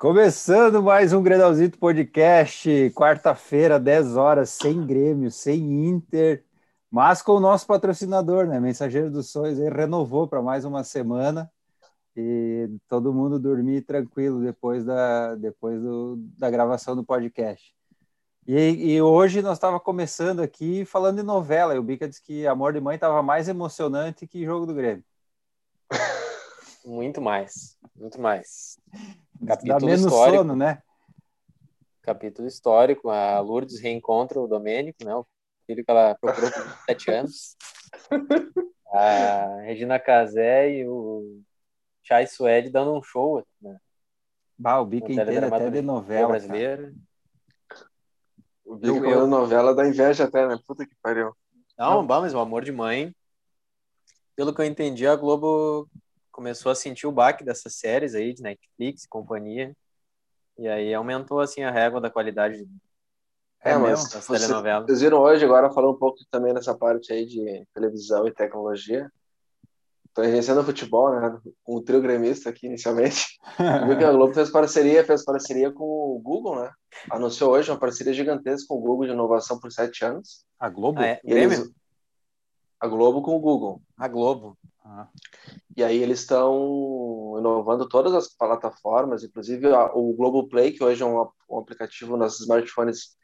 Começando mais um Grenalzito Podcast, quarta-feira, 10 horas, sem Grêmio, sem Inter, mas com o nosso patrocinador, né? Mensageiro dos Sonhos, ele renovou para mais uma semana e todo mundo dormir tranquilo depois da, depois do, da gravação do podcast. E, e hoje nós estava começando aqui falando de novela, e o Bica disse que Amor de Mãe estava mais emocionante que Jogo do Grêmio. Muito mais, muito mais. Capítulo Dá menos histórico, sono, né? Capítulo histórico. A Lourdes reencontra o Domênico, né? O filho que ela procurou por sete anos. A Regina Casé e o Chai Suede dando um show, né? Bah, o Bica entende até de novela. Brasileira. O Bica eu, eu... novela da inveja até, né? Puta que pariu. Não, bah, mas o amor de mãe. Pelo que eu entendi, a Globo começou a sentir o baque dessas séries aí de Netflix e companhia. E aí aumentou assim a régua da qualidade é, mas das você. Vocês viram hoje, agora falando um pouco também nessa parte aí de televisão e tecnologia. Estou regenciando o futebol, né? Com o trio gremista aqui inicialmente. Viu que a Globo fez parceria, fez parceria com o Google, né? Anunciou hoje uma parceria gigantesca com o Google de inovação por sete anos. A Globo? Ah, é? Eles... A Globo com o Google. A Globo. Ah. E aí eles estão inovando todas as plataformas, inclusive o Globo Play, que hoje é um, um aplicativo nos smartphones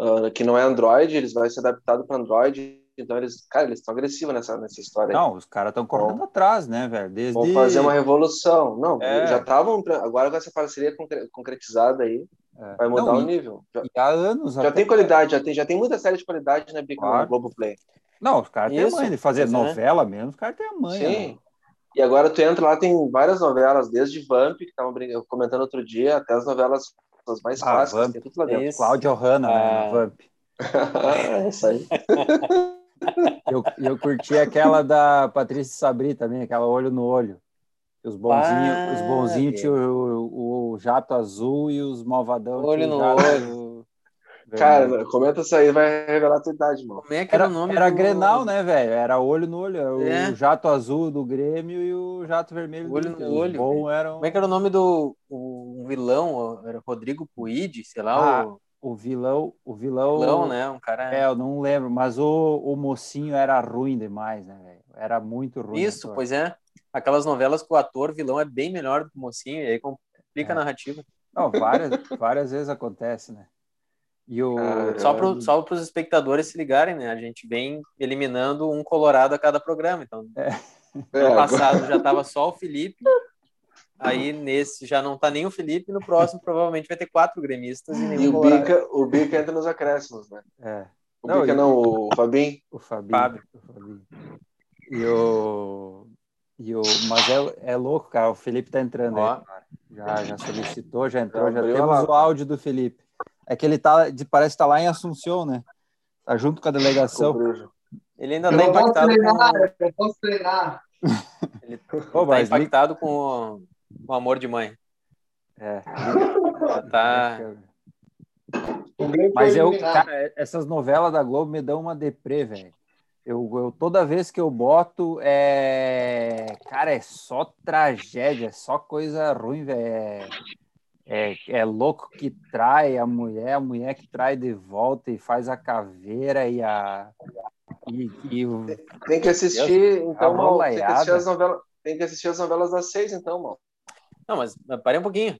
uh, que não é Android, eles vai ser adaptado para Android. Então eles, cara, eles estão agressivos nessa, nessa história. Não, os caras estão correndo então, atrás, né, velho? Desde... Vão fazer uma revolução. Não, é. já estavam. Agora com essa parceria concretizada aí, é. vai mudar não, o nível. Já, há anos. Já tem qualidade, já tem, já tem muita série de qualidade, né, Bico, claro. no Globo Play. Não, os caras têm mãe de fazer novela mesmo, os caras têm a mãe. Sim. Né? E agora tu entra lá, tem várias novelas, desde Vamp, que estavam comentando outro dia, até as novelas as mais ah, clássicas, Vamp. tem tudo lá dentro. Cláudia Hanna, né, ah. né, Vamp. é isso aí. eu, eu curti aquela da Patrícia Sabri também, aquela Olho no Olho. Os bonzinhos, ah, os bonzinhos tinham o, o, o, jato azul e os malvadão olho no olho. Cara, comenta isso aí, vai revelar a tua idade, mano. Como é que era, era o nome? Era do... Grenal, né, velho? Era olho no olho. É. O jato azul do Grêmio e o jato vermelho olho do no olho. Bom eram... Como é que era o nome do o vilão? Era Rodrigo Puig, sei lá. Ah, o... o vilão, o vilão. Vilão, né? Um cara. É, eu não lembro, mas o, o mocinho era ruim demais, né, velho? Era muito ruim. Isso, pois é. Aquelas novelas que o ator vilão é bem melhor do que o mocinho, e aí complica é. a narrativa. Não, várias, várias vezes acontece, né? E o... Só para só os espectadores se ligarem, né? A gente vem eliminando um colorado a cada programa. Então, é. no é, passado agora... já estava só o Felipe, aí nesse já não está nem o Felipe, no próximo provavelmente vai ter quatro gremistas e nenhum E o Bica, o Bica entra nos acréscimos, né? É. O não, Bica não, o Fabinho. O Fabinho. Fábio. O Fabinho. E o... E o... Mas é, é louco, cara. O Felipe tá entrando Ó. aí. Já, já solicitou, já entrou, já, já temos o áudio do Felipe. É que ele tá, parece estar tá lá em Assunção, né? Tá junto com a delegação. Ele ainda tá impactado treinar, com... Eu posso treinar. Ele Pô, tá impactado com o... com o amor de mãe. É. tá... Mas eu, cara, essas novelas da Globo me dão uma deprê, velho. Eu, eu, toda vez que eu boto, é. Cara, é só tragédia, é só coisa ruim, velho. É é, é louco que trai a mulher, a mulher que trai de volta e faz a caveira e a. E, e tem que assistir, Deus, então, mal, tem que assistir as novelas. Tem que assistir as novelas das seis, então, mal. Não, mas parei um pouquinho.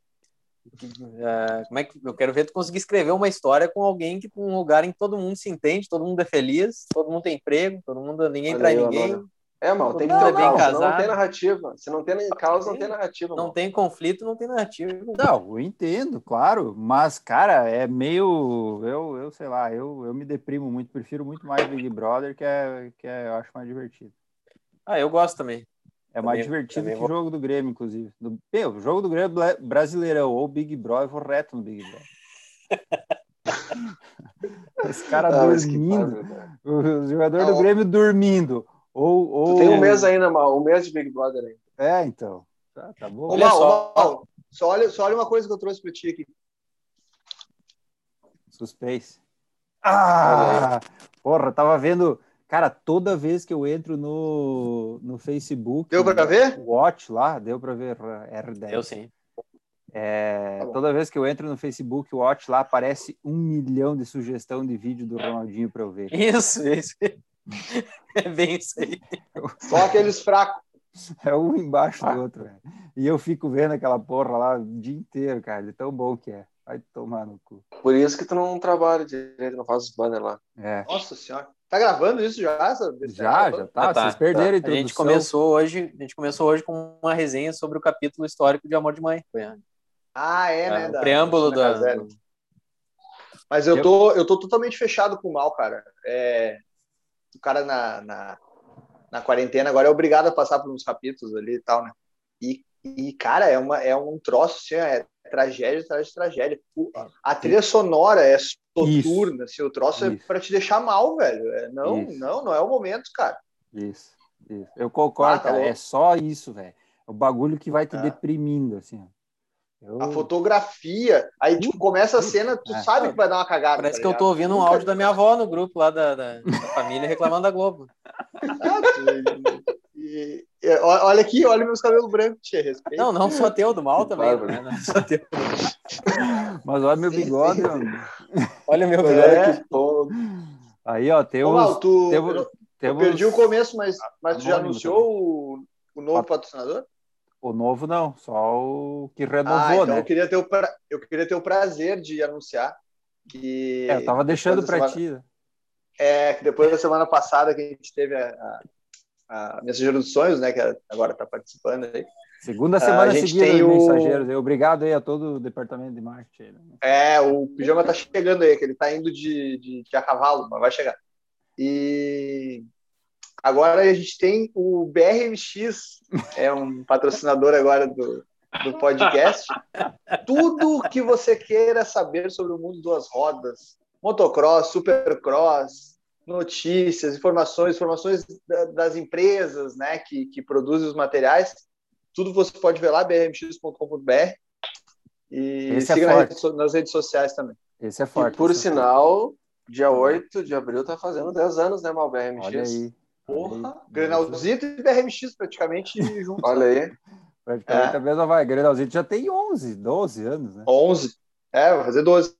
Uh, como é que eu quero ver tu conseguir escrever uma história com alguém que um lugar em que todo mundo se entende, todo mundo é feliz, todo mundo tem emprego, todo mundo ninguém Olha trai aí, ninguém. Mano. É, mal, tem que ter bem casado. Não tem narrativa. Se não tem causa, não tem narrativa. Não tem conflito, não tem narrativa. Não, eu entendo, claro. Mas, cara, é meio. Eu, eu sei lá, eu, eu me deprimo muito. Prefiro muito mais Big Brother, que é, que é, eu acho mais divertido. Ah, eu gosto também. É mais também, divertido também que o jogo do Grêmio, inclusive. Do, meu, o jogo do Grêmio brasileirão ou Big Brother, eu vou reto no Big Brother. Esse cara dormindo. o jogador do Grêmio dormindo. Ou, ou... Tu tem um mês ainda, Mal, um mês de Big Brother ainda. É, então. Tá, tá bom. Olha Mal, só. Mal, só, olha, só olha uma coisa que eu trouxe para ti aqui. Suspense. Ah! Porra, tava vendo. Cara, toda vez que eu entro no, no Facebook. Deu para ver? Watch lá, deu para ver R10. Eu sim. É, tá toda vez que eu entro no Facebook Watch, lá aparece um milhão de sugestão de vídeo do Ronaldinho para eu ver. Isso, isso. É bem isso aí. Só aqueles fracos. É um embaixo do outro, velho. E eu fico vendo aquela porra lá o dia inteiro, cara, de tão bom que é. Vai tomar no cu. Por isso que tu não trabalha direito, não faz os banner lá. É. Nossa senhora. Tá gravando isso já? Essa... Já, já tá. Ah, tá Vocês perderam tá. A gente começou hoje, a gente começou hoje com uma resenha sobre o capítulo histórico de Amor de Mãe. Ah, é, né? O preâmbulo da. Do... Mas eu tô, eu tô totalmente fechado com o mal, cara. É... O cara na, na, na quarentena agora é obrigado a passar por uns capítulos ali e tal, né? E, e cara, é, uma, é um troço, assim, é tragédia atrás de tragédia. A trilha sonora é soturna, assim, o troço é isso. é para te deixar mal, velho. É, não, isso. não, não é o momento, cara. Isso, isso. Eu concordo, ah, tá cara. É só isso, velho. É o bagulho que vai te é. deprimindo, assim. Eu... A fotografia, aí tipo, começa a cena, tu é. sabe que vai dar uma cagada. Parece tá que eu tô ouvindo um áudio da minha avó no grupo lá da, da, da família reclamando da Globo. E, e, olha aqui, olha meus cabelos brancos, tia, respeito. Não, não só teu do mal também, né? Não só teu. Mas olha meu bigode, mano. Olha meu bigode. É. Aí, ó, tem Ô, tu, temos, eu, temos... perdi o começo, mas, mas tu já anunciou o, o novo patrocinador? O novo não, só o que renovou, ah, então né? Eu queria, ter o pra... eu queria ter o prazer de anunciar que. É, eu tava deixando para semana... ti. Né? É, que depois da semana passada que a gente teve a, a a Mensageiro dos Sonhos, né, que agora está participando aí. Segunda semana seguida tem o... Mensageiros. Obrigado aí a todo o departamento de marketing. Né? É, o Pijama está chegando aí, que ele está indo de, de, de, a cavalo, mas vai chegar. E agora a gente tem o BRMX, é um patrocinador agora do, do podcast. Tudo que você queira saber sobre o mundo das rodas, motocross, supercross, notícias, informações, informações das empresas né, que, que produzem os materiais. Tudo você pode ver lá, brmx.com.br. E Esse é siga é rede, nas redes sociais também. Esse é forte. E, por é sinal, dia 8 de abril está fazendo 10 anos, né, Mal BRMX? Olha aí. Porra, Grenalzito e BRMX praticamente juntos. Olha aí. Praticamente é. a mesma vai. Grenalzito já tem 11, 12 anos, né? 11. É, vai fazer 12.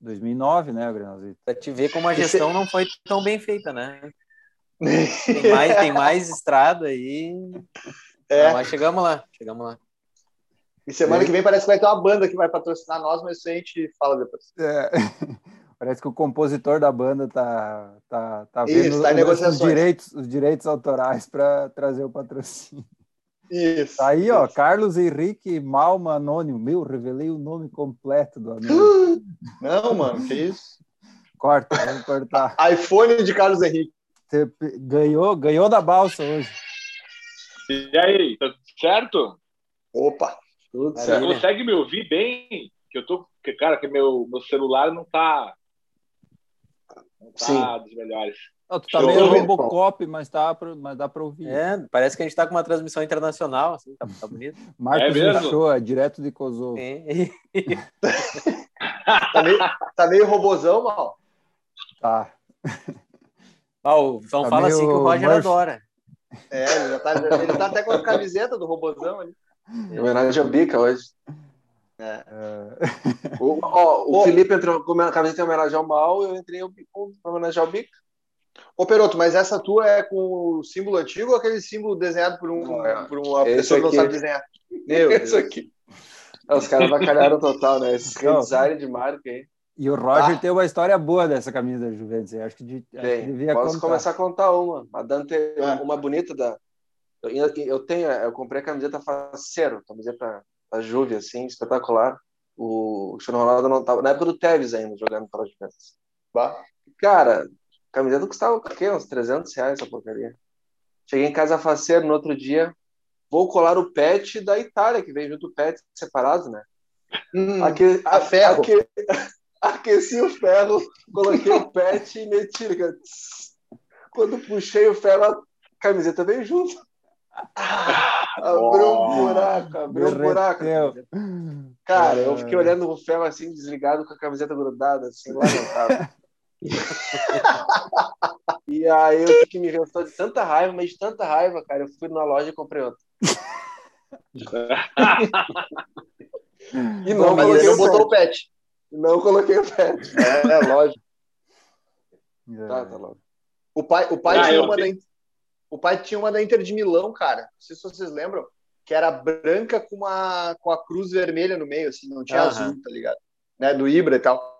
2009, né, o Grenalzito? Pra te ver como a gestão não foi tão bem feita, né? Tem mais, tem mais estrada aí. É. mas chegamos lá, chegamos lá. E semana é. que vem parece que vai ter uma banda que vai patrocinar nós, mas isso a gente fala depois. É. Parece que o compositor da banda tá, tá, tá vendo tá os, direitos, os direitos autorais para trazer o patrocínio. Isso. Tá aí, ó, Carlos Henrique Malma Anônimo. Meu, revelei o nome completo do amigo. Não, mano, que isso? Corta, vamos cortar. iPhone de Carlos Henrique. Você ganhou, ganhou da balsa hoje. E aí, tá certo? Opa, tudo certo. Você consegue me ouvir bem? Que eu tô, que, cara, que meu, meu celular não tá, não tá Sim. dos melhores. Não, tu tá meio Robocop, mas, tá pra, mas dá para ouvir. É, parece que a gente tá com uma transmissão internacional, assim, tá, tá bonito. Marcos é Show, direto de Kosovo. É. tá, meio, tá meio robozão, mal? Tá. Ah, então tá fala assim que o Roger Murphy. adora. É, ele, já tá, ele tá até com a camiseta do robozão ali. Em homenagem ao Bica hoje. É. O, ó, o Felipe entrou com a camiseta em homenagem ao Mal, eu entrei com homenagem ao Bica. Ô, Peroto, mas essa tua é com o símbolo antigo ou aquele símbolo desenhado por, um, é. por uma Esse pessoa aqui. que não sabe desenhar? Meu Esse aqui. Os caras bacalharam total, né? Esse redesign de marca aí. E o Roger ah. tem uma história boa dessa camisa da Juventus. acho que, de, acho que devia Posso contar. começar a contar uma. A Dante, ah. uma bonita da. Eu, eu, tenho, eu comprei a camiseta faceiro, camiseta da Juve, assim, espetacular. O Cristiano Ronaldo não tava. Na época do Tevez ainda, jogando para a Juventus. Cara, camiseta custava o quê? Uns 300 reais essa porcaria. Cheguei em casa faceiro no outro dia. Vou colar o pet da Itália, que veio junto o pet separado, né? Hum, Aque, a ferro. Aque, aqueci o ferro, coloquei o pet e meti. Quando puxei o ferro, a camiseta veio junto. abriu um buraco, abriu um buraco. Cara, eu fiquei olhando o ferro assim, desligado, com a camiseta grudada, assim, tava e aí eu que me restou de tanta raiva, mas de tanta raiva, cara, eu fui na loja e comprei outro. E não, coloquei o botou o pet. Não coloquei o pet. É, é lógico. É. Tá, tá logo. O pai, o pai ah, tinha uma da, o pai tinha uma da Inter de Milão, cara. Não sei se vocês lembram, que era branca com uma com a cruz vermelha no meio, assim, não tinha azul, tá ligado? Né, do Ibra e tal.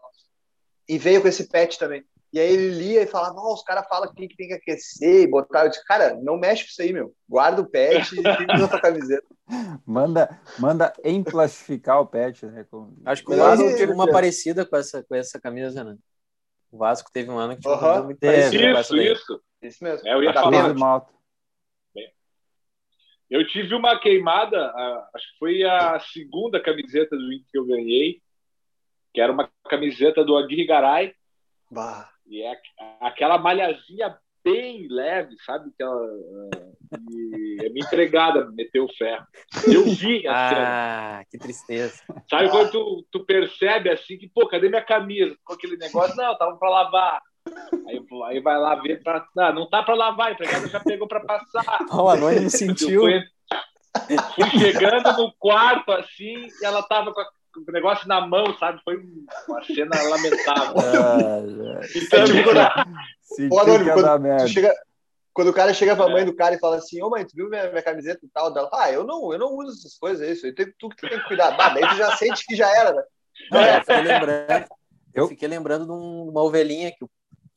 E veio com esse pet também. E aí ele lia e falava, oh, os caras falam que tem que aquecer e botar. Eu disse, cara, não mexe com isso aí, meu. Guarda o pet e tem que camiseta. Manda, manda emplastificar o pet, né? Com... Acho que o Vasco teve uma parecida com essa, com essa camisa, né? O Vasco teve um ano que tinha uma muito parecida. Isso, isso. Isso mesmo. É, eu ia falar. Eu tive uma queimada, acho que foi a segunda camiseta do Inter que eu ganhei, que era uma camiseta do Aguirre Garay. Bah. E é aquela malhazinha bem leve, sabe? Aquela, e a minha empregada meteu o ferro. Eu vi a ah, cena. que tristeza. Sabe quando tu, tu percebe assim que, pô, cadê minha camisa? Com aquele negócio, não, tava para lavar. Aí, aí vai lá ver para não, não tá para lavar, a empregada já pegou para passar. O Anônimo sentiu. Fui, fui chegando no quarto assim, e ela tava com a o negócio na mão, sabe? Foi uma cena lamentável. Ah, então, é tipo, quando, quando, chega, quando o cara chega pra mãe do cara e fala assim, ô mãe, tu viu minha, minha camiseta e tal? Dela, ah, eu não, eu não uso essas coisas, é isso. Eu tenho, tu que tem que cuidar. Bah, daí tu já sente que já era, né? É, eu fiquei lembrando, eu fiquei lembrando de uma ovelhinha que o,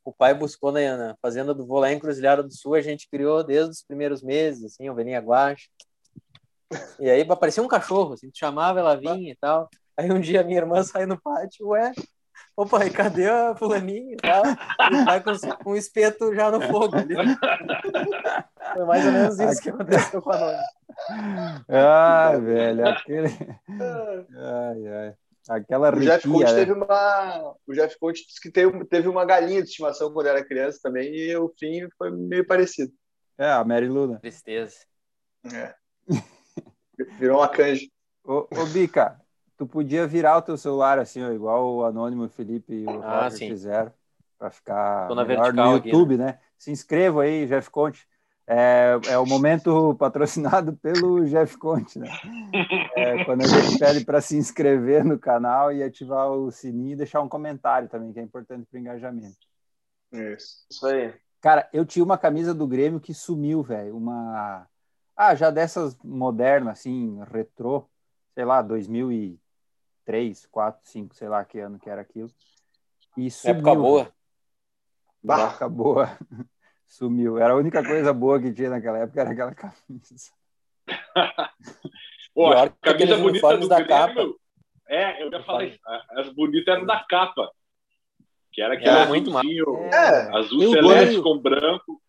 o pai buscou na, na fazenda do Vô lá em Cruzilhada do Sul, a gente criou desde os primeiros meses, assim, ovelhinha guache. E aí aparecia um cachorro, assim, tu chamava, ela vinha e tal. Aí um dia minha irmã sai no pátio, ué, ô pai, cadê a fulaninha e tal? E vai com, um espeto já no fogo ali. Foi mais ou menos isso que aconteceu com a Nona. Ai, velho, aquele... Ai, ai. Aquela o Jeff Conte né? teve uma o Jeff Conte disse que teve, teve uma galinha de estimação quando era criança também e o fim foi meio parecido. É, a Mary Luna. Tristeza. É. Virou uma canja. Ô, ô Bica, tu podia virar o teu celular assim, ó, igual o Anônimo Felipe e o ah, Roger fizeram, para ficar melhor no YouTube, aqui, né? né? Se inscreva aí, Jeff Conte. É, é o momento patrocinado pelo Jeff Conte, né? É, quando a gente pede para se inscrever no canal e ativar o sininho e deixar um comentário também, que é importante para o engajamento. Isso. Isso aí. Cara, eu tinha uma camisa do Grêmio que sumiu, velho. Uma. Ah, já dessas modernas, assim, retrô, sei lá, 2000 e 3, 4, 5, sei lá que ano que era aquilo. E sumiu. Época boa. Bah. Época boa. Sumiu. Era a única coisa boa que tinha naquela época, era aquela camisa. Pô, a camisa bonita do da Grêmio, capa. É, eu já falei, as bonitas eram da capa. Que era aquele é, muito é, azul celeste com branco.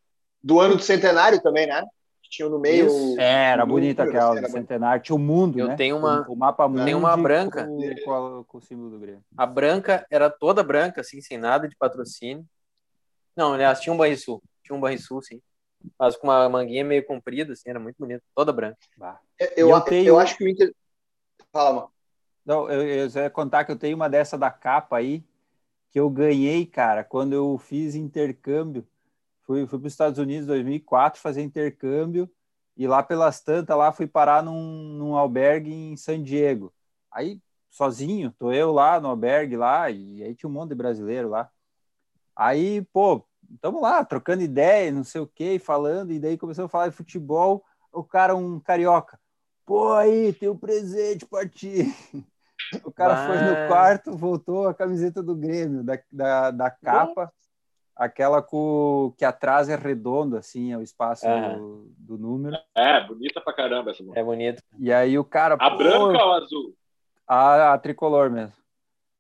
Do ano do centenário também, né? Que tinham no meio. É, era bonita aquela do centenário. Tinha o mundo, eu né? Tenho uma, o, o mapa mundo. Tem uma branca. Com, com, com, o símbolo do Grêmio. A branca era toda branca, assim, sem nada de patrocínio. Não, aliás, tinha um Banrisul. Tinha um Banrisul, sim. Mas com uma manguinha meio comprida, assim, era muito bonito. Toda branca. Bah. Eu, eu, tenho... eu acho que o Inter. Fala, mano. Não, eu, eu ia contar que eu tenho uma dessa da capa aí, que eu ganhei, cara, quando eu fiz intercâmbio Fui, fui para os Estados Unidos em 2004 fazer intercâmbio e lá pelas tantas lá fui parar num, num albergue em San Diego. Aí sozinho, tô eu lá no albergue lá e aí tinha um monte de brasileiro lá. Aí, pô, tamo lá trocando ideia, não sei o que, falando e daí começou a falar de futebol. O cara um carioca, pô, aí tem um presente para ti. O cara foi no quarto, voltou a camiseta do Grêmio, da, da, da capa aquela com, que atrás é redondo, assim, é o espaço é. do, do, número. É, bonita pra caramba essa É bonita. E aí o cara. A pô, branca ou a azul? A, a tricolor mesmo.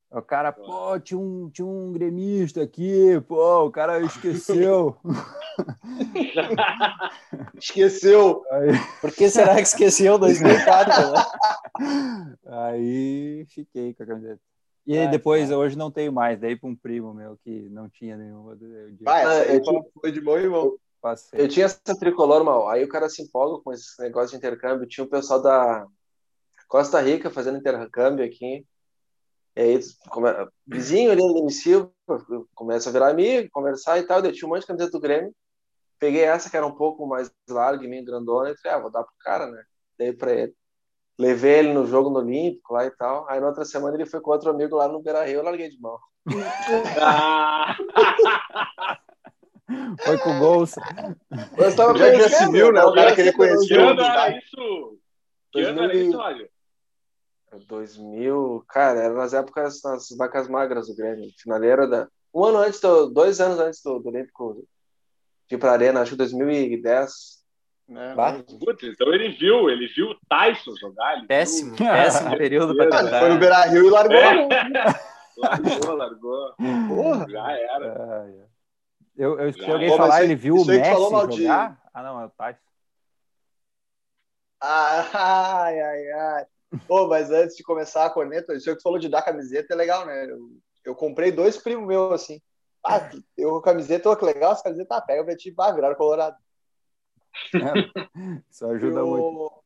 O cara, pô, tinha um, tinha um gremista aqui, pô, o cara esqueceu. esqueceu. Aí... Por que será que esqueceu 2004? Né? Aí fiquei com a camiseta. E ah, depois, cara. hoje não tenho mais, daí para um primo meu que não tinha nenhuma. Ah, eu tinha, foi de bom irmão. Passei. Eu tinha essa tricolor, mal. Aí o cara se empolga com esse negócio de intercâmbio. Tinha o pessoal da Costa Rica fazendo intercâmbio aqui. E aí, come... vizinho ali no início, começa a virar amigo, conversar e tal. Eu tinha um monte de camiseta do Grêmio. Peguei essa que era um pouco mais larga e meio grandona. E falei, ah, vou dar pro cara, né? Dei pra ele. Levei ele no jogo no Olímpico lá e tal. Aí na outra semana ele foi com outro amigo lá no Beira Rio, eu larguei de mão. Foi com o Bolsa. Eu estava já, já civil, né? O cara queria conhecer. Que ano era isso? Que ano era isso, Mário? 2000, cara, era nas épocas nas vacas magras do Grêmio. Finaleira da. Um ano antes, do, dois anos antes do, do Olímpico de ir pra Arena, acho que 2010. É, Putz, então ele viu, ele viu o Tyson jogar. péssimo, viu... péssimo período para tentar. Foi no Beira Rio e largou. É. largou, largou. Porra. Já era. Eu, eu escutei alguém falar, ele viu o Messi jogar? Ah, não, é o Tyson. Ai, ai, ai. Pô, mas antes de começar a corneta, o senhor que falou de dar camiseta é legal, né? Eu, eu comprei dois primos meus, assim. Ah, eu camiseta, oh, que legal, essa camiseta, ah, pega o Betinho, ah, viraram colorado. É, isso ajuda eu, muito.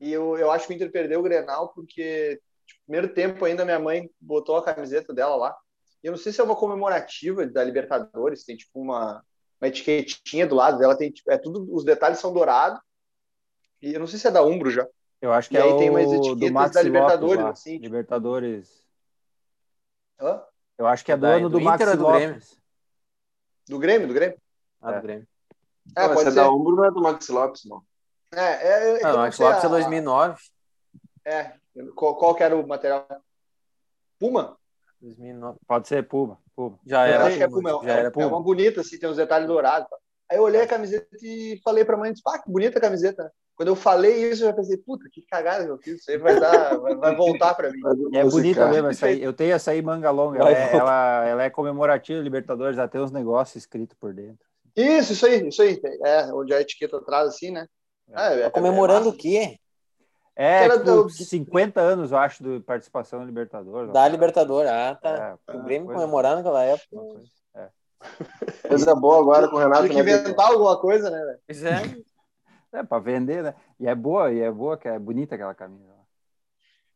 E eu, eu acho que o Inter perdeu o Grenal porque, tipo, primeiro tempo ainda, minha mãe botou a camiseta dela lá. E eu não sei se é uma comemorativa da Libertadores, tem tipo uma, uma etiquetinha do lado dela, tem tipo, é tudo, os detalhes são dourados. E eu não sei se é da Umbro já. Eu acho que e é aí o tem umas etiquetas da Libertadores, Lopes, assim. Tipo... Libertadores. Hã? Eu acho que é do ano do, do Max Inter do Grêmio? Do Grêmio, do Grêmio? Ah, do Grêmio. É, pode ser. da Umbro não é do Max Lopes, não. É, é, é não, o Max Lopes é 2009. É, qual, qual que era o material? Puma? 2009. Pode ser Puma. Puma. Já eu era. Acho que é Puma. Já é, era Puma. é uma bonita, assim, tem uns detalhes dourados. Aí eu olhei a camiseta e falei pra mãe, ah, que bonita a camiseta. Quando eu falei isso, eu já pensei, puta, que cagada que eu fiz. Isso aí vai, dar, vai, vai voltar pra mim. é bonita mesmo essa aí. Eu tenho essa aí manga longa. Ela é, ela, ela é comemorativa Libertadores, tem uns negócios escritos por dentro. Isso, isso aí, isso aí. É, onde a etiqueta atrás, assim, né? É, é, tá comemorando é o quê? É, tipo, do... 50 anos, eu acho, de participação na Libertadores. Da Libertadores, ah, tá. É, o Grêmio coisa... comemorando naquela época. É. Coisa boa agora com o Renato. Tinha que inventar alguma coisa, né? Pois é. É, para vender, né? E é boa, e é boa, que é bonita aquela camisa.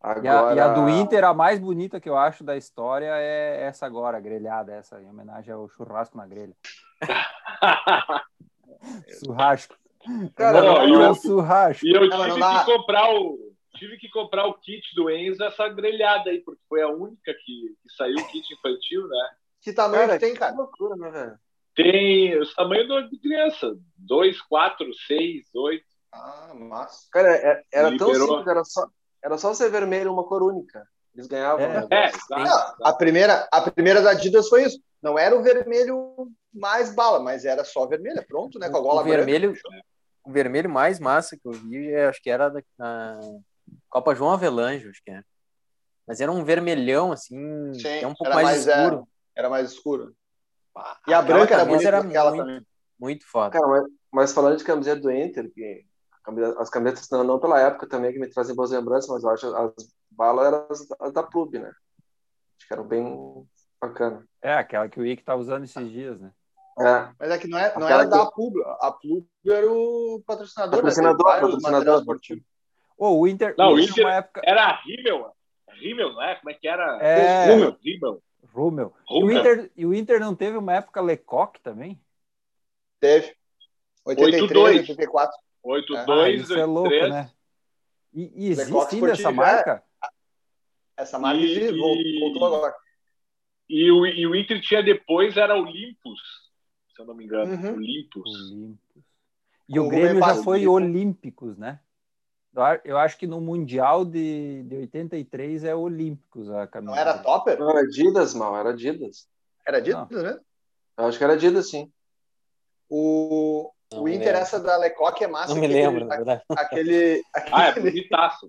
Agora... E, a, e, a, do Inter, a mais bonita que eu acho da história é essa agora, grelhada, essa, em homenagem ao churrasco na grelha. Churrasco. Cara, não, eu, eu, churrasco. E eu tive que comprar o tive que comprar o kit do Enzo essa grelhada aí, porque foi a única que, que saiu o kit infantil, né? Que tamanho cara, tem, cara? Que loucura, né, velho? Tem os tamanhos de criança: 2, 4, 6, 8. Ah, massa. Cara, é, era, tão simples, era só, era só ser vermelho uma cor única. Eles ganhavam. É, é exato, A, primeira, a primeira da Adidas foi isso. Não era o vermelho mais bala, mas era só vermelho, pronto, né? Com a gola o vermelho, branca. O vermelho mais massa que eu vi, acho que era da, na Copa João Avelange, acho que é. Mas era um vermelhão, assim, Sim, é um pouco mais, mais, escuro. Era, era mais escuro. E a branca era bonita era aquela muito, também. Muito foda. Cara, mas, mas, falando de camiseta do Inter, que as camisetas não, não pela época também que me trazem boas lembranças, mas eu acho as balas eram as, as da Plub, né? Acho que eram bem bacana. É, aquela que o Ike tá usando esses dias, né? É. Mas é que não, é, não era da Pub. A Pub era o patrocinador. Patrocinador, né? patrocinador esportivo. Oh, o Inter. Não, o Inter época... era Rimmel. Rimmel, não é? Como é que era? É... Rummel. Rimmel. Rummel. E o, Inter, e o Inter não teve uma época Lecoq também? Teve. 83, 84. 82, ah, isso 83. é louco, né? E, e existe ainda essa marca? É... Essa marca e, voltou agora. E o, e o Inter tinha depois, era Olympus, se eu não me engano. Uhum. Olympus. Olympus. E o, o Grêmio já foi Olímpicos, né? Eu acho que no Mundial de, de 83 é Olímpicos a camisa. Não era Topper? Não, era Adidas, mal, era Adidas. Era Adidas, né? Eu acho que era Adidas, sim. O, não o Inter, essa da Lecoque é massa. Não me aquele, lembro, na verdade. Aquele, aquele, ah, é bonitaço.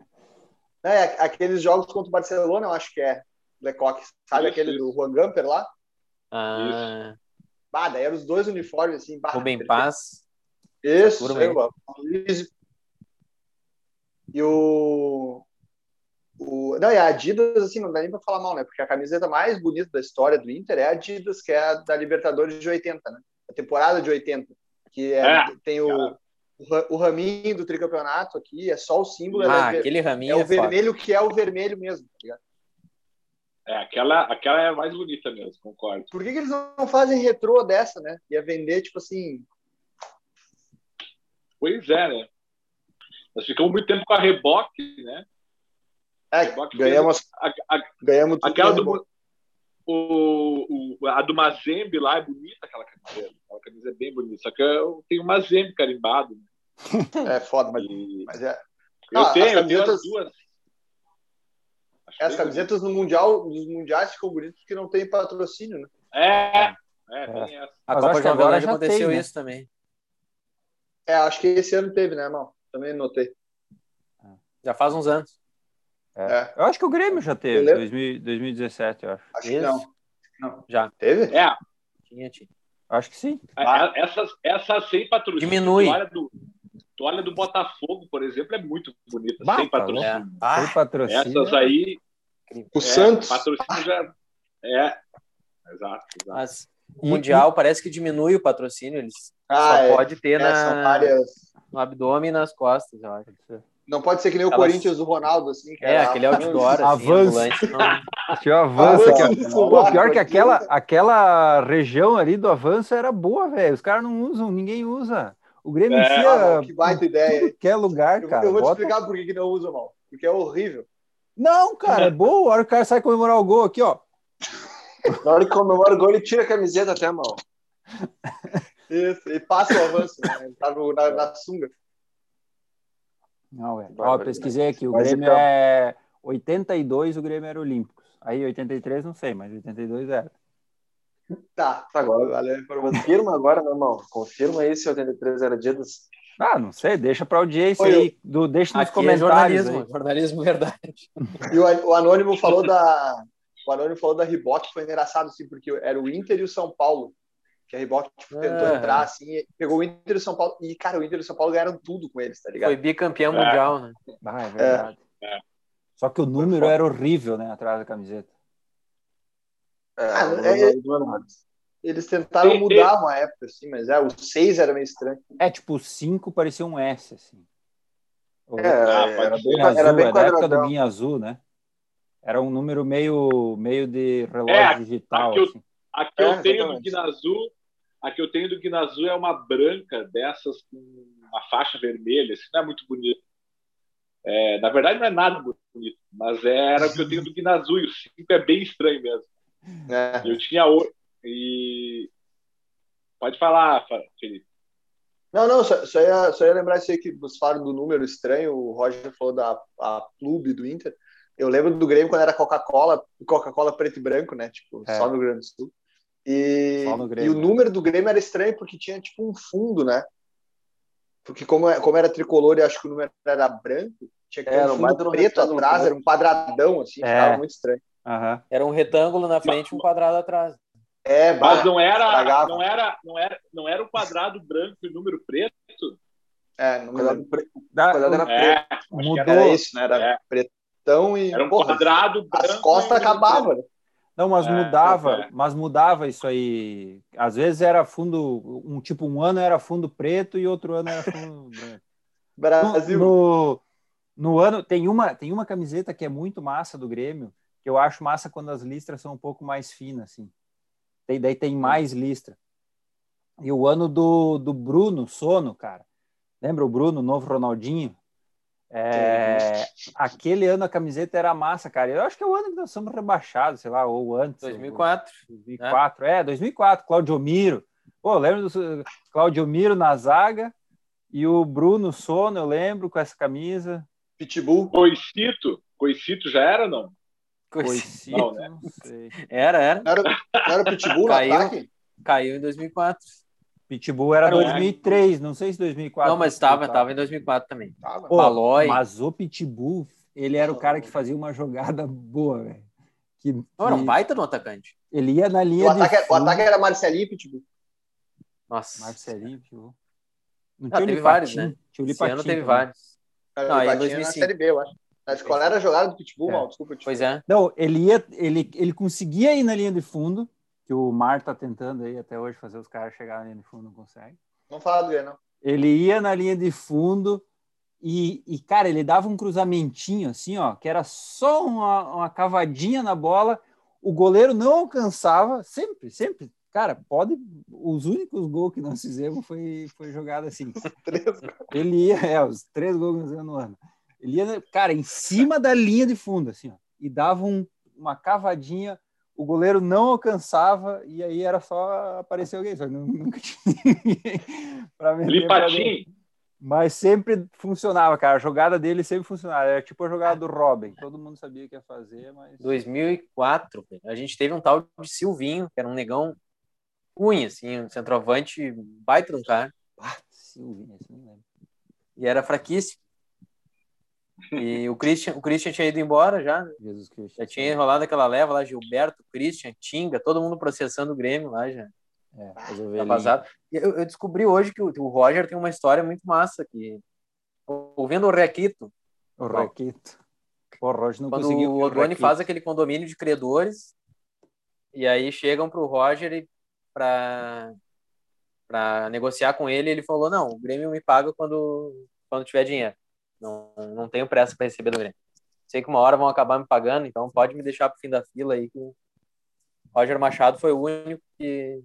É, aqueles jogos contra o Barcelona, eu acho que é Lecoque. Sabe isso, aquele isso. do Juan Gamper lá? Ah. Bah, daí eram os dois uniformes, assim. Bah, Rubem Paz. Isso, isso e o, o. Não, e a Adidas, assim, não dá nem pra falar mal, né? Porque a camiseta mais bonita da história do Inter é a Adidas, que é a da Libertadores de 80, né? A temporada de 80. Que é, é tem o, o, raminho do tricampeonato aqui, é só o símbolo. Ah, é, aquele raminho. É o é vermelho foda. que é o vermelho mesmo, tá ligado? É, aquela, aquela é a mais bonita mesmo, concordo. Por que, que eles não fazem retrô dessa, né? Ia vender, tipo assim. Pois é, né? Nós ficamos muito tempo com a reboque, né? É, reboque ganhamos, a, a, ganhamos aquela do, o, o, a do Mazembe lá é bonita, aquela camisa. Aquela camisa é bem bonita. Só que eu tenho um Mazembe carimbado. Né? É foda, mas, mas é. Eu ah, tenho, eu tenho as duas. As camisetas no Mundial, nos Mundiais ficam bonitas porque não tem patrocínio, né? É, é, é. é. A Copa João Agora já aconteceu tem, né? isso também. É, acho que esse ano teve, né, irmão? Também notei. Já faz uns anos. É. É. Eu acho que o Grêmio já teve, 2000, 2017, eu acho. Acho que não. não. Já. Teve? É. Tinha, tinha. Acho que sim. Ah. Essas, essas sem patrocínio. Diminui. Do, olha do Botafogo, por exemplo, é muito bonita. Bah, sem tá patrocínio. É. Ah, sem patrocínio. Essas aí. O é, Santos. Patrocínio já. É. Exato. exato. Mas, o Mundial parece que diminui o patrocínio. Eles ah, só é. pode ter na, várias... no abdômen e nas costas, eu acho. Não pode ser que nem o Elas... Corinthians do Ronaldo, assim. é, era... aquele outdoor, assim, avanço. Tinha avanço aqui. Pô, pior que aquela, aquela região ali do avanço era boa, velho. Os caras não usam, ninguém usa. O Grêmio é, enfia. Ah, que baita ideia. Que é lugar, cara. Eu vou Bota... te explicar por que não usa, mal. Porque é horrível. Não, cara, é boa. A hora que o cara sai comemorar o gol aqui, ó. Na hora que comemora o gol, ele tira a camiseta até, mal. Isso, e passa o avanço, né? Ele tá no, na, na sunga. Não, é. Ó, pesquisei aqui, o Grêmio então... é 82, o Grêmio era Olímpicos. Aí 83 não sei, mas 82 era. Tá, tá agora valeu Confirma agora, meu irmão. Confirma aí se 83 era dia dos. Ah, não sei, deixa para audiência Oi, aí, do, deixa nos comentários. É jornalismo, aí. jornalismo verdade. E o, o Anônimo falou da. O Anônimo falou da Riboc, foi engraçado, assim, porque era o Inter e o São Paulo que a Reebok tipo, tentou é. entrar assim, pegou o Inter e o São Paulo, e cara, o Inter e o São Paulo ganharam tudo com eles, tá ligado? Foi bicampeão é. mundial, né? Ah, é verdade. É. Só que o número era horrível, né, atrás da camiseta. É, ah, é, eles tentaram mudar uma época, assim, mas é, o 6 era meio estranho. É, tipo, o 5 parecia um S, assim. É, ah, era, bem, azul, era bem é da época do Guinha Azul, né? Era um número meio, meio de relógio é, digital. Aqui, assim. eu, aqui é, eu tenho do Guinha Azul a que eu tenho do Guinazu é uma branca dessas com uma faixa vermelha, assim, não é muito bonito. É, na verdade, não é nada muito bonito, mas era o que eu tenho do Guinazu, e o 5 é bem estranho mesmo. É. Eu tinha oito. E. Pode falar, Felipe. Não, não, só, só, ia, só ia lembrar isso aí que vocês falaram do número estranho, o Roger falou da a clube do Inter. Eu lembro do Grêmio quando era Coca-Cola, Coca-Cola preto e branco, né? Tipo, é. só no Rio Grande do Sul. E, e, o número do Grêmio era estranho porque tinha tipo um fundo, né? Porque como, é, como era tricolor e acho que o número era branco, tinha que ter um fundo preto atrás, era um quadradão, assim, é. ficava muito estranho. Uhum. Era um retângulo na frente e um quadrado atrás. É, mas não era, não era, não era, não era o quadrado branco e o número preto. É, no quadrado, preto. o quadrado era é, preto. Mudou. Era isso, né? Era é. pretão e. Era um porra, quadrado branco. As costas acabavam. Né? Não, mas é, mudava, é. mas mudava isso aí. Às vezes era fundo, um tipo um ano era fundo preto e outro ano era fundo branco. Brasil. No, no, ano tem uma tem uma camiseta que é muito massa do Grêmio, eu acho massa quando as listras são um pouco mais finas assim. Tem, daí tem mais listra. E o ano do, do Bruno Sono, cara. Lembra o Bruno, novo Ronaldinho? É, aquele ano a camiseta era massa, cara. Eu acho que é o ano que nós somos rebaixados, sei lá, ou antes. 2004. 2004, é, é 2004. Claudio Miro. Pô, lembro do Claudio Miro na zaga e o Bruno Sono, eu lembro, com essa camisa. Pitbull. Coicito. Coicito já era não? Coicito, não, né? não sei. Era, era. Era, era Pitbull caiu, ataque? Caiu em 2004. Pitbull era 2003, não sei se 2004. Não, mas estava, estava em 2004 também. Pô, Balói. Mas o Pitbull, ele era o cara que fazia uma jogada boa, velho. Que, que... Não, era um baita no atacante. Ele ia na linha o ataque, de... O ataque era Marcelinho e Pitbull. Nossa. Marcelinho e Pitbull. Não, tinha teve vários, né? Tinha o Lipatinho. Esse ano teve vários. Não, aí em 2005. na Série B, eu acho. Na escola era jogada do Pitbull, é. mal, desculpa. Pois é. Não, ele ia, ele, ele conseguia ir na linha de fundo, que o Mar tá tentando aí até hoje fazer os caras chegarem no fundo, não consegue. Não fala do não. Ele ia na linha de fundo e, e, cara, ele dava um cruzamentinho assim, ó, que era só uma, uma cavadinha na bola, o goleiro não alcançava, sempre, sempre, Cara, pode. Os únicos gols que nós fizemos foi, foi jogado assim. Ele ia, é, os três gols que nós fizemos no ano. Ele ia, cara, em cima da linha de fundo, assim, ó, e dava um, uma cavadinha, o goleiro não alcançava, e aí era só aparecer alguém, só nunca tinha ninguém para meter. Mas sempre funcionava, cara. A jogada dele sempre funcionava. Era tipo a jogada do Robin. Todo mundo sabia o que ia fazer, mas. 2004, a gente teve um tal de Silvinho, que era um negão ruim, assim, um centroavante baita um cara. Ah, Silvinho, não lembro. E era fraquíssimo. E o Christian, o Christian tinha ido embora já. Né? Jesus Cristo. Já tinha enrolado aquela leva lá, Gilberto, Christian, Tinga, todo mundo processando o Grêmio lá já. É, tá vazado. Eu, eu, descobri hoje que o, o, Roger tem uma história muito massa aqui. Ouvindo o Requito. O Requito. O Roger não Quando conseguiu. O Odoni faz aquele condomínio de credores e aí chegam para o Roger para para negociar com ele, ele falou: "Não, o Grêmio me paga quando quando tiver dinheiro. Não não tenho pressa para receber do Grêmio. Sei que uma hora vão acabar me pagando, então pode me deixar para o fim da fila aí que Roger Machado foi o único que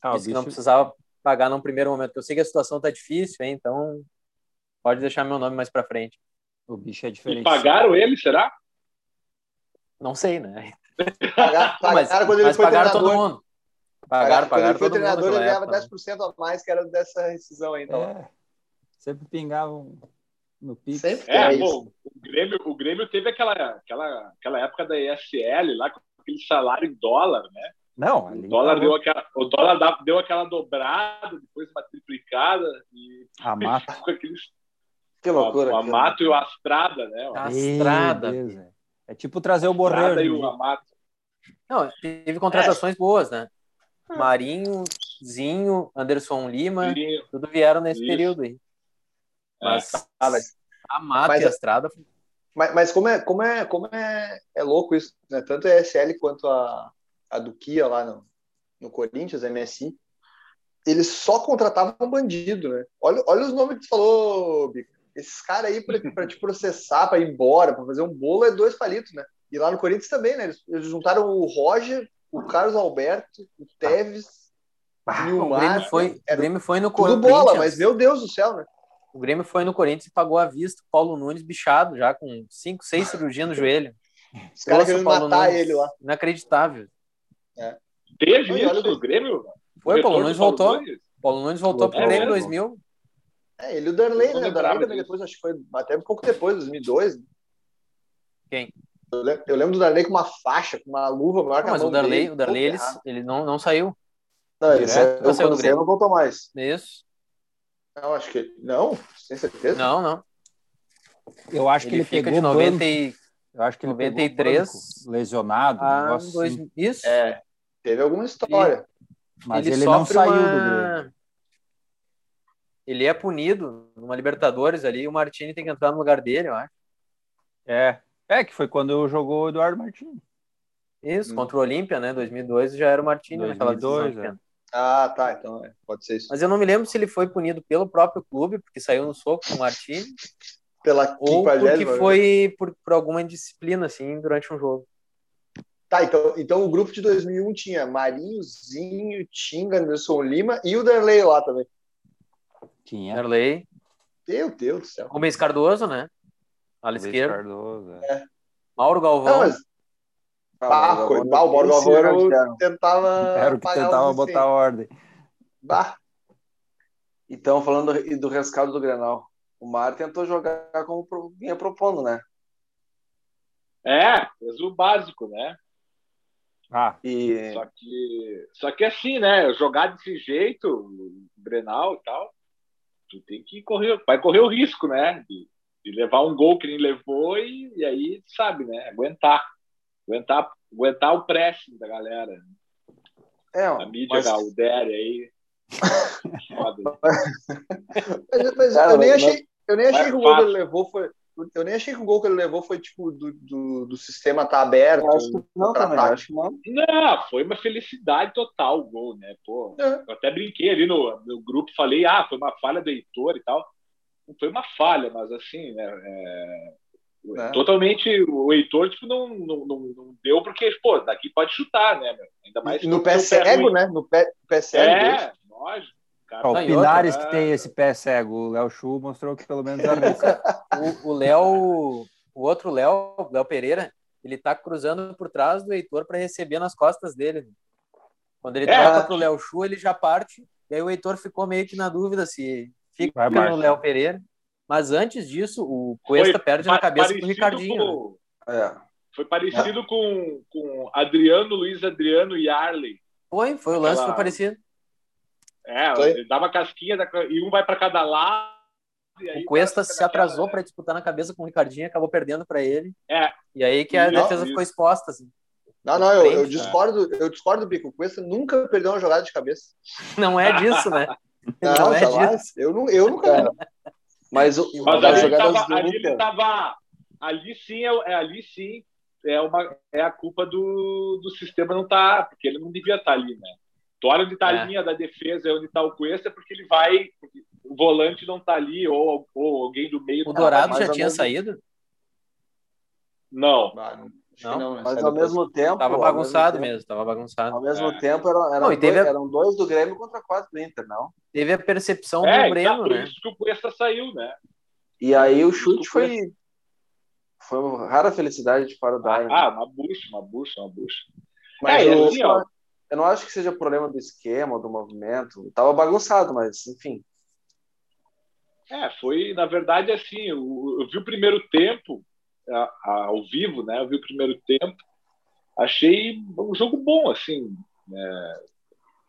ah, disse que não precisava pagar num primeiro momento. Eu sei que a situação tá difícil, hein? então pode deixar meu nome mais para frente. O bicho é diferente. E pagaram ele, será? Não sei, né? Pagaram, mas, quando ele mas foi pagaram todo mundo. Pagaram, pagaram. Quando ele foi treinador, ele ganhava 10% a mais, que era dessa rescisão aí. Então. É. Sempre pingavam no Pix. Sempre é, é bom, o Grêmio, o Grêmio teve aquela, aquela, aquela época da ESL lá, com aquele salário em dólar, né? Não, o dólar, deu aquela, o dólar deu aquela dobrada, depois uma triplicada e a mata. com aqueles que loucura. O Amato e o Astrada, né? O Astrada. é tipo trazer o Borreiro. e o Amato. Não, teve contratações é. boas, né? Marinho, Zinho, Anderson Lima, Zinho. tudo vieram nesse Isso. período aí. Mas, mas Amato mas, e Astrada. Mas, mas como é como é como é, é louco isso, né? Tanto a ESL quanto a a do Kia lá no, no Corinthians, MSI, eles só contratavam um bandido, né? Olha, olha os nomes que tu falou, Bico. Esses caras aí para te processar, para ir embora, para fazer um bolo, é dois palitos, né? E lá no Corinthians também, né? Eles, eles juntaram o Roger, o Carlos Alberto, o Teves, ah, o, o Grêmio foi, o Grêmio foi no Corinthians. Tudo bola, mas meu Deus do céu, né? O Grêmio foi no Corinthians e pagou à vista Paulo Nunes bichado, já com cinco, seis cirurgias no joelho. Os caras querendo matar Nunes. ele lá. Inacreditável. É. Teve Oi, isso no Grêmio? Foi, Paulo Nunes voltou. Paulo Nunes voltou para o Grêmio em 2000. É, ele e o Darley, né? O Darley também depois, acho que foi até um pouco depois, 2002. Quem? Eu lembro, eu lembro do Darley com uma faixa, com uma luva maior que a Mas o Darley, dele. o Darley ele, ele não, não saiu. Não, ele saiu, não saiu do Grêmio. não voltou mais. Isso. Não, acho que. Não, sem certeza. Não, não. Eu acho que ele, ele fica pegou de 90 e... Eu acho que ele 93 lesionado, ah, dois, assim. Isso. É. Teve alguma história. Mas ele, ele não saiu uma... do Grêmio. Ele é punido numa Libertadores ali, e o Martini tem que entrar no lugar dele, eu acho. É, é que foi quando jogou o Eduardo Martini. Isso, hum. contra o Olímpia, né? 2002 já era o Martini 2002, naquela é. Ah, tá, então é, pode ser isso. Mas eu não me lembro se ele foi punido pelo próprio clube, porque saiu no soco com o Martini. Pela ou porque foi por, por alguma indisciplina, assim, durante um jogo. Tá, então, então o grupo de 2001 tinha Marinhozinho, Tinga, Anderson Lima e o Darley lá também. Tinha. Darley. Meu Deus do céu. Rubens Cardoso, né? Ala esquerda. Cardoso, é. é. Mauro Galvão. Não, mas... Ah, bah, o Mauro Galvão era o tentava. Era o que tentava botar ordem. Bah. Então, falando do rescaldo do Grenal, o Mar tentou jogar como vinha propondo, né? É, fez o básico, né? Ah, e... só, que, só que assim, né? Jogar desse jeito, Grenal e tal, tu tem que correr, vai correr o risco, né? De, de levar um gol que nem levou e, e, aí, sabe, né? Aguentar. Aguentar, aguentar o pressing da galera. É, a mídia, mas... Derry aí. Foda. mas, mas Cara, eu nem achei, eu nem achei que o gol que ele levou foi eu nem achei que o gol que ele levou foi tipo do, do, do sistema tá aberto. Eu acho que não, também, acho que não. Não, foi uma felicidade total o gol, né? Pô, é. Eu até brinquei ali no, no grupo, falei, ah, foi uma falha do Heitor e tal. Não foi uma falha, mas assim, né? É, É. Totalmente, o Heitor tipo, não, não, não, não, deu porque, pô, daqui pode chutar, né, meu? Ainda mais no pé cego, né? No pé, pé cego. É, lógico. Cara, o Pinares outra, que tem esse pé cego, o Léo Chu mostrou que pelo menos arrisca. o Léo, o outro Léo, Léo Pereira, ele tá cruzando por trás do Heitor para receber nas costas dele. Quando ele é, troca pro Léo Chu, ele já parte. E aí o Heitor ficou meio que na dúvida se fica no Léo Pereira. Mas antes disso, o Cuesta foi perde na cabeça do Ricardinho. Com... Né? É. Foi parecido é. com, com Adriano, Luiz Adriano e Arley. Foi, foi o lance Aquela... foi parecido. É, foi. ele dava casquinha da... e um vai para cada lado. o Cuesta se atrasou para disputar na cabeça com o Ricardinho, acabou perdendo para ele. É. E aí que a não, defesa isso. ficou exposta. Assim. Não, não, eu, eu discordo, eu discordo, Bico. O Cuesta nunca perdeu uma jogada de cabeça. Não é disso, né? Não, não é disso. Eu, não, eu nunca. Mas, o, Mas ali, tava, ali ele tava. Ali sim, é, é, ali sim é, uma, é a culpa do, do sistema não tá, porque ele não devia estar tá ali, né? Tu olha onde está é. a linha da defesa, onde está o Cuesta, porque ele vai. Porque o volante não está ali, ou, ou alguém do meio. O tá Dourado já tinha saído? Não. não. Não. mas ao mesmo tempo. Tava bagunçado mesmo, tempo, tava bagunçado. Ao mesmo é. tempo, eram, eram, não, dois, a... eram dois do Grêmio contra quatro do Inter, não? Teve a percepção é, do Breno, tá, né? Por isso que o Cuesta saiu, né? E aí o chute foi. Foi uma rara felicidade de fora da área. Ah, uma bucha, uma bucha, uma bucha. Mas é, eu, assim, ó, eu não acho que seja problema do esquema, do movimento. Tava bagunçado, mas enfim. É, foi, na verdade, assim, eu, eu vi o primeiro tempo, ao vivo, né? Eu vi o primeiro tempo, achei um jogo bom, assim. Né?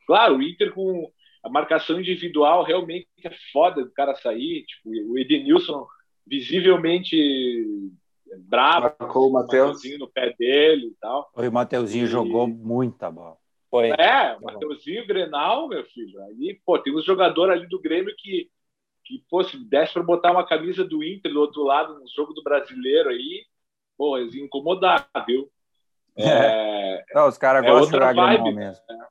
Claro, o Inter com a marcação individual realmente é foda do cara sair. Tipo, o Edenilson visivelmente bravo, Marcou o Matheus no pé dele e tal. O Mateuzinho e... jogou muita bola. Foi. É, o Mateuzinho Grenal, meu filho. Aí, pô, tem uns jogadores ali do Grêmio que, que pô, se desse para botar uma camisa do Inter do outro lado no jogo do brasileiro aí, pô, eles iam incomodar, viu? É, Não, os caras é gostam de jogar Grenal mesmo. Né?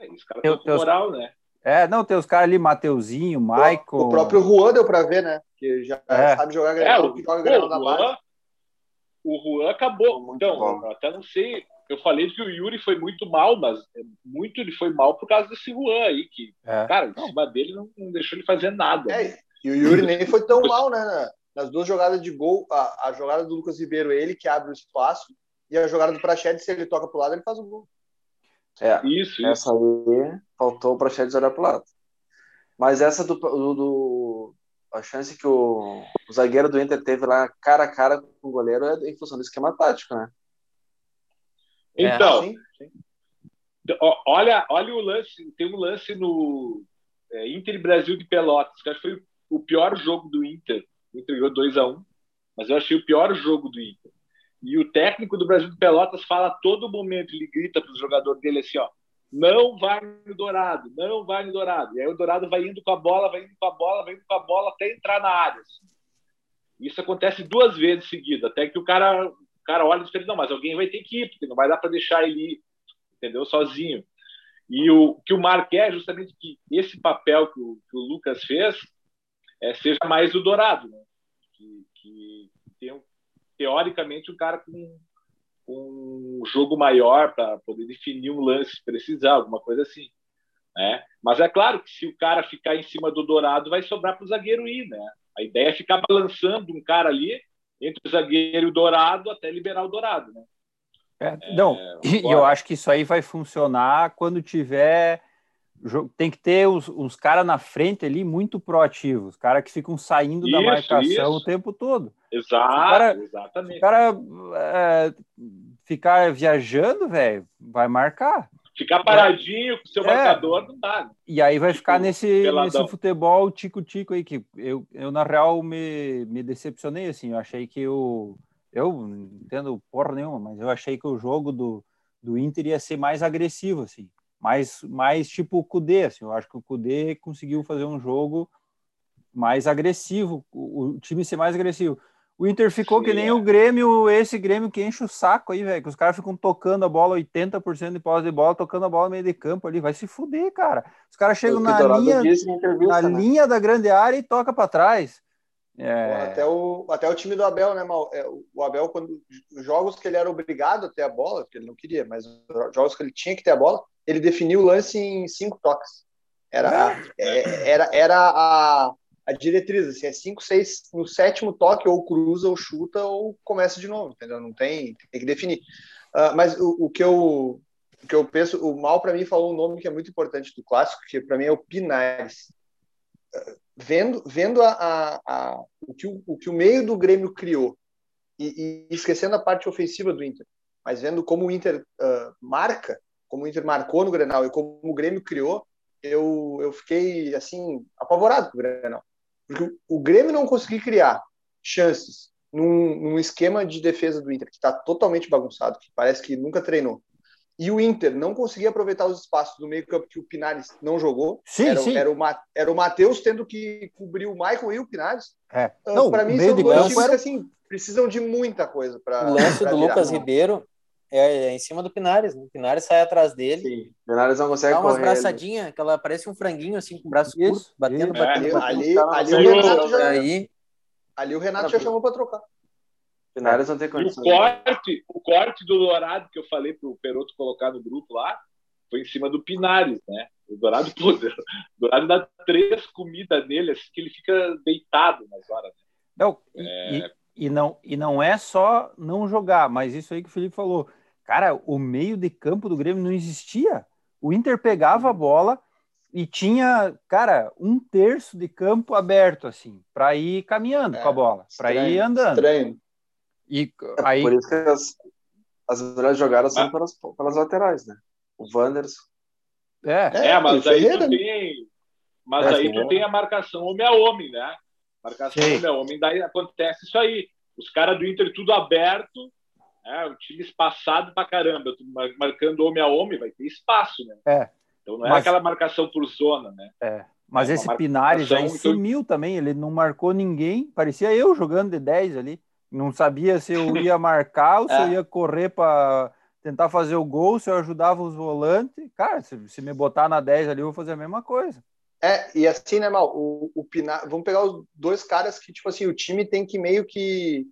É, os caras estão com moral, né? É, não, tem os caras ali, Mateuzinho, Michael. O próprio Juan deu para ver, né? Que já é. sabe jogar é, o, joga na base. O Juan acabou. Então, bom. até não sei. Eu falei que o Yuri foi muito mal, mas muito ele foi mal por causa desse Juan aí, que, é. cara, em cima dele não, não, deixou ele fazer nada. É, e o Yuri nem foi tão mal, né? Nas duas jogadas de gol, a, a jogada do Lucas Ribeiro, ele que abre o espaço, e a jogada do Prachedes, se ele toca pro lado, ele faz o gol. É, isso, essa isso. aí faltou para Prachedes olhar pro lado. Mas essa do, do, do, a chance que o, o, zagueiro do Inter teve lá cara a cara com o goleiro é em função do esquema tático, né? Então, é, sim, sim. olha, olha o lance, tem um lance no é, Inter Brasil de Pelotas, que acho que foi o pior jogo do Inter. O Inter ganhou 2 a 1 um, mas eu achei o pior jogo do Inter. E o técnico do Brasil de Pelotas fala a todo momento, ele grita para os jogadores dele assim, ó, não vai no Dourado, não vai no Dourado. E aí o Dourado vai indo com a bola, vai indo com a bola, vai indo com a bola até entrar na área. Assim. Isso acontece duas vezes seguidas, até que o cara, o cara olha e diz, não, mas alguém vai ter que ir, porque não vai dar para deixar ele ir, entendeu? Sozinho. E o que o Mar quer é justamente que esse papel que o, que o Lucas fez é, seja mais o Dourado, né? que, que tem, teoricamente, um cara com um jogo maior para poder definir um lance, se precisar, alguma coisa assim. Né? Mas é claro que se o cara ficar em cima do Dourado, vai sobrar para o zagueiro ir. Né? A ideia é ficar balançando um cara ali entre o zagueiro e o Dourado até liberar o Dourado. Né? É, não, e eu acho que isso aí vai funcionar quando tiver. Tem que ter os, os caras na frente ali muito proativos, caras que ficam saindo isso, da marcação isso. o tempo todo. Exato, cara, exatamente. O cara é, ficar viajando, velho, vai marcar. Ficar paradinho com o seu é. marcador não dá. Né? E aí vai tipo, ficar nesse, nesse futebol tico-tico aí, que eu, eu na real me, me decepcionei, assim, eu achei que o... Eu não entendo porra nenhuma, mas eu achei que o jogo do, do Inter ia ser mais agressivo, assim. Mais, mais tipo o Kudê, assim. Eu acho que o Kudê conseguiu fazer um jogo mais agressivo, o, o time ser mais agressivo. O Inter ficou Sim, que nem é. o Grêmio, esse Grêmio que enche o saco aí, velho. Que os caras ficam tocando a bola, 80% de posse de bola, tocando a bola no meio de campo ali. Vai se fuder, cara. Os caras chegam na, linha, na né? linha da grande área e toca para trás. É. Até, o, até o time do Abel, né, Mal? É, o Abel, quando jogos que ele era obrigado a ter a bola, que ele não queria, mas jogos que ele tinha que ter a bola, ele definiu o lance em cinco toques. Era, é, era, era a, a diretriz, assim, é 5, 6, no sétimo toque, ou cruza, ou chuta, ou começa de novo, entendeu? Não tem, tem que definir. Uh, mas o, o, que eu, o que eu penso, o Mal para mim falou um nome que é muito importante do clássico, que para mim é o Pinares. Uh, vendo vendo a, a, a, o, que o, o que o meio do Grêmio criou, e, e, esquecendo a parte ofensiva do Inter, mas vendo como o Inter uh, marca, como o Inter marcou no Grenal e como o Grêmio criou, eu, eu fiquei assim apavorado com o Grenal. Porque o Grêmio não conseguiu criar chances num, num esquema de defesa do Inter que está totalmente bagunçado, que parece que nunca treinou. E o Inter não conseguia aproveitar os espaços do meio campo que o Pinares não jogou. Sim, era, sim. Era o, era o Matheus tendo que cobrir o Michael e o Pinares. É. Uh, para mim, são dois times era... que assim, precisam de muita coisa para. O lance do Lucas Ribeiro é, é, em cima do Pinares. Né? O Pinares sai atrás dele. Sim. O Pinares não consegue Dá umas braçadinhas, que ela parece um franguinho, assim, com o braço isso, curto, batendo, isso. batendo, é, batendo. Ali, ali, ali, o Renato já, aí... ali o Renato já chamou para trocar. Pinares não tem condição. O corte, o corte do Dourado que eu falei pro Peroto colocar no grupo lá foi em cima do Pinares, né? O Dourado, pô, o Dourado dá três comidas nele, assim, que ele fica deitado nas horas. Né? Não, é... e, e, não, e não é só não jogar, mas isso aí que o Felipe falou. Cara, o meio de campo do Grêmio não existia. O Inter pegava a bola e tinha, cara, um terço de campo aberto, assim, para ir caminhando é, com a bola, para ir andando. Estranho. E é aí... Por isso que as, as melhores jogadas são ah. pelas, pelas laterais, né? O Wanderson. É, é mas aí tu tem. Mas é, aí tu tem a marcação homem a homem, né? Marcação sim. homem a homem, daí acontece isso aí. Os caras do Inter tudo aberto, é, o time espaçado pra caramba, marcando homem a homem, vai ter espaço, né? É. Então não é mas... aquela marcação por zona, né? É. Mas é esse Pinares aí então... sumiu também, ele não marcou ninguém, parecia eu jogando de 10 ali. Não sabia se eu ia marcar ou se é. eu ia correr para tentar fazer o gol, se eu ajudava os volantes. Cara, se, se, me botar na 10 ali, eu vou fazer a mesma coisa. É, e assim, né, Mal? O, o Pinares, vamos pegar os dois caras que, tipo assim, o time tem que meio que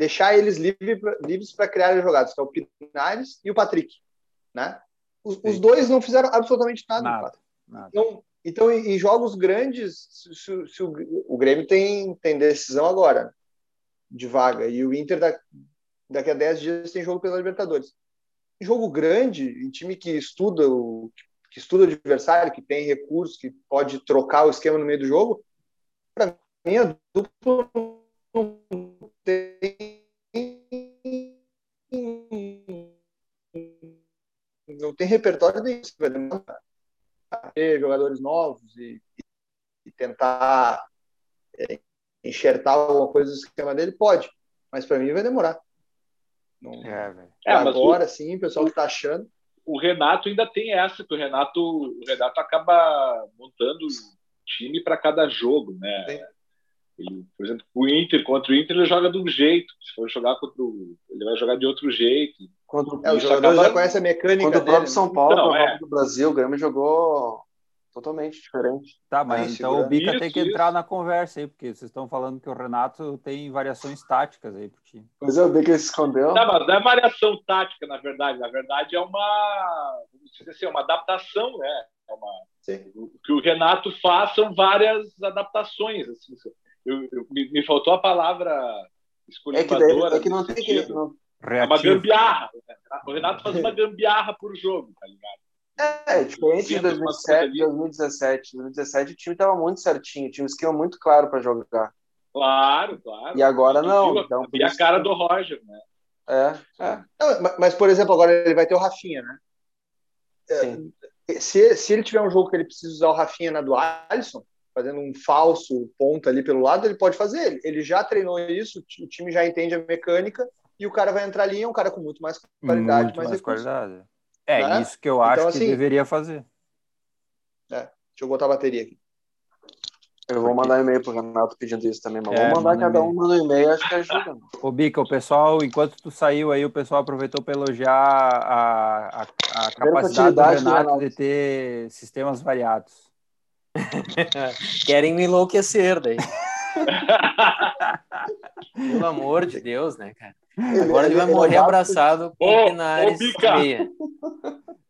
deixar eles livre livres para criar jogadas, que é o Pinares e o Patrick, né? Os, os dois não fizeram absolutamente nada. nada, nada. Então, então, em, jogos grandes, se, se, se o, o, Grêmio tem, tem decisão agora de vaga e o Inter da, daqui a 10 dias tem jogo pela Libertadores. Jogo grande, em time que estuda o que estuda o adversário, que tem recursos, que pode trocar o esquema no meio do jogo, para mim a dupla não tem não tem repertório disso, ter jogadores novos e, e tentar é, enxertar alguma coisa no esquema dele, pode, mas para mim vai demorar. Não, é, é, agora, o, sim, o pessoal que tá achando. O Renato ainda tem essa, que o Renato, o Renato acaba montando time para cada jogo, né? Ele, por exemplo, o Inter contra o Inter ele joga de um jeito. Se for jogar contra o, ele vai jogar de outro jeito. Contra, é, o jogador acaba... já conhece a mecânica contra o próprio né? São Paulo, então, é. do Brasil, o Grêmio jogou totalmente diferente. Tá, mas então o Bica isso, tem que isso. entrar na conversa aí, porque vocês estão falando que o Renato tem variações táticas aí pro time. Pois é, o Bica se escondeu. Não, mas não é variação tática, na verdade. Na verdade, é uma, assim, uma adaptação, né? É uma, o que o Renato faz são várias adaptações. Assim, eu, eu me, me, faltou a palavra escolhedora. É que, é que não tem que. Não... É uma gambiarra. O Renato faz uma gambiarra por jogo, tá ligado? É, diferente de 2007, 2017. 2017 o time estava muito certinho, tinha um esquema muito claro para jogar. Claro, claro. E agora não. Então, e a cara do Roger, né? É, é. Não, mas, por exemplo, agora ele vai ter o Rafinha, né? Sim. É, se, se ele tiver um jogo que ele precisa usar o Rafinha na do Alisson, fazendo um falso ponta ali pelo lado, ele pode fazer. Ele já treinou isso, o time já entende a mecânica e o cara vai entrar ali, é um cara com muito mais qualidade, muito mais, mais qualidade. É né? isso que eu acho então, que assim, deveria fazer. É, deixa eu botar a bateria aqui. Eu vou mandar e-mail pro Renato pedindo isso também, mas é, vou mandar cada um manda e-mail, acho que ajuda. Ô, Bica, o pessoal, enquanto tu saiu aí, o pessoal aproveitou para elogiar a, a, a capacidade do Renato de ter sistemas variados. Querem me enlouquecer daí. Pelo amor de Deus, né, cara? Agora ele vai morrer abraçado com o Pinares.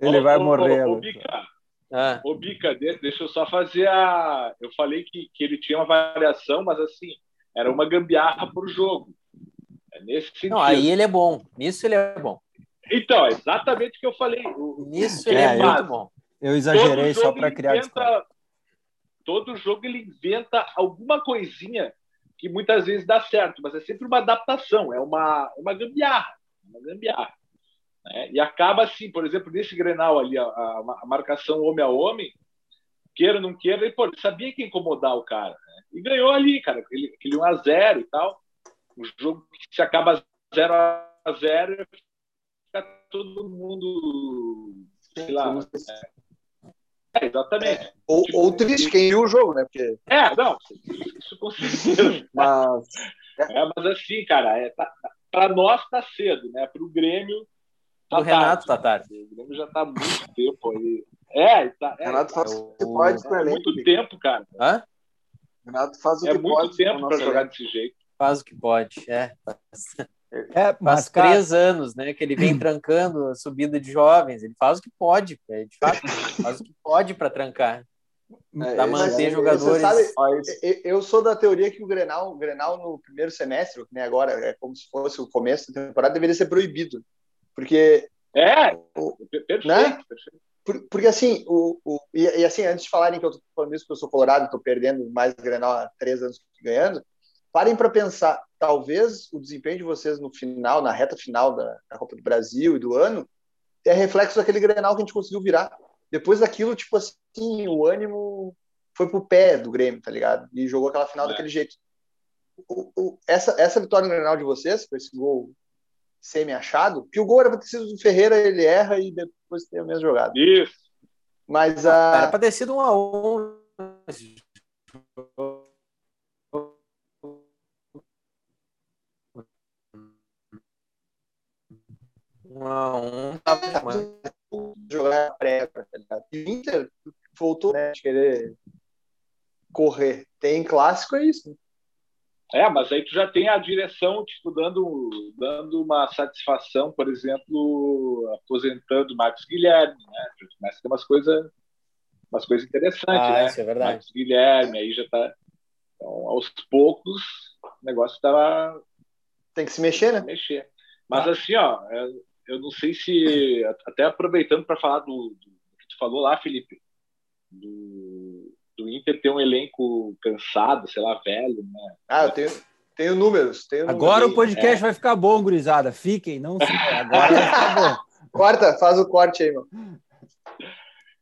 Ele vai morrer. Ô, Bica, ah. ô, Bica, deixa eu só fazer a. Eu falei que, que ele tinha uma variação, mas assim, era uma gambiarra por jogo. É nesse sentido. Não, aí ele é bom. Nisso ele é bom. Então, exatamente o que eu falei. Nisso ele é, é muito bom. Eu exagerei só para criar inventa, Todo jogo ele inventa alguma coisinha que muitas vezes dá certo, mas é sempre uma adaptação, é uma, uma gambiarra. Uma gambiarra. Né? E acaba assim, por exemplo, nesse Grenal ali, a, a, a marcação homem a homem, queira ou não queira, ele, pô, ele sabia que incomodar o cara. Né? E ganhou ali, cara, aquele, aquele 1x0 e tal. O jogo que se acaba 0 a 0 fica todo mundo, sei lá. É, exatamente. É, ou, tipo, ou triste quem viu o jogo, né? Porque... É, não, isso com certeza. mas... É, mas assim, cara, é, tá, para nós tá cedo, né? Para o Grêmio. Tá o Renato tá tarde. O Grêmio já tá há muito tempo aí. É, tá, é, Renato faz o que pode para É muito tempo, cara. Hã? Renato faz o é que pode. É muito tempo para jogar desse jeito. Faz o que pode, é. É, mas, faz três anos, né, que ele vem trancando a subida de jovens. Ele faz o que pode, é, de fato, faz o que pode para trancar, é, para manter é, jogadores. Sabe, eu sou da teoria que o Grenal, o Grenal no primeiro semestre, né, agora é como se fosse o começo da temporada, deveria ser proibido, porque é, o, perfeito, né? perfeito. porque assim, o, o e, e, assim, antes de falarem que eu tô falando isso, que eu sou colorado, estou perdendo mais Grenal há três anos ganhando, parem para pensar, talvez o desempenho de vocês no final, na reta final da, da Copa do Brasil e do ano, é reflexo daquele Grenal que a gente conseguiu virar. Depois daquilo, tipo assim, o ânimo foi pro pé do Grêmio, tá ligado? E jogou aquela final é. daquele jeito. O, o, essa, essa vitória no Grenal de vocês, com esse gol semi-achado, que o gol era pra ter sido do Ferreira, ele erra e depois tem a mesma jogada. Isso. Mas a... Era pra ter sido um a um Um a um tava jogar pré, tá ligado? E o Inter voltou né, de querer correr. Tem clássico, é isso. É, mas aí tu já tem a direção, tipo, dando, dando uma satisfação, por exemplo, aposentando o Marcos Guilherme, né? Começa a ter umas coisas umas coisas interessantes, ah, né? Isso é verdade. Marcos Guilherme, aí já tá. Então, aos poucos, o negócio tava. Tem que se mexer, né? Mexer. Mas ah. assim, ó, é, eu não sei se. Até aproveitando para falar do, do, que tu falou lá, Felipe, do, do Inter ter um elenco cansado, sei lá, velho, né? Ah, eu tenho, tenho números. Tenho agora números o podcast é. vai ficar bom, gurizada. Fiquem, não se. Agora vai ficar bom. Corta, faz o corte aí, mano.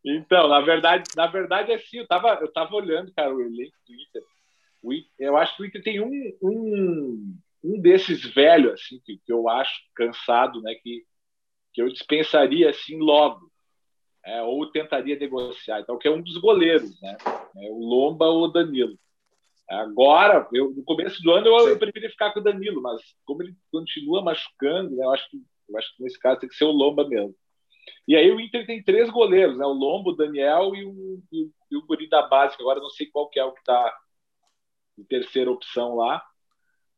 Então, na verdade, na verdade, assim, eu tava, eu tava olhando, cara, o elenco do Inter. O Inter eu acho que o Inter tem um, um, um desses velhos, assim, que, que eu acho cansado, né, que que eu dispensaria assim logo, é, ou tentaria negociar. Então, que é um dos goleiros, né? É o Lomba ou o Danilo. Agora, eu, no começo do ano, eu, eu preferia ficar com o Danilo, mas como ele continua machucando, né, eu, acho que, eu acho que nesse caso tem que ser o Lomba mesmo. E aí o Inter tem três goleiros, né? O Lombo, o Daniel e o, e e o Guri da base, agora não sei qual que é o que está em terceira opção lá,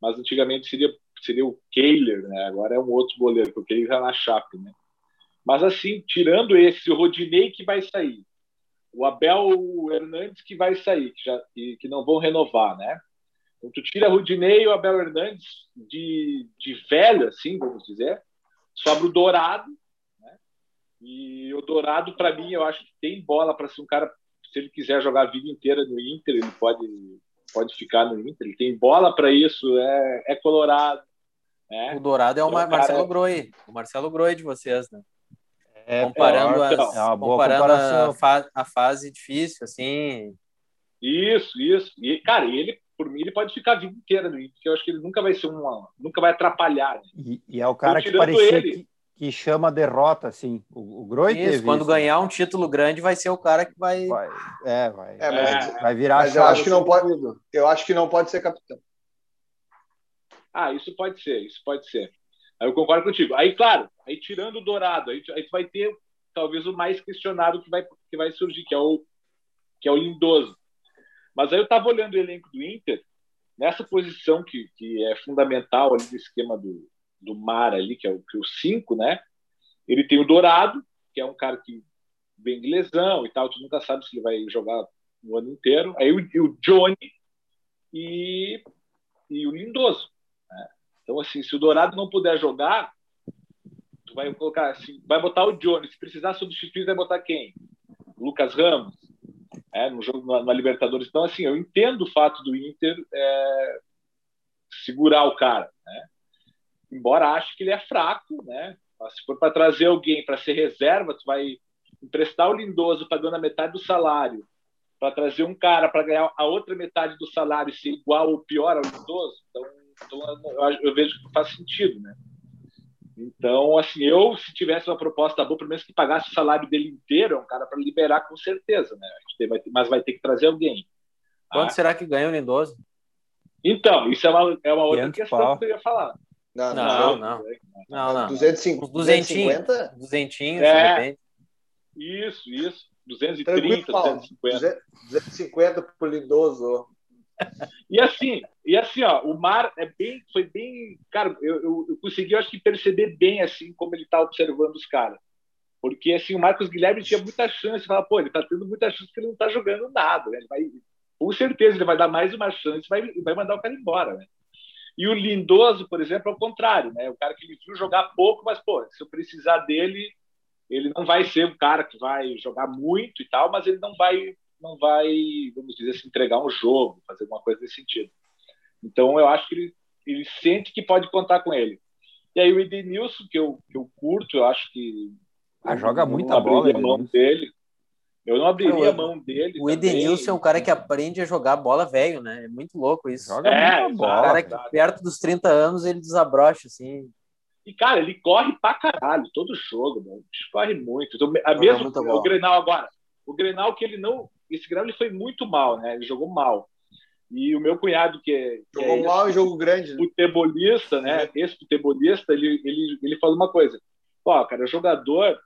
mas antigamente seria seria o Kehler, né? Agora é um outro goleiro, porque ele já na Chape, né? Mas assim, tirando esse, o Rodinei que vai sair, o Abel Hernandes que vai sair, que, já, que, que não vão renovar, né? Então tu tira o Rodinei e o Abel Hernandes de, de velho, assim, vamos dizer, sobra o Dourado, né? E o Dourado, para mim, eu acho que tem bola para ser um cara, se ele quiser jogar a vida inteira no Inter, ele pode pode ficar no Inter, ele tem bola para isso, é, é colorado, é. O Dourado é o então, Marcelo cara... Groi, o Marcelo Groi de vocês, né? É, comparando, é, as, é comparando a, fa a, fase difícil, assim. Isso, isso. E, cara, ele, por mim, ele pode ficar a vida inteira no Inter, porque eu acho que ele nunca vai ser uma. nunca vai atrapalhar. Né? E, e, é o cara que parecia ele... que, que, chama a derrota, assim. O, o Groi isso, teve quando isso, ganhar né? um título grande, vai ser o cara que vai. vai é, vai. É, mas, vai virar mas eu acho que não pode. Eu acho que não pode ser capitão. Ah, isso pode ser, isso pode ser. Aí eu concordo contigo. Aí, claro, aí tirando o Dourado, aí, aí tu vai ter talvez o mais questionado que vai, que vai surgir, que é o, que é o Lindoso. Mas aí eu estava olhando o elenco do Inter nessa posição que, que é fundamental ali no esquema do, do Mar ali, que é o, que é o cinco, né? Ele tem o Dourado, que é um cara que vem de lesão e tal, tu nunca sabe se ele vai jogar o ano inteiro. Aí o, o Johnny e, e o Lindoso. Então, assim, se o Dourado não puder jogar, tu vai colocar assim, vai botar o Johnny. Se precisar substituir, vai botar quem? Lucas Ramos, é, no jogo na, na, Libertadores. Então, assim, eu entendo o fato do Inter é, segurar o cara, né? Embora ache que ele é fraco, né? Se for para trazer alguém para ser reserva, tu vai emprestar o Lindoso pagando a metade do salário para trazer um cara para ganhar a outra metade do salário ser igual ou pior ao Lindoso. Então, então eu, eu, vejo que faz sentido, né? Então, assim, eu, se tivesse uma proposta boa, pelo menos que pagasse o salário dele inteiro, é um cara para liberar com certeza, né? Vai ter, mas vai ter que trazer alguém. Quanto ah. será que ganha o Lindoso? Então, isso é uma, é uma outra questão pau. que eu ia falar. Não, não, não. não, não, não. 250? 250? Duzentinhos, é, de repente. Isso, isso. 230, 250. 250 por Lindoso. E assim, e assim, ó, o Mar é bem, foi bem, cara, eu, eu, eu consegui, eu acho que perceber bem assim como ele está observando os caras, porque assim o Marcos Guilherme tinha muita chance, fala, pô, ele está tendo muita chance porque ele não está jogando nada, né? Ele vai, com certeza ele vai dar mais uma chance, vai, vai mandar o cara embora, né? E o Lindoso, por exemplo, é o contrário, né? O cara que ele viu jogar pouco, mas pô, se eu precisar dele, ele não vai ser um cara que vai jogar muito e tal, mas ele não vai não vai, vamos dizer assim, entregar um jogo, fazer alguma coisa nesse sentido. Então, eu acho que ele, ele sente que pode contar com ele. E aí o Edenilson, que eu, que eu curto, eu acho que. Ah, joga muita bola. A mão dele. Eu não abriria a mão dele. O Edenilson é um cara que aprende a jogar bola velho, né? É muito louco isso. Joga é, muita bola. Um cara que perto dos 30 anos ele desabrocha, assim. E, cara, ele corre pra caralho, todo jogo, mano. corre muito. Então, a mesmo o Grenal agora. O Grenal que ele não esse grau ele foi muito mal, né? Ele jogou mal. E o meu cunhado, que é. Que jogou é mal em jogo grande. Né? Futebolista, né? Esse futebolista, ele, ele, ele falou uma coisa. Pô, cara, jogador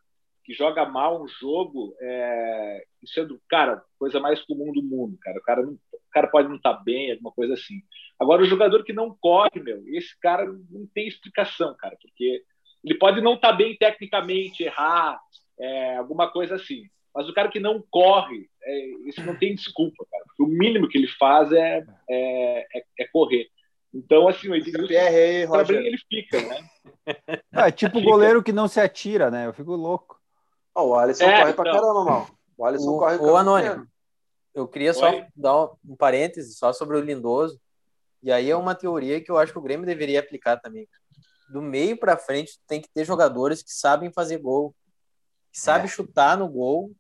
que joga mal um jogo, é, isso é do cara, coisa mais comum do mundo, cara. O cara, não, o cara pode não estar tá bem, alguma coisa assim. Agora, o jogador que não corre, meu, esse cara não tem explicação, cara, porque ele pode não estar tá bem tecnicamente, errar, é, alguma coisa assim. Mas o cara que não corre, é, isso não tem desculpa, cara. o mínimo que ele faz é, é, é, é correr. Então, assim, o Edilson, aí, Roger. ele fica, né? É tipo o goleiro que não se atira, né? Eu fico louco. Oh, o Alisson é, corre pra então. caramba, mal. O Alisson o, corre O Anônimo, eu queria só Oi? dar um parêntese só sobre o Lindoso. E aí é uma teoria que eu acho que o Grêmio deveria aplicar também. Do meio para frente, tem que ter jogadores que sabem fazer gol, que sabe é. chutar no gol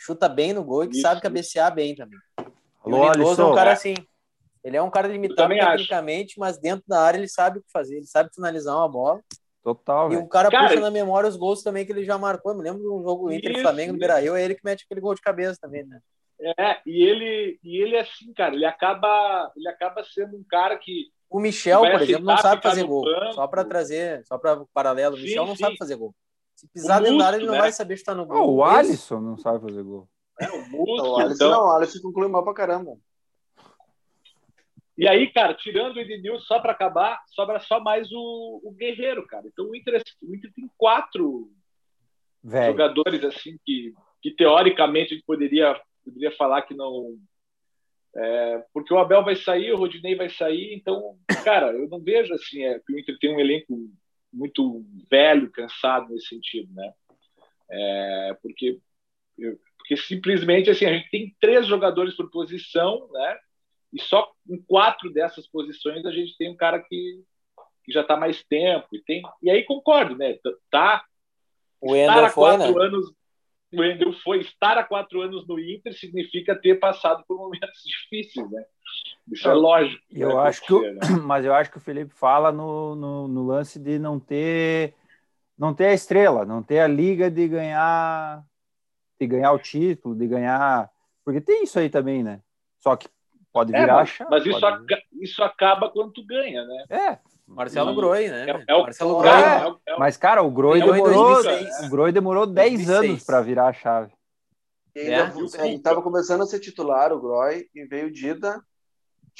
chuta bem no gol e que Isso. sabe cabecear bem também. Alô, o Lindoso é um cara assim. Ele é um cara limitado tecnicamente, mas dentro da área ele sabe o que fazer. Ele sabe finalizar uma bola. Total. E o cara, cara, puxa na memória os gols também que ele já marcou. Eu me lembro de um jogo Inter e Flamengo no Beira-Rio, é ele que mete aquele gol de cabeça também, né? É, e ele, e ele é assim, cara, ele acaba, ele acaba sendo um cara que. O Michel, por exemplo, não sabe fazer gol. Só para trazer, só para paralelo, o Michel não sim. sabe fazer gol. Se pisar dentro da área, ele não né? vai saber estar no gol. Oh, o Alisson não sabe fazer gol. É, o Musto, o Alisson então... não, o Alisson concluiu mal pra caramba. E aí, cara, tirando o Edenilson, só para acabar, sobra só mais o, o Guerreiro, cara. Então o Inter, o Inter tem quatro Velho. jogadores assim que, que teoricamente a gente poderia, poderia falar que não. É, porque o Abel vai sair, o Rodinei vai sair, então, cara, eu não vejo assim é, que o Inter tem um elenco muito velho, cansado nesse sentido, né? É, porque, porque simplesmente assim a gente tem três jogadores por posição, né? E só em quatro dessas posições a gente tem um cara que, que já está mais tempo e tem e aí concordo, né? Tá o há quatro né? anos o Wendel foi estar há quatro anos no Inter significa ter passado por momentos difíceis, né? Isso é lógico. Eu acho que, né? mas eu acho que o Felipe fala no, no, no, lance de não ter, não ter a estrela, não ter a liga de ganhar, de ganhar o título, de ganhar, porque tem isso aí também, né? Só que pode é, virar. É, mas, mas isso, ac isso acaba quando tu ganha, né? É. Marcelo Groi, né? É, é o, Marcelo Groi. É, é mas, cara, o Groi demorou, o Groi demorou 10 anos para virar a chave. E é, estava começando a ser titular o Groi e veio o Dida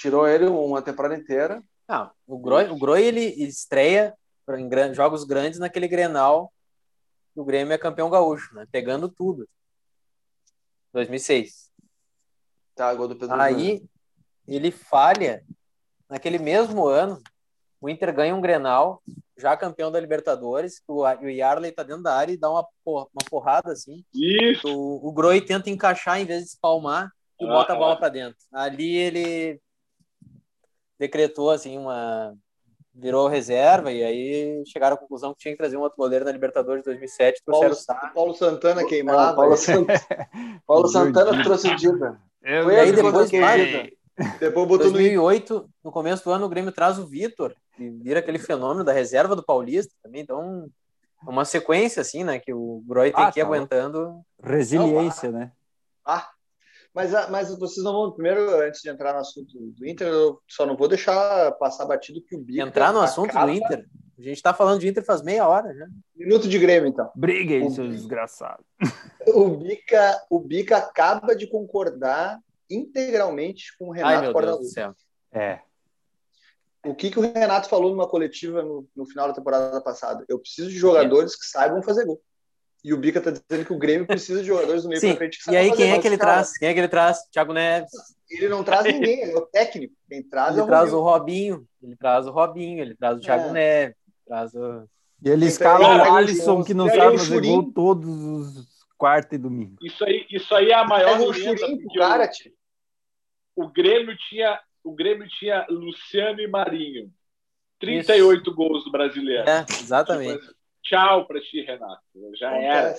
tirou ele uma temporada inteira. Não, o Groi, o Groi ele estreia em grandes, jogos grandes naquele Grenal o Grêmio é campeão gaúcho, né? Pegando tudo. 2006. Tá, gol do Pedro Aí ele falha naquele mesmo ano. O Inter ganha um Grenal, já campeão da Libertadores. O, o Yarley tá dentro da área e dá uma, uma porrada assim. Isso. O, o Groi tenta encaixar em vez de espalmar e ah, bota a bola para dentro. Ali ele decretou assim uma virou reserva e aí chegaram à conclusão que tinha que trazer um outro goleiro na Libertadores de 2007 trouxeram Paulo, o Paulo Santana queimava. Paulo, Paulo Santana trouxe o Dida. Foi aí depois, que... depois botou 2008, no... no começo do ano, o Grêmio traz o Vitor, e vira aquele fenômeno da reserva do Paulista também, então é uma sequência assim, né, que o Groy tem ah, que ir tá. aguentando. Resiliência, né? Ah, mas, ah, mas vocês não vão, primeiro, antes de entrar no assunto do Inter, eu só não vou deixar passar batido que o Bica. Entrar no assunto acaba... do Inter? A gente está falando de Inter faz meia hora já. Minuto de Grêmio, então. Briguem, o... seus desgraçados. O Bica, o Bica acaba de concordar integralmente com o Renato Ai, meu Deus do céu. É. O que, que o Renato falou numa coletiva no, no final da temporada passada? Eu preciso de jogadores que saibam fazer gol. E o Bica tá dizendo que o Grêmio precisa de jogadores do meio Sim. pra frente. Que e aí, quem é que ele cara. traz? Quem é que ele traz? Thiago Neves. Ele não traz ninguém, é o técnico. Quem traz ele é o traz o Robinho, ele traz o Robinho, ele traz o Thiago é. Neves, traz o. E ele escala o Alisson, que não sabe fazer gol todos os quartos e domingo. Isso aí, isso aí é a maior é lenda. Cara, tio. O Grêmio tinha, o Grêmio tinha Luciano e Marinho. 38 isso. gols do brasileiro. É, exatamente. Tipo, tchau para ti, Renato. Já era.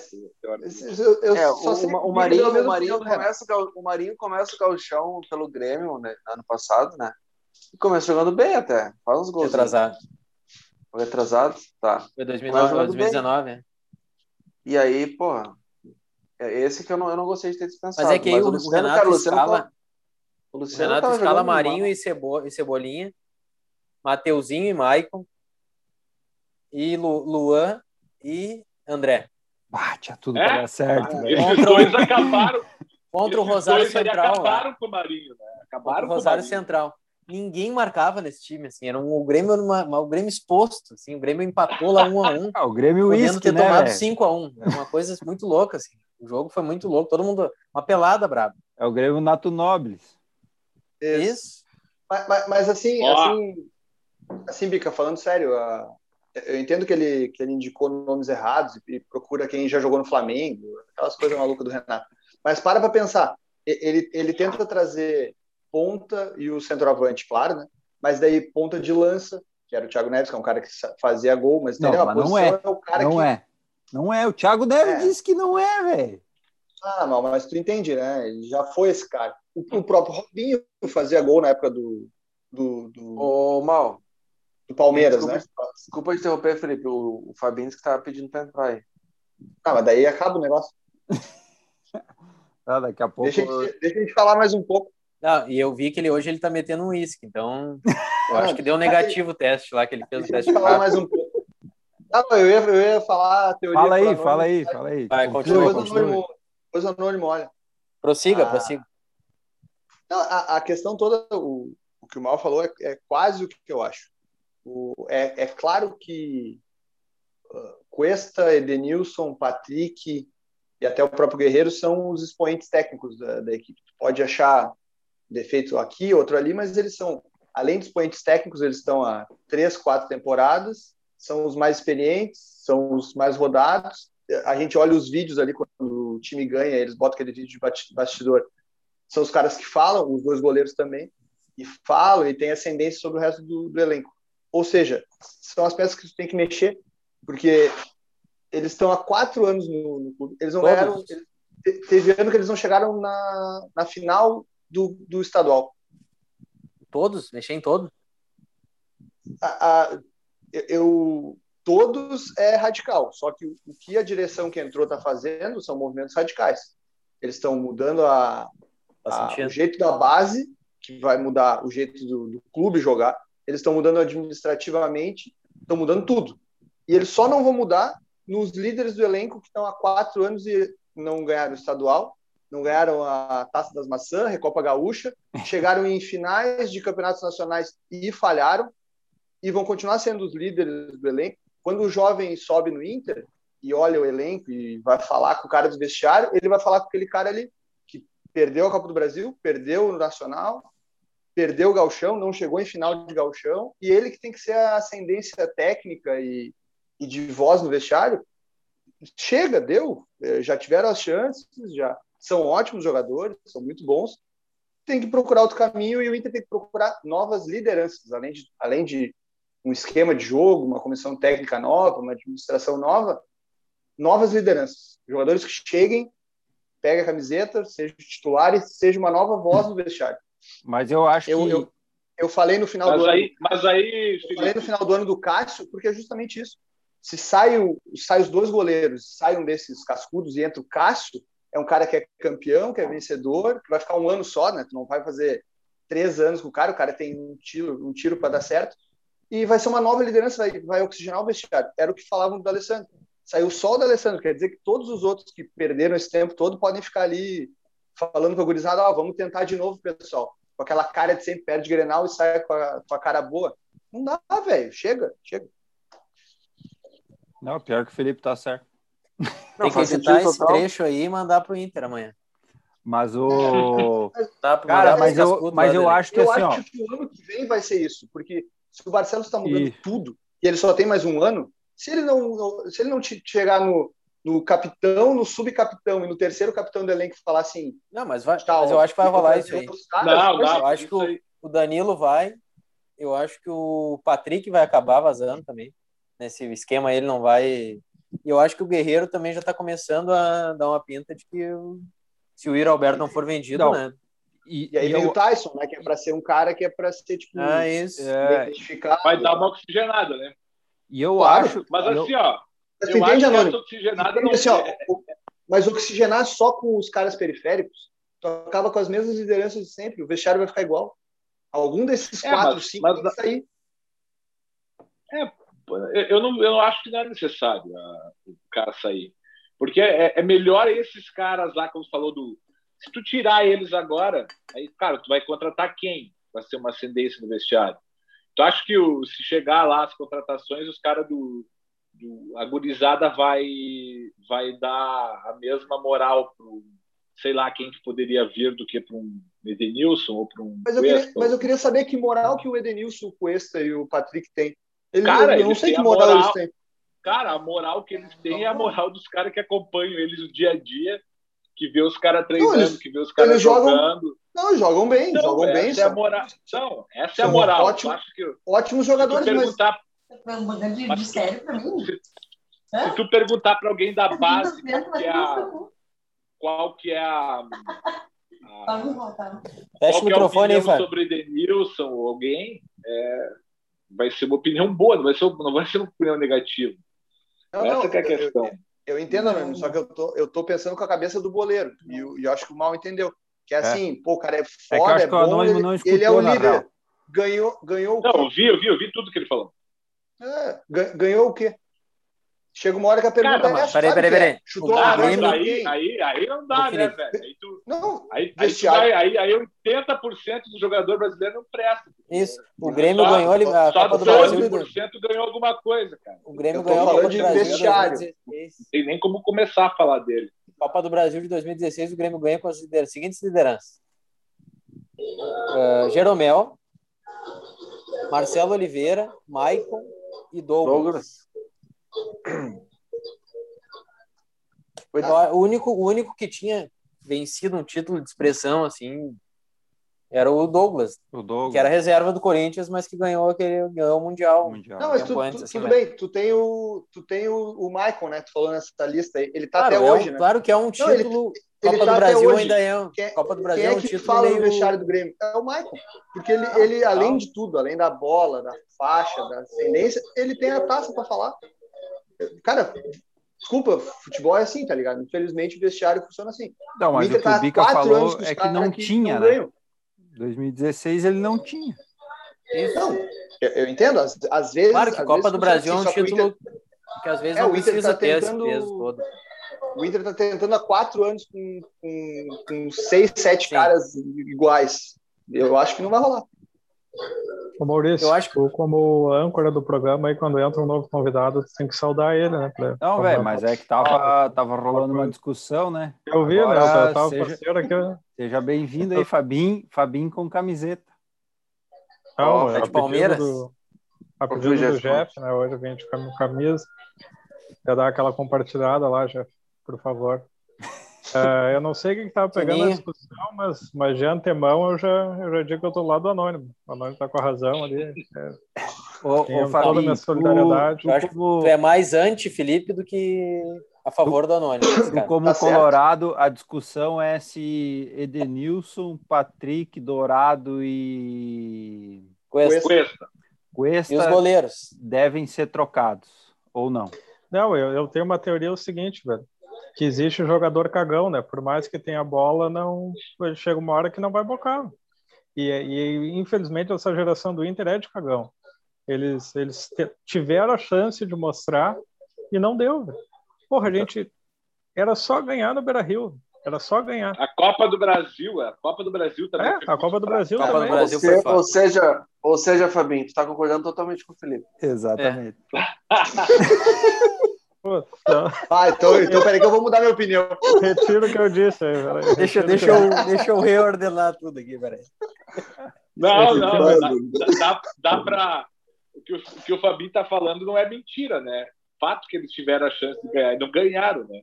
Eu, eu é, o, o, Marinho, o, Marinho começa, o Marinho começa o gauchão pelo Grêmio né, ano passado, né? E começa jogando bem até. Faz uns gols. Retrasado. Foi atrasado? Tá. Foi 2009, 2019, né? E aí, porra, é esse que eu não, eu não gostei de ter dispensado. Mas é que aí o, o, Luciano, Renato cara, escala... Tá, o Luciano, o Renato escala Marinho e, Cebo, e Cebolinha, Mateuzinho e Maicon, e Lu, Luan e André. Tinha tudo é? para dar certo. Ah, esses dois acabaram. Contra o Rosário Central. Acabaram com o Marinho, né? Acabaram com o Rosário Central. Ninguém marcava nesse time, assim, era um, o Grêmio uma, uma, o Grêmio exposto, assim, o Grêmio empatou lá um a um. Ah, o Grêmio podendo ter né, tomado 5 a 1 um. Era uma coisa muito louca, assim. O jogo foi muito louco, todo mundo, uma pelada braba. É o Grêmio Nato Nobles. Isso. Isso. Mas, mas, mas assim, oh. assim, assim, Bica, falando sério, a, eu entendo que ele, que ele indicou nomes errados e procura quem já jogou no Flamengo, aquelas coisas malucas do Renato. Mas para para pensar, ele, ele tenta trazer ponta e o centroavante, claro, né? Mas daí ponta de lança, que era o Thiago Neves, que é um cara que fazia gol, mas, não, mas não é. é o cara não que... é. Não é. O Thiago Neves é. disse que não é, velho. Ah, não, mas tu entende, né? Ele já foi esse cara. O, o próprio Robinho fazia gol na época do. do, do... Ô, Mal, do Palmeiras, desculpa, né? Desculpa interromper, Felipe. O, o Fabinho que estava pedindo para entrar aí. Ah, mas daí acaba o negócio. ah, daqui a pouco. Deixa, eu... deixa a gente falar mais um pouco. Não, e eu vi que ele hoje ele tá metendo um uísque, então eu acho que deu um negativo o teste lá, que ele fez o teste. falar mais um pouco. Não, eu ia, eu ia falar a teoria. Fala aí, fala aí, fala aí. Vai, continua, coisa Anônimo, coisa anônimo, olha. Prossiga, ah, prossiga. Não, a, a, questão toda, o, o que o Mal falou é, é quase o que eu acho. O, é, é claro que uh, Cuesta, Edenilson, Patrick e até o próprio Guerreiro são os expoentes técnicos da, da equipe. pode achar defeito aqui, outro ali, mas eles são, além de expoentes técnicos, eles estão há três, quatro temporadas, são os mais experientes, são os mais rodados. A gente olha os vídeos ali quando o time ganha, eles botam aquele vídeo de bastidor. São os caras que falam, os dois goleiros também, e falam e têm ascendência sobre o resto do, do elenco. Ou seja, são as peças que você tem que mexer, porque eles estão há quatro anos no, no clube. Eles não Todos. ganharam. Teve ano que eles não chegaram na, na final do, do estadual. Todos? Mexer em todos? A, a, eu, todos é radical, só que o que a direção que entrou está fazendo são movimentos radicais. Eles estão mudando a, a, o jeito da base, que vai mudar o jeito do, do clube jogar eles estão mudando administrativamente, estão mudando tudo. E eles só não vão mudar nos líderes do elenco que estão há quatro anos e não ganharam o estadual não ganharam a Taça das Maçãs, Recopa Gaúcha, chegaram em finais de campeonatos nacionais e falharam, e vão continuar sendo os líderes do elenco. Quando o jovem sobe no Inter e olha o elenco e vai falar com o cara do vestiário, ele vai falar com aquele cara ali que perdeu a Copa do Brasil, perdeu o Nacional, perdeu o Galchão, não chegou em final de Galchão, e ele que tem que ser a ascendência técnica e, e de voz no vestiário. Chega, deu, é, já tiveram as chances, já são ótimos jogadores, são muito bons. Tem que procurar outro caminho e o Inter tem que procurar novas lideranças, além de, além de um esquema de jogo, uma comissão técnica nova, uma administração nova, novas lideranças. Jogadores que cheguem, peguem a camiseta, sejam titulares, seja uma nova voz no vestiário. Mas eu acho eu, que. Eu, eu falei no final mas do aí, ano. Mas aí. Eu falei no final do ano do Cássio, porque é justamente isso. Se sai, o, sai os dois goleiros, sai um desses cascudos e entra o Cássio, é um cara que é campeão, que é vencedor, que vai ficar um ano só, né? Tu não vai fazer três anos com o cara, o cara tem um tiro, um tiro para dar certo. E vai ser uma nova liderança, vai, vai oxigenar o vestiário. Era o que falavam do Alessandro. Saiu só o do Alessandro, quer dizer que todos os outros que perderam esse tempo todo podem ficar ali falando com a gurizada, ah, vamos tentar de novo, pessoal. Com aquela cara de sempre perde Grenal e sai com a, com a cara boa. Não dá, velho. Chega, chega. Não, pior que o Felipe tá certo. Tem que editar esse total. trecho aí e mandar pro Inter amanhã. Mas o. Tá, Cara, mas eu, mas eu acho que eu assim, acho ó. que o ano que vem vai ser isso, porque se o Barcelos está mudando e... tudo e ele só tem mais um ano, se ele não, se ele não chegar no, no capitão, no subcapitão e no terceiro capitão do elenco falar assim. Não, mas, vai, tá, mas eu acho que vai rolar isso aí. Caras, não, não, eu acho que o, o Danilo vai. Eu acho que o Patrick vai acabar vazando também. Nesse esquema ele não vai. E eu acho que o Guerreiro também já está começando a dar uma pinta de que se o Iro Alberto não for vendido, não. né? E, e aí e vem eu... o Tyson, né? Que é para ser um cara que é para ser, tipo, ah, isso. É... Vai dar uma oxigenada, né? E eu claro, acho. Mas eu... assim, ó. Mas eu entende, acho essa oxigenada não assim, ó, Mas oxigenar só com os caras periféricos, tu acaba com as mesmas lideranças de sempre. O vestiário vai ficar igual. Algum desses É, quatro, mas- cinco mas- tem que sair. É, eu não, eu não acho que não é necessário o cara sair. Porque é, é melhor esses caras lá, como você falou, do. Se tu tirar eles agora, aí, cara, tu vai contratar quem para ser uma ascendência no vestiário? Tu acha que o, se chegar lá as contratações, os caras do, do. A gurizada vai, vai dar a mesma moral pro, sei lá, quem que poderia vir do que para um Edenilson ou para um. Mas eu, queria, mas eu queria saber que moral que o Edenilson, o Cuesta e o Patrick têm. Ele, Cara, eu não sei que moral, moral. eles têm. Cara, a moral que eles têm é a moral dos caras que acompanham eles no dia a dia, que vê os caras treinando, eles- que vê os caras jogam- jogando. Não, jogam bem, Não, jogam essa bem. é a moral. Não, essa é a moral. que Ótimos jogadores, mas Um grande Mas- mistério pra mim. se tu perguntar para alguém da base Mesmo, qual que é a, qual que é a, a. Fecha qual o que é a microfone aí, sobre Edenilson ou alguém, é, vai ser uma opinião boa, não vai ser, não vai ser uma opinião negativa. Não, Essa não, que é a eu- questão. Eu entendo, Anônimo, só que eu tô, eu tô pensando com a cabeça do boleiro. E eu, eu acho que o mal entendeu. Que é assim, pô, o cara é É eu foda, é, que Anônimo bom, ele, ele é o líder. Ganhou, ganhou o Não, eu vi, eu vi, eu vi tudo que ele falou. É, ga- ganhou o quê? Chega uma hora que a pergunta Cara, é mas peraí, peraí, peraí. Chutou a mas Grêmio- aí, aí, aí não dá, né, velho? Aí, tu, Não, aí, aí, tu vai, aí, aí 80% do jogador brasileiro não presta. Isso. O Grêmio Só- ganhou a Só Copa do Brasil. 12% ganhou alguma coisa, cara. O Grêmio ganhou a Copa falando do de Brasil. vestiário. 2016. Não tem nem como começar a falar dele. Copa do Brasil de 2016, o Grêmio ganha com as lider- seguintes lideranças: Ah, Jeromel, Marcelo Oliveira, Maicon e Douglas. O único, o único que tinha vencido um título de expressão assim era o Douglas, O Douglas. que era reserva do Corinthians, mas que ganhou aquele ganhou o mundial. Mundial. Não, mas tu, antes, tu- assim, tudo mas- bem, tu tem o, tu tem o, o Michael, né? Tu falou nessa lista aí. Ele tá Claro, até é um- hoje, né? claro que é um título. ele Copa tá do até Brasil hoje. ainda é um. Quem, Copa do Brasil quem é é um que título fala meio. no vestiário do Grêmio? É o Michael. Porque ele, ele além de tudo, além da bola, da faixa, da ascendência, ele tem a taça para falar. Cara, desculpa, futebol é assim, tá ligado? Infelizmente o vestiário funciona assim. Não, mas o, Inter que o tá Bica falou os é que não que tinha, não né? ganham. 2016 ele não tinha. Não, eu, eu entendo, às, às vezes. Claro que às Copa vezes do Brasil é um assim, que o título Inter- que às vezes É, não o Inter precisa tá ter esse tentando- peso todo. O Inter está tentando há quatro anos com, com, com seis, sete Sim. caras iguais. Eu acho que não vai rolar. Ô Maurício, eu acho que... como âncora do programa, aí quando entra um novo convidado, tem que saudar ele, né? Pra... Não, velho, mas é que tava, tava rolando uma discussão, né? Eu vi, Agora, né? Eu tava seja, aqui. Seja bem-vindo aí, Fabinho, Fabinho com camiseta. Não, oh, é de Palmeiras? Do, a pedido do Jeff, né? Hoje a gente com camisa. Quer dar aquela compartilhada lá, Jeff, por favor. É, eu não sei quem estava pegando a discussão, mas, mas de antemão eu já, eu já digo que eu estou do lado do Anônimo. O Anônimo está com a razão ali. É, ô, ô, toda a minha solidariedade. Tu, eu acho que tu é mais anti-Felipe do que a favor do Anônimo. como tá Colorado, a discussão é se Edenilson, Patrick, Dourado e. Cuesta. Cuesta. Cuesta e os goleiros devem ser trocados, ou não? Não, eu, eu tenho uma teoria o seguinte, velho que existe o jogador cagão, né? Por mais que tenha bola, não chega uma hora que não vai bocar. E, e infelizmente essa geração do Inter é de cagão. Eles eles tiveram a chance de mostrar e não deu. Porra, a gente era só ganhar no Beira-Rio. Era só ganhar. A Copa do Brasil, a Copa do Brasil também. É, a Copa do Brasil Copa também. Do Brasil Você, ou seja, ou seja, Fabinho, tu está concordando totalmente com o Felipe. Exatamente. É. Ah, então, então peraí que eu vou mudar minha opinião. Retiro o que eu disse. Aí, deixa, deixa, eu, deixa eu reordenar tudo aqui, peraí. Não, não, dá, dá, dá para. O que o, o que o Fabinho está falando não é mentira, né? Fato que eles tiveram a chance de ganhar e não ganharam, né?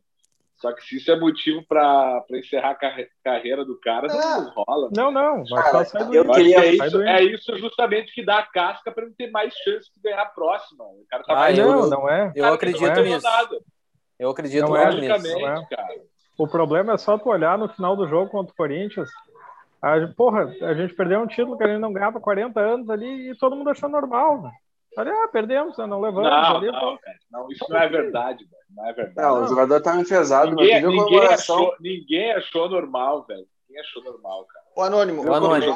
Só que se isso é motivo para encerrar a carreira do cara, não, não rola. Não, não. Mas tá eu queria... é, isso, é isso justamente que dá a casca para ele ter mais chance de ganhar a próxima. O cara tá ah, mais não, não é. Eu acredito é. nisso. Eu acredito não é, nisso. Não é. Cara. O problema é só tu olhar no final do jogo contra o Corinthians. A, porra, a gente perdeu um título que a gente não ganhava 40 anos ali e todo mundo achou normal. Né? Ali, ah, perdemos, né? não levamos. Não, ali, não, não, isso não é verdade, velho. Não é verdade. Não, o jogador tá enfesado. Ninguém, ninguém, achou, ninguém achou normal, velho. Ninguém achou normal, cara. O Anônimo, o Anônimo.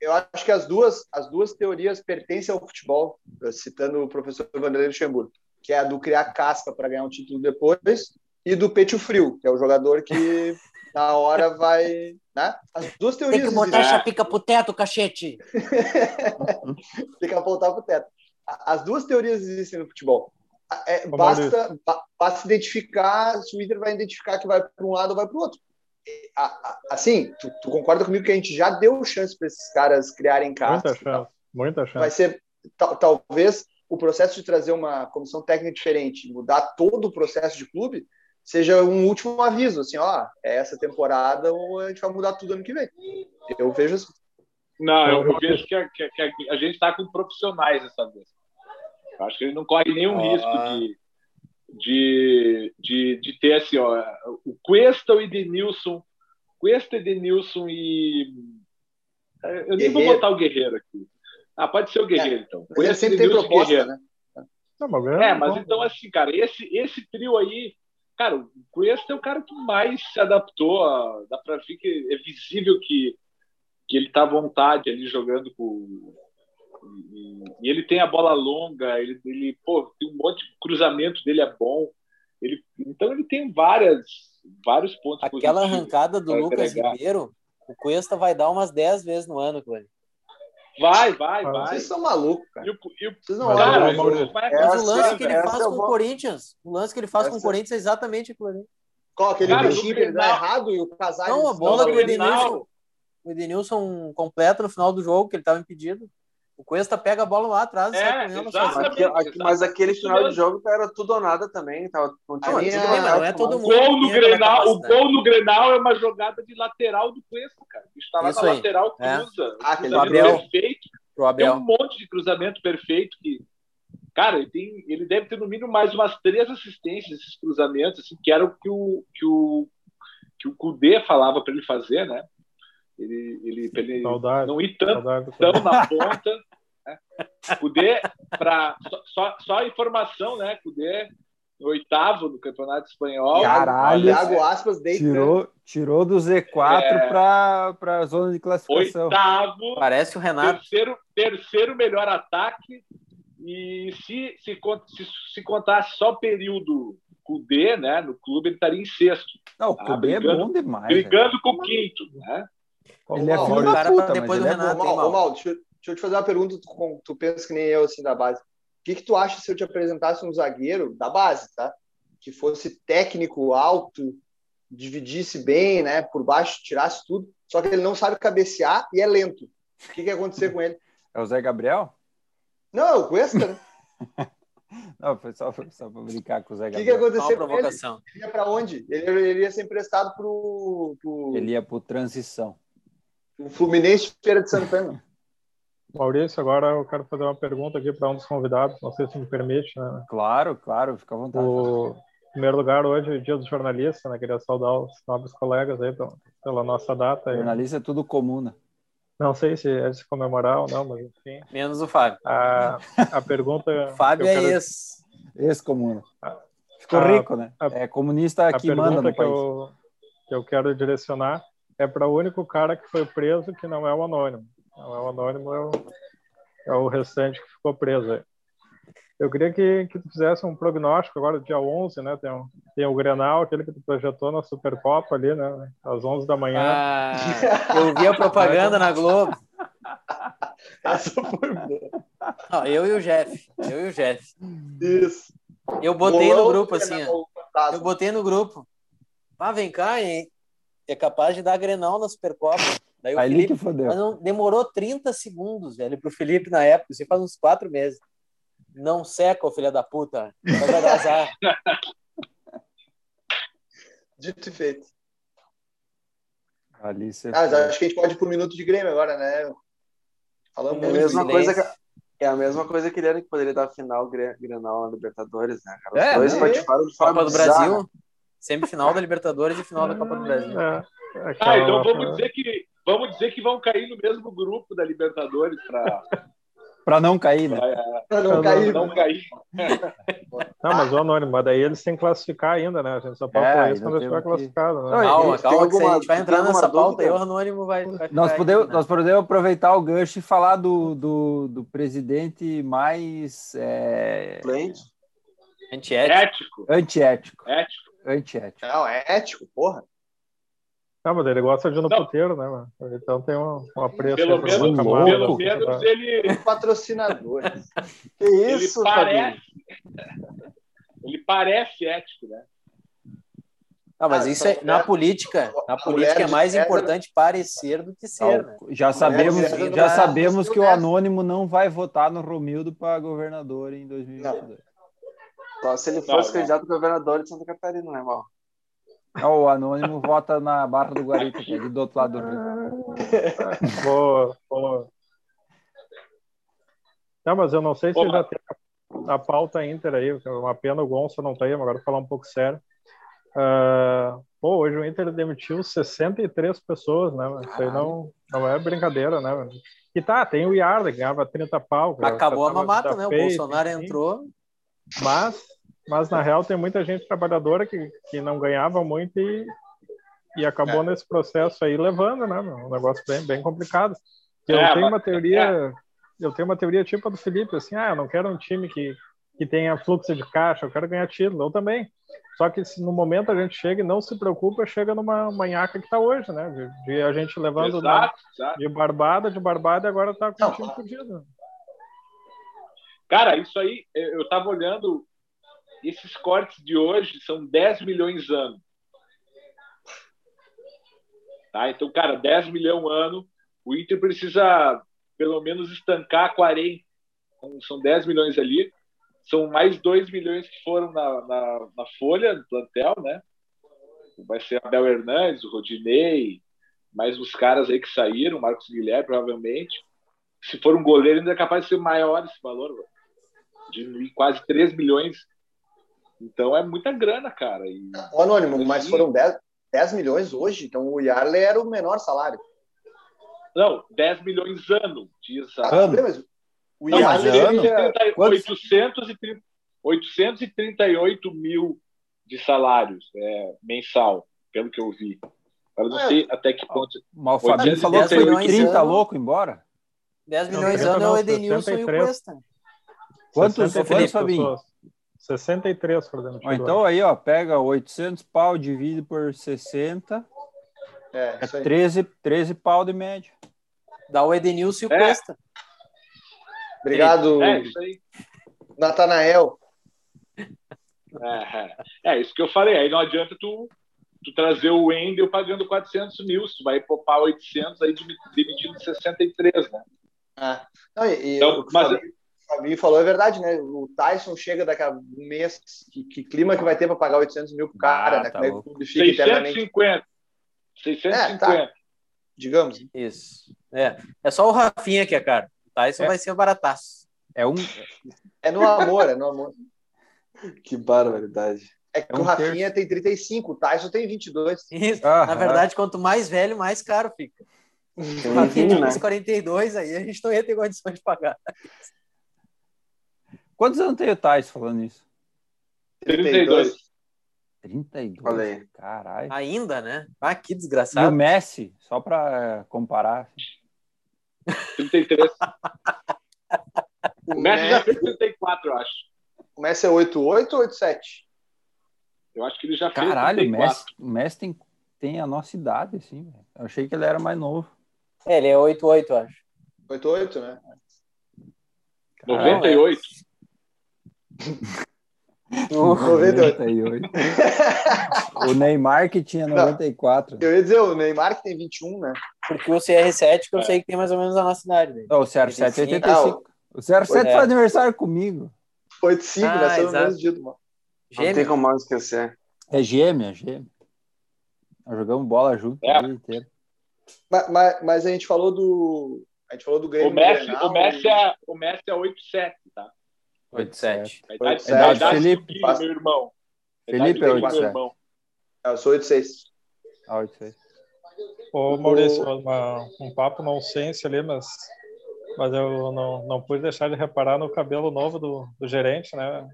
Eu acho que as duas, as duas teorias pertencem ao futebol, citando o professor Vanderlei Luxemburgo, que é a do criar casca para ganhar um título depois, e do peito frio, que é o jogador que na hora vai. Né? As duas teorias. Tem que botar essa pica pro teto, cachete. Tem que apontar pro teto. As duas teorias existem no futebol. É, basta, basta identificar se o Inter vai identificar que vai para um lado ou vai para o outro. Assim, tu, tu, concorda comigo que a gente já deu chance para esses caras criarem casas? Muita chance, muita chance. Vai ser, talvez, o processo de trazer uma comissão técnica diferente, mudar todo o processo de clube, seja um último aviso, assim, ó, é essa temporada ou a gente vai mudar tudo ano que vem. Eu vejo assim. Não, eu, eu vejo que a, que, que a gente está com profissionais dessa vez. Eu acho que ele não corre nenhum ah. risco de, de, de, de, ter assim, ó, o Cuesta, o Edenilson, Cuesta, Edenilson e. Eu nem vou botar o Guerreiro aqui. Ah, pode ser o Guerreiro, é, então. Cuesta, sempre tem proposta, Guerreiro. né? Não, é, mas então, assim, cara, esse, esse trio aí, cara, o Cuesta é o cara que mais se adaptou. A, dá pra ver que é visível que, que ele tá à vontade ali jogando com, e, e, ele tem a bola longa, ele, ele pô, tem um monte de cruzamento dele é bom. Ele, então ele tem várias, vários pontos Aquela arrancada do Lucas agregar. Ribeiro, o Cuesta vai dar umas 10 vezes no ano, Clone. Vai, vai, vai. Vocês são malucos, cara. E e Vocês não cara, mas o lance que ele faz com o Corinthians, o lance que ele faz com o Corinthians é exatamente aquilo ali. Qual aquele cara, que ele dá errado e o Casares... Não, a bola do Edenilson, o Edenilson completa no final do jogo, que ele estava impedido. O Cuesta pega a bola lá atrás é, aqui, mas aquele final de jogo era tudo ou nada também. Tava, não, bem, não é todo mundo. Gol no Grenal, o gol no Grenal é uma jogada de lateral do Cuesta, cara. Está lá Isso na aí. lateral, é. cruza. É. Ah, aquele Abel. perfeito. Pro Abel. Tem um monte de cruzamento perfeito que. Cara, ele, tem, ele deve ter no mínimo mais umas três assistências, esses cruzamentos, assim, que era o que o, que o, que o Kudê falava para ele fazer, né? Ele, ele, ele saudade, não ir tanto, tão na ponta. Né? Cudê, pra, só, só informação, né? Cudê, oitavo no Campeonato Espanhol. Caralho, Thiago Aspas tirou, tirou do Z4 é, para a zona de classificação. Oitavo. Parece o Renato. Terceiro, terceiro melhor ataque. E se, se, se, se contasse só o período Cudê, né, no clube, ele estaria em sexto. Não, o tá? Cudê é bom demais. Brigando com o quinto, né? Ele é filho da puta, depois do é Renato. Mal, mal. mal deixa, deixa, eu te fazer uma pergunta, tu, tu pensa que nem eu, assim, da base. O que, que tu acha se eu te apresentasse um zagueiro da base, tá? Que fosse técnico, alto, dividisse bem, né? Por baixo, tirasse tudo, só que ele não sabe cabecear e é lento. O que, que ia acontecer com ele? É o Zé Gabriel? Não, é o Cuesta, né? Não, foi só, só para brincar com o Zé Gabriel. O que, que aconteceu com ele? Ele ia para onde? Ele, ele, ia ser emprestado para o... Ele ia para Transição. O Fluminense Feira de Santana. Maurício, agora eu quero fazer uma pergunta aqui para um dos convidados, não sei se me permite. Né? Claro, claro, fica à vontade. O em primeiro lugar, hoje é o dia do jornalista, né? Queria saudar os nobres colegas aí pela nossa data. Jornalista é tudo comum, né? Não sei se é de se comemorar ou não, mas enfim. Menos o Fábio. A, a pergunta. Fábio é quero... esse. Ex-comuna. Ficou a, rico, né? A, é comunista que manda no que país. Eu, que eu quero direcionar é para o único cara que foi preso que não é o anônimo. Não é o anônimo, é o, é o restante que ficou preso aí. Eu queria que, que tu fizesse um prognóstico agora, dia 11, né? Tem, um, tem o Grenal, aquele que tu projetou na Supercopa ali, né? Às 11 da manhã. Ah, eu vi a propaganda na Globo. Essa foi boa. Não, eu e o Jeff. Eu e o Jeff. Isso. Eu botei no grupo assim, ó. Eu botei no grupo. Ah, vem cá, hein? É capaz de dar Grenal na Supercopa. Daí o Aí Felipe, que fodeu. Mas não, demorou 30 segundos, velho, pro Felipe na época. Isso faz uns quatro meses. Não seca, filha da puta. Vai dar azar. Dito e feito. Ali você ah, acho que a gente pode ir pro minuto de Grêmio agora, né? Falando é a mesma coisa que é a mesma coisa que ele era que poderia dar final Grenal na Libertadores, né? Cara? Os é, dois patifaram de Copa do Brasil, semifinal da Libertadores e final da Copa do Brasil. É, é ah, então vamos dizer que vamos dizer que vão cair no mesmo grupo da Libertadores para para não cair, né? Para não, cair. Não, cair. Não, mas o anônimo, mas daí eles têm que classificar ainda, né? A gente só pode é, falar isso quando estiver classificado. Né? Não, calma, calma, alguma, a gente vai entrar nessa pauta aí, o anônimo vai. vai nós, podemos, nós podemos aproveitar o gancho e falar do, do, do presidente mais. É... Antiético. Antiético. Ético. Antiético. Não, é ético, porra. Não, mas ele gosta de ir no não. puteiro, né, mano? Então tem um, um apreço. Pelo menos, camada, pelo menos ele. Patrocinador. que isso, ele parece... ele parece ético, né? Ah, mas ah, isso é, na política, na política é mais importante parecer do que ser, né? Já sabemos, já sabemos que o anônimo não vai votar no Romildo para governador em 2022. Só se ele fosse candidato a governador de Santa Catarina, né, mal? o anônimo vota na Barra do Guarita, que é do outro lado do rio. boa, boa. Não, mas eu não sei se Opa. já tem a pauta Inter aí. É uma pena o Gonçalo não tá aí, mas agora vou falar um pouco sério. Uh, pô, hoje o Inter demitiu 63 pessoas, né? Isso aí não, não é brincadeira, né? E tá, tem o Yarda que ganhava 30 pau. Acabou a mamata, né? O Bolsonaro entrou. Mas mas na real tem muita gente trabalhadora que, que não ganhava muito e, e acabou é. nesse processo aí levando, né? Um negócio bem, bem complicado. Eu é, tenho uma teoria, é. eu tenho uma teoria tipo a do Felipe, assim, ah, eu não quero um time que, que tenha fluxo de caixa, eu quero ganhar título, eu também. Só que se no momento a gente chega e não se preocupa, chega numa manhaca que está hoje, né? De, de, a gente levando exato, exato. de barbada, de barbada e agora está com o time fudido. Cara, isso aí, eu estava olhando esses cortes de hoje são 10 milhões ano. Tá? Então, cara, 10 milhões ano, o Inter precisa pelo menos estancar 40. Então, são 10 milhões ali. São mais 2 milhões que foram na, na, na folha do plantel, né? Vai ser Abel Hernandes, o Rodinei, mais os caras aí que saíram, Marcos Guilherme, provavelmente. Se for um goleiro, ainda é capaz de ser maior esse valor, de quase 3 milhões então é muita grana, cara. E... O Anônimo, mas foram 10, 10 milhões hoje, então o Yarley era o menor salário. Não, 10 milhões ano, diz a... Ah, mas o Não, Yarley ano? 830, 838 mil de salários é, mensal, pelo que eu vi. Eu não é. sei até que ponto. Mas o Fabinho falou que foi 30 ano, louco embora. 10 milhões de ano é o Edenilson e o Cuesta. Quantos, quantos Fabinho? 63 por dentro. Então aí, ó, pega 800 pau, divide por 60. É, é 13, 13 pau de média. Dá o Edenilson e o é. Cuesta. Obrigado, é, isso aí. Natanael. É, é, isso que eu falei. Aí não adianta tu, tu trazer o Wendel pagando 400 mil. Se tu vai poupar 800, aí demitindo 63, né? Ah, não, e, então, o mas... o Fabinho falou é verdade, né? O Tyson chega daqui a um mês. Que, que clima que vai ter para pagar 800 mil pro cara, ah, né? Tá Como é que o clube fica 650. 650. É, tá. Digamos. Isso. É. é só o Rafinha que é caro. O Tyson é. vai ser barataço. É um. É no amor, é no amor. que barbaridade. É que é um o Rafinha terço. tem 35, o Tyson tem 22. Isso. Ah, Na verdade, quanto mais velho, mais caro fica. O Rafinha né? 42, aí a gente não ia ter condições de pagar. Quantos anos tem o Tyson falando isso? 32. 32? Falei. Caralho. Ainda, né? Ah, que desgraçado. E o Messi, só para comparar. 33. o Messi já fez 34, eu acho. O Messi é 88 ou 87? Eu acho que ele já fez Caralho, 34. o Messi, o Messi tem, tem a nossa idade, assim. Eu achei que ele era mais novo. É, ele é 88, acho. 88, né? 98. 98. o Neymar que tinha 94. Não, eu ia dizer, o Neymar que tem 21, né? Porque o CR7 que eu é. sei que tem mais ou menos a nossa idade. Dele. Não, o CR7 é 85. o CR7 é. faz aniversário comigo. 85, ah, nasceu no mesmo dia do mal. Não tem como mais esquecer. É gêmea, é gêmea. Nós jogamos bola junto é. o dia inteiro. Mas, mas, mas, a gente falou do. A gente falou do Grêmio. O Messi, Grenal, o Messi, é, o Messi é 8-7, tá? 8-7. A idade Felipe, meu irmão. Felipe é 8-7. Eu sou 8-6. Ah, 8-6. Ô, Maurício, uma, um papo nonsense ali, mas, mas eu não, não pude deixar de reparar no cabelo novo do, do gerente, né?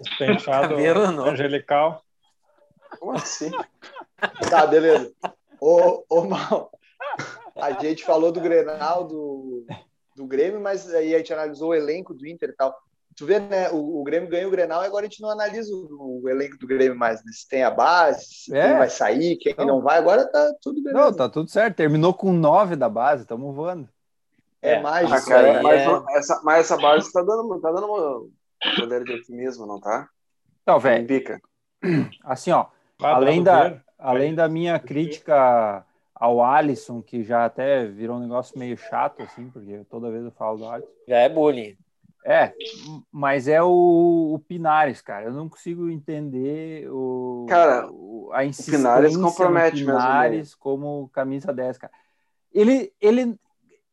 O penteado angelical. Como assim? Tá, beleza. Ô, ô Mal, a gente falou do Grenal, do, do Grêmio, mas aí a gente analisou o elenco do Inter e tal. Tu vê, né? O, o Grêmio ganhou o Grenal e agora a gente não analisa o, o elenco do Grêmio mais. Né? Se tem a base, se é. quem vai sair, quem não. não vai, agora tá tudo beleza. Não, tá tudo certo. Terminou com nove da base, estamos voando. É, é mais. Ah, cara, mas, é... essa, mas essa base tá dando, tá dando poder de otimismo, não tá? Não, velho. Assim, ó, além da, além da minha crítica ao Alisson, que já até virou um negócio meio chato, assim, porque toda vez eu falo do Alisson. Já é bullying. É, mas é o, o Pinares, cara. Eu não consigo entender o, cara, o, a insistência o Pinares compromete Pinares mesmo, como camisa 10, cara. Ele, ele,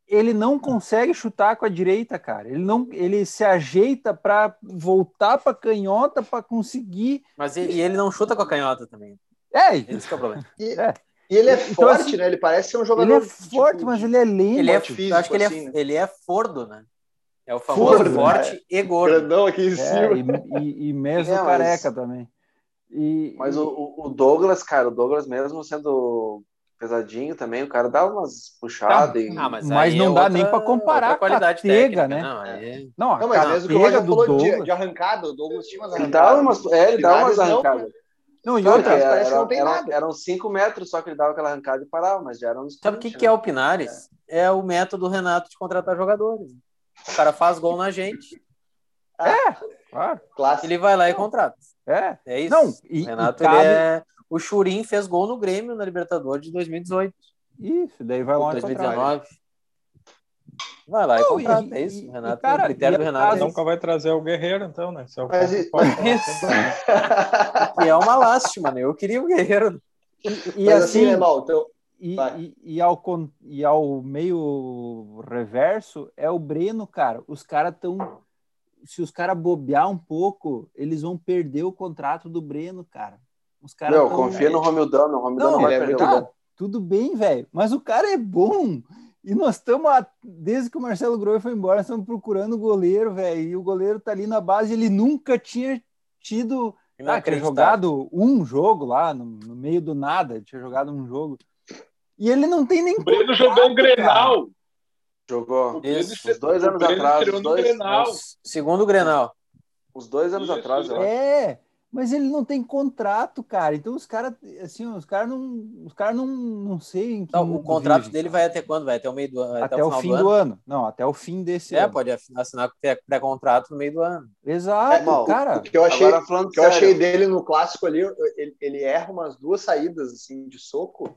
ele não consegue chutar com a direita, cara. Ele não, ele se ajeita para voltar para canhota para conseguir. Mas ele, e ele não chuta com a canhota também. É, esse é o problema. E, é. E ele é então, forte, assim, né? Ele parece ser um jogador. Ele é forte, tipo, mas ele é lento. Ele é físico, eu acho que ele, é, assim, né? ele é fordo, né? É o famoso fordo, forte né? e gordo. Grandão aqui em é, cima. E, e, mesmo é, careca mas... também. E, mas o, o Douglas, cara, o Douglas mesmo sendo pesadinho também, o cara dá umas puxadas. Tá. E... Ah, mas, mas não é dá outra, nem para comparar com a Tega, né? Não, aí... não, não mas mesmo que o Roger falou Douglas... de, de, arrancada, o Douglas tinha umas arrancadas. Ele dá umas, é, ele dá umas arrancadas. Não, e outra, era, parece que não tem era, nada. Eram cinco metros só que ele dava aquela arrancada e parava, mas já eram uns. Sabe o que, que é o Pinares? É. é. o método Renato de contratar jogadores. O cara faz gol na gente. É, claro. Clássico. Ele vai lá e contrata. É. É isso. Não, e, o Renato, e cabe... ele é o Churin fez gol no Grêmio na Libertadores de 2018. Isso, daí vai lá 2019. Vai lá e contrata, é isso, Renato. E, cara, o critério do Renato. É nunca vai trazer o Guerreiro, então, né? Se é, o mas, isso. e é uma lástima, né? Eu queria o Guerreiro. E, e assim, assim né, Mal, então... E, e, e, ao, e ao meio reverso é o Breno, cara. Os caras estão. Se os caras bobear um pouco, eles vão perder o contrato do Breno, cara. Os caras não, tão... confia no Romildão, no Romildão não, não vai é perder Tudo bem, velho, mas o cara é bom. E nós estamos, desde que o Marcelo Groi foi embora, nós estamos procurando o goleiro, velho. E o goleiro tá ali na base, ele nunca tinha tido. Ah, tinha jogado um jogo lá, no, no, meio do nada, tinha jogado um jogo. E ele não tem nem. O Breno jogou um Grenal. Jogou. Isso, dois anos atrás. Dois, Grenal. Segundo Grenal. Uns dois anos Isso, atrás, eu É, mas ele não tem contrato, cara. Então os caras, assim, os caras não, os caras não, não sei em que não, O contrato vive. dele vai até quando? Vai até o meio do ano? Até, até o, fim do ano. do ano. Não, até o fim desse é, ano. É, pode assinar pré-contrato no meio do ano. Exato, é, cara. O que eu achei, o que eu achei dele no clássico ali, ele, ele erra umas duas saídas assim de soco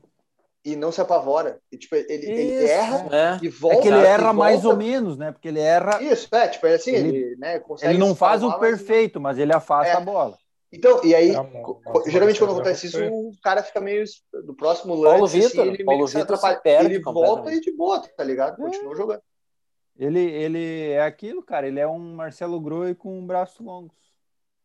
e não se apavora. E, tipo, ele, ele erra é. e volta. É que ele erra mais ou menos, né? Porque ele erra. Isso, é, tipo, é assim, ele, ele, né, ele não faz o perfeito, mas, mas ele afasta é. a bola. Então, e aí, é geralmente quando acontece isso, o cara fica meio do próximo lance. Paulo assim, Vitor, ele Paulo Vitor se perde Ele volta e de boa, tá ligado? Continua é. jogando. Ele, ele é aquilo, cara. Ele é um Marcelo Groi com braços longos.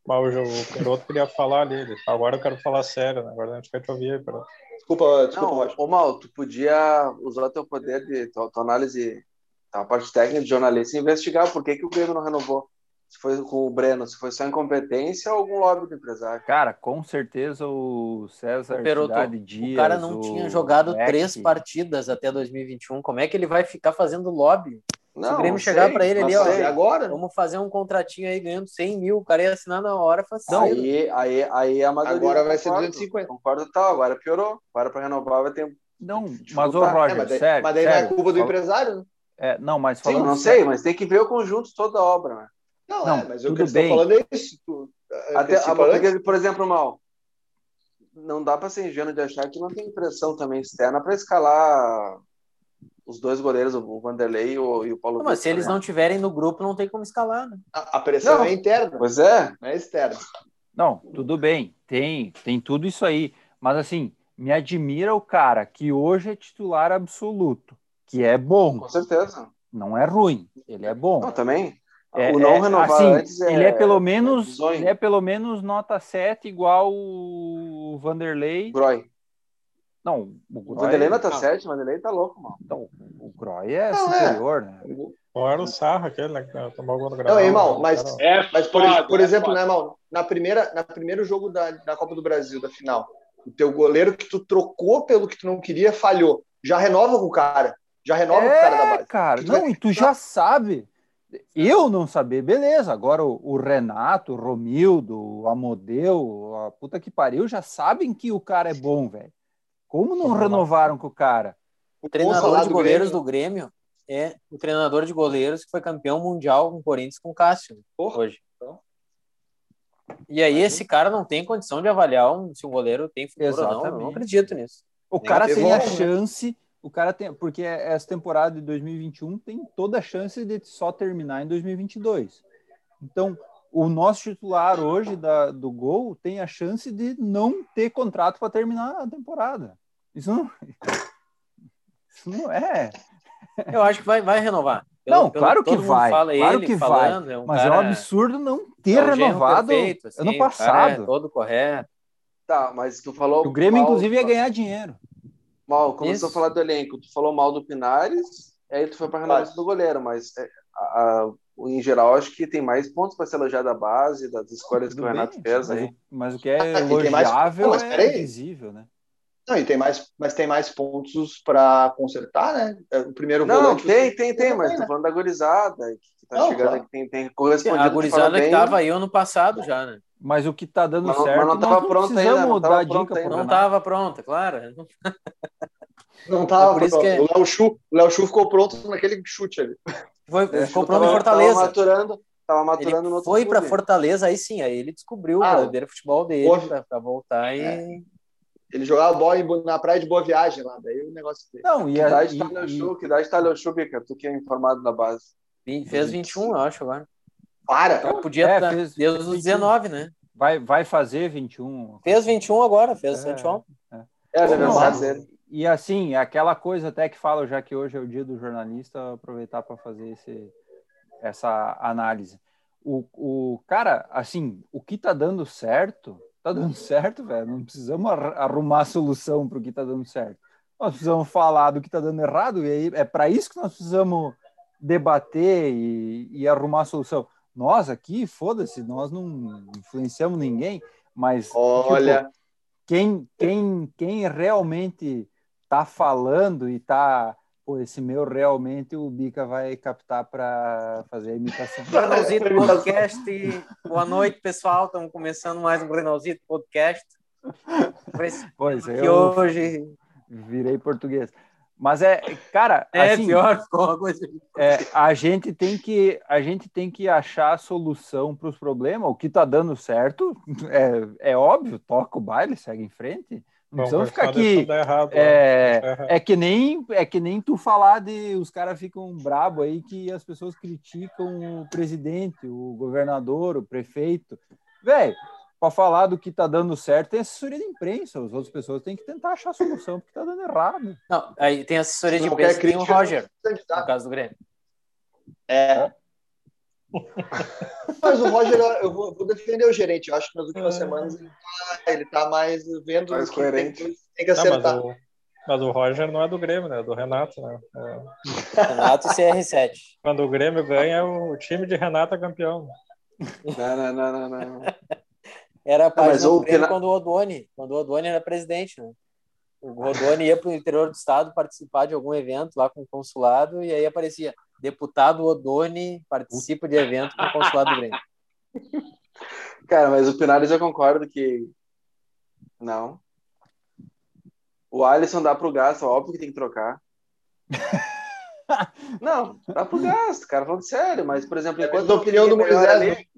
Mas o Peroto queria falar ali. Agora eu quero falar sério, né? Agora a gente quer te ouvir aí, Peroto. Desculpa, desculpa. Não, ô, Mal, tu podia usar teu poder de tua, tua análise, a parte técnica de jornalista e investigar por que, que o Grêmio não renovou se foi com o Breno, se foi só incompetência ou algum lobby do empresário. Cara, com certeza o César Peroto, Dias, o cara não o tinha jogado Beck. três partidas até 2021. Como é que ele vai ficar fazendo lobby? Não, se o Grêmio chegar para ele ali, ó, agora, vamos fazer um contratinho aí ganhando 100 mil, o cara ia assinar na hora, Não, aí, aí, aí a Agora vai ser 250. Concordo tal, agora piorou. Agora para renovar vai ter. Não, mas o Roger, é, mas daí, sério. Mas daí sério, não é culpa do empresário, né? É, não, mas falando. Sim, não sei, mas tem que ver o conjunto toda a obra, né? Não, não é, mas o que eles estão falando é isso. Tu, é, Até, a, porque, por exemplo, Mal, não dá para ser ingênuo de achar que não tem pressão também externa para escalar os dois goleiros, o Vanderlei e o, e o Paulo não, Mas se eles não tiverem no grupo, não tem como escalar, né? A, a pressão não. é interna. Pois é. Não é externa. Não, tudo bem, tem, tem tudo isso aí. Mas assim, me admira o cara que hoje é titular absoluto, que é bom. Com certeza. Não é ruim, ele é bom. Não, também. É, o não é, renovar assim, antes é, ele é pelo menos é ele é pelo menos nota 7 igual o Vanderlei. Groy. Não, o, Groy, o Vanderlei é nota 7, o Vanderlei tá louco, mano. Então, o Groy é não, superior, né? Ou era o Sarra aquele, né? Tomou gol no Não, irmão, mas, é mas por, foda, por exemplo, né, irmão, na primeira, na primeiro jogo da, da Copa do Brasil, da final, o teu goleiro que tu trocou pelo que tu não queria falhou. Já renova com o cara. Já renova com o cara da base. Cara, não, e tu já sabe eu não saber, beleza. Agora o, o, Renato, o Romildo, o Amodeu, a puta que pariu, já sabem que o cara é bom, velho. Como não renovaram com o cara? O treinador de goleiros do Grêmio é o treinador de goleiros que foi campeão mundial com o Corinthians com o Cássio Porra. hoje. Então. E aí esse cara não tem condição de avaliar um, se o goleiro tem futuro Exatamente. ou não. Eu não acredito nisso. O cara tem a né? O cara tem. Porque essa temporada de 2021 tem toda a chance de só terminar em 2022. Então, o nosso titular hoje da, do gol tem a chance de não ter contrato para terminar a temporada. Isso não, isso não é. Eu acho que vai, vai renovar. Pelo, não, pelo, claro que vai. claro que falando, vai. É um mas cara, é um absurdo não ter é um renovado perfeito, assim, ano passado. É todo correto. Tá, mas tu falou. O Grêmio, mal, inclusive, ia ganhar dinheiro. Mal, começou Isso. a falar do elenco. Tu falou mal do Pinares, aí tu foi para a renovação do goleiro, mas é, a, a, em geral acho que tem mais pontos para ser elogiado da base, das escolhas Tudo que o Renato bem, fez mas, aí. Mas o que é ah, elogiável mais... é visível, né? Não, e tem mais, mas tem mais pontos para consertar, né? É, o primeiro Não, volante, tem, tem, tem, mas tô né? falando da gorizada, que tá não, chegando claro. aqui, tem, tem correspondido. A gorizada que estava aí ano passado já, né? Mas o que tá dando mas, certo. Mas não estava pronta ainda. Não dar dica ainda. Não estava pronta, claro. Não estava. É por isso que... É- o Léo Chu, o Léo Chu ficou pronto naquele chute ali. Foi, é, ficou pronto em Fortaleza. Tava maturando, tava maturando ele no Foi para Fortaleza, aí sim, aí ele descobriu ah, o verdadeiro futebol dele para voltar e. É. Ele jogava bola na praia de Boa Viagem lá, daí o negócio dele. Não, e que idade Léo Chu? Que idade está Léo Chu, Bica? Tu que é informado da base. Fez 21, eu acho, agora. Para! Então, podia é, estar desde os 19, né? Vai, vai fazer 21. Fez 21 agora, fez é, 21. É, é aniversário dele. E assim, aquela coisa até que falo, já que hoje é o dia do jornalista, aproveitar para fazer esse, essa análise. O, o cara, assim, o que tá dando certo, tá dando certo, velho. Não precisamos arrumar solução para o que tá dando certo. Nós precisamos falar do que tá dando errado, e aí é para isso que nós precisamos debater e, e arrumar solução. Nós aqui, foda-se, nós não influenciamos ninguém, mas olha, tipo, quem, quem, quem realmente está falando e está Pô, esse meu realmente o Bica vai captar para fazer a imitação. Grenalzito Podcast. Boa noite, pessoal. Estamos começando mais um Grenalzito Podcast. Pois é. Eu hoje virei português. Mas é, cara, é assim, pior. É, a gente tem que a gente tem que achar a solução para os problemas. O que está dando certo é, é óbvio, toca o baile, segue em frente. Não precisamos ficar aqui. Errado, é, é, que nem, é que nem tu falar de. Os caras ficam brabo aí que as pessoas criticam o presidente, o governador, o prefeito. Velho, para falar do que tá dando certo, tem assessoria de imprensa. As outras pessoas têm que tentar achar a solução porque tá dando errado. Não, aí tem assessoria de imprensa, tem o Roger, no caso do Grêmio. É. Mas o Roger, eu vou, vou, defender o gerente. Eu acho que nas últimas é. semanas ele tá, ele tá, mais vendo mais coerente. Tem, tem, que acertar. Não, mas, o, mas, o, Roger não é do Grêmio, né? É do Renato, né? É. Renato e CR7. Quando o Grêmio ganha, o time de Renato é campeão. Não, não, não, não. não. Era a página não, do Grêmio quando o Odoni, quando o Odoni era presidente, né? O Rodoni ia para o interior do estado participar de algum evento lá com o consulado e aí aparecia deputado Odoni participa de evento com o consulado do Grêmio. Cara, mas o Pinares eu concordo que não. O Alisson dá pro gasto, óbvio que tem que trocar. não, dá pro gasto, cara, falando sério, mas por exemplo, enquanto a opinião do Moisés, ali,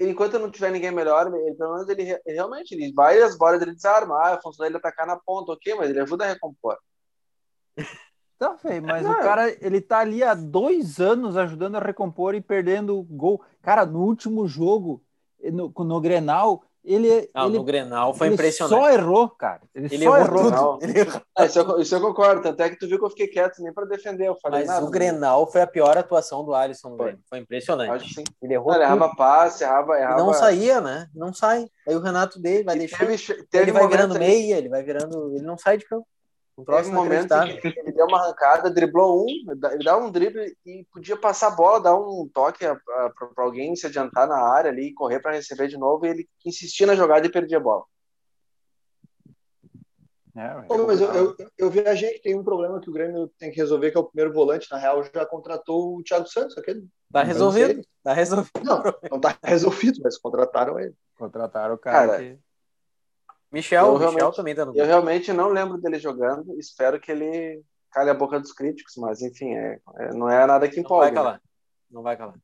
enquanto não tiver ninguém melhor, ele, pelo menos ele, ele realmente ele vai as bolas ele desarmar, a função dele atacar na ponta, ok, mas ele ajuda a recompor. Tá, velho, mas não. o cara, ele tá ali há dois anos ajudando a recompor e perdendo gol. Cara, no último jogo, no, no Grenal, ele, não, ele, no Grenal foi impressionante. só errou, cara. Ele, ele só errou. errou. Ele errou. É, isso, eu, isso, eu, concordo. Tanto é que tu viu que eu fiquei quieto nem para defender. Eu falei, Mas nada, o Grenal foi a pior atuação do Alisson. Foi, foi impressionante. Acho que sim. Ele errou. Ele errava passe, errava, errava. não saía, né? Não sai. Aí o Renato dele vai e deixar. Teve, teve ele vai virando meia, ele vai virando. Ele não sai de campo. Um próximo momento ele deu uma arrancada, driblou um, ele dá um drible e podia passar a bola, dar um toque para alguém se adiantar na área ali, correr para receber de novo, e ele insistia na jogada e perdia a bola. É, Pô, mas eu, eu, eu viajei que tem um problema que o Grêmio tem que resolver, que é o primeiro volante. Na real, já contratou o Thiago Santos, aquele. Tá resolvido. Tá resolvido. Não, não tá resolvido, mas contrataram ele. Contrataram o cara. cara que... Michel, eu Michel também tá no Eu realmente não lembro dele jogando. Espero que ele cale a boca dos críticos, mas enfim, é, é não é nada que empolga. Não vai calar. Né? Não vai calar.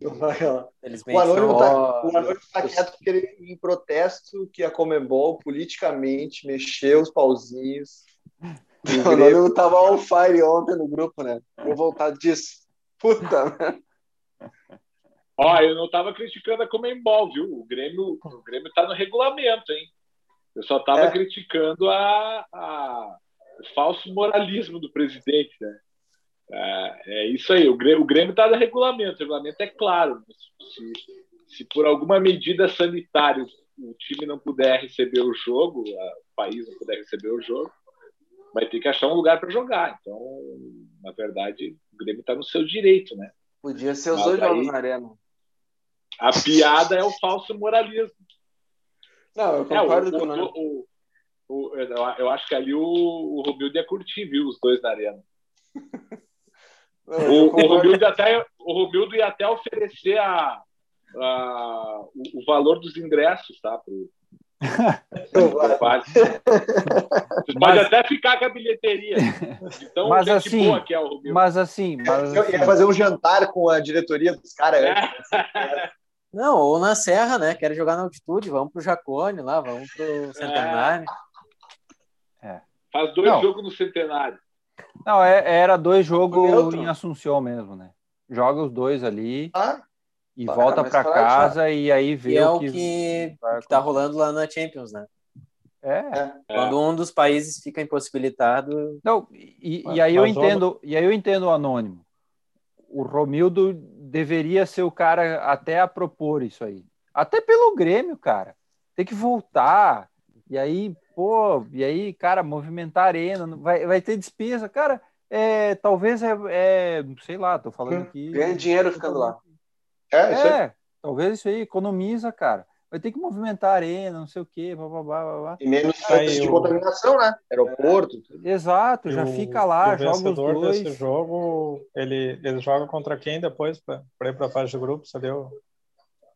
Não vai calar. O Anônimo tá, Anônimo tá quieto porque ele, em protesto que a Comembol politicamente mexeu os pauzinhos. O Anônimo tava on fire ontem no grupo, né? Vou voltar disso. Puta, né? Ó, eu não tava criticando a Comembol, viu? O Grêmio, o Grêmio tá no regulamento, hein? Eu só estava é. criticando a, a, o falso moralismo do presidente. Né? É, é isso aí. O Grêmio está no regulamento. O regulamento é claro. Se, se por alguma medida sanitária o time não puder receber o jogo, o país não puder receber o jogo, vai ter que achar um lugar para jogar. Então, na verdade, o Grêmio está no seu direito, né? Podia ser os Mas dois jogos na arena. A piada é o falso moralismo. Não, eu concordo é, o, com o, o, o, Eu acho que ali o, o Romildo ia curtir, viu, os dois na arena. Não, o, o, Romildo até, o Romildo ia até oferecer a, a, o, o valor dos ingressos, tá? Pro, Você pode até ficar com a bilheteria. Então, mas assim, boa que é o. Mas assim, mas Eu ia assim. fazer um jantar com a diretoria dos caras. É. Não, ou na Serra, né? Quero jogar na altitude, vamos pro Jacone lá, vamos pro Centenário. É. Faz dois Não. jogos no Centenário. Não, é, era dois jogos em Assunção mesmo, né? Joga os dois ali ah, e volta para casa e aí vê e é o que, que, que tá rolando lá na Champions, né? É. é. Quando um dos países fica impossibilitado. Não, e, e aí eu entendo, e aí eu entendo o anônimo. O Romildo deveria ser o cara até a propor isso aí. Até pelo Grêmio, cara. Tem que voltar. E aí, pô, e aí, cara, movimentar a arena, vai, vai ter despesa. Cara, é, talvez é, é, sei lá, tô falando aqui. Ganha dinheiro ficando lá. É, isso é talvez isso aí economiza, cara. Vai ter que movimentar a arena, não sei o quê, blá, blá, blá, blá. E menos né? E menos chances de contaminação, né? Aeroporto. Exato, já o, fica lá, joga os dois. desse jogo, ele, ele joga contra quem depois para ir para a fase de grupo, sabe?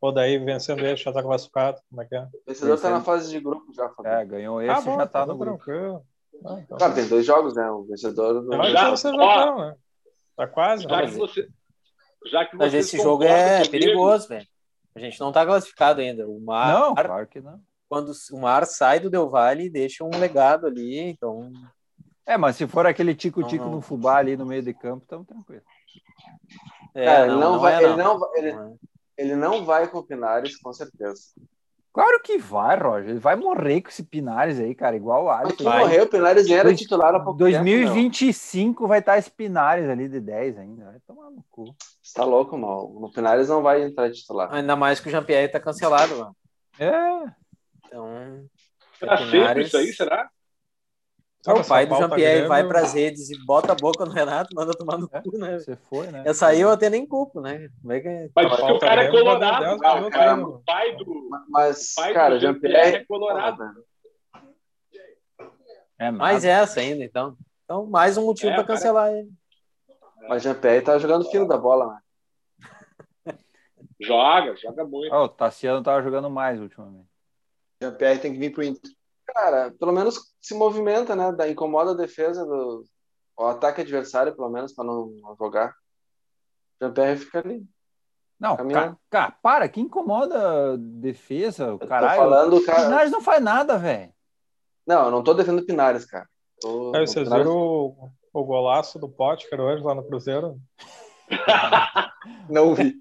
Ou daí vencendo ele já tá classificado, como é que é? O vencedor está na fase de grupo já, Fabio. É, ganhou esse ah, bom, já tá, tá no grupo. Tranquilo. Ah, então. Claro, tem dois jogos, né? O vencedor do. Já, você já tá, né? Tá quase. Já que você, já que Mas esse jogo é perigoso, velho. A gente não tá classificado ainda. O Mar, não, claro que não. Quando o Mar sai do Del Valle e deixa um legado ali, então. É, mas se for aquele tico-tico no fubá ali no meio de campo, estamos tranquilos. É, Cara, não, ele não, não vai, é, não. Ele, não, ele, é. ele não vai com o Pinares, com certeza. Claro que vai, Roger. Ele vai morrer com esse Pinares aí, cara, igual o Alisson. Vai morrer, o Pinares era Dois, titular há pouco 2025 tempo, vai estar esse Pinares ali de 10 ainda. Vai tomar no cu. Você tá louco, mal. No Pinares não vai entrar titular. Ainda mais que o Jean-Pierre tá cancelado, mano. É. Então. Será Pinares... isso aí, será? O pai do Jean-Pierre vai para as redes e bota a boca no Renato, manda tomar no é, cu, né? Você foi, né? Essa aí eu até nem culpo, né? Como é que... Mas que o cara é colorado, não, cara, o pai do. Mas, pai cara, Jean-Pierre é colorado. É mais essa ainda, então. Então, mais um motivo é, para cancelar ele. Mas Jean-Pierre tá jogando fino da bola, né? Joga, joga muito. Oh, o Tassiano tava jogando mais ultimamente. Jean-Pierre tem que vir pro Inter. Cara, pelo menos se movimenta, né? Da, incomoda a defesa do o ataque adversário, pelo menos, para não, não jogar. Jean-Pierre fica ali. Não, cara, para, que incomoda a defesa, o caralho. Falando, cara... Pinares não faz nada, velho. Não, eu não tô defendendo Pinares, cara. Tô, Aí, vocês Pinares... viram o, o golaço do Potker hoje lá no Cruzeiro? não vi.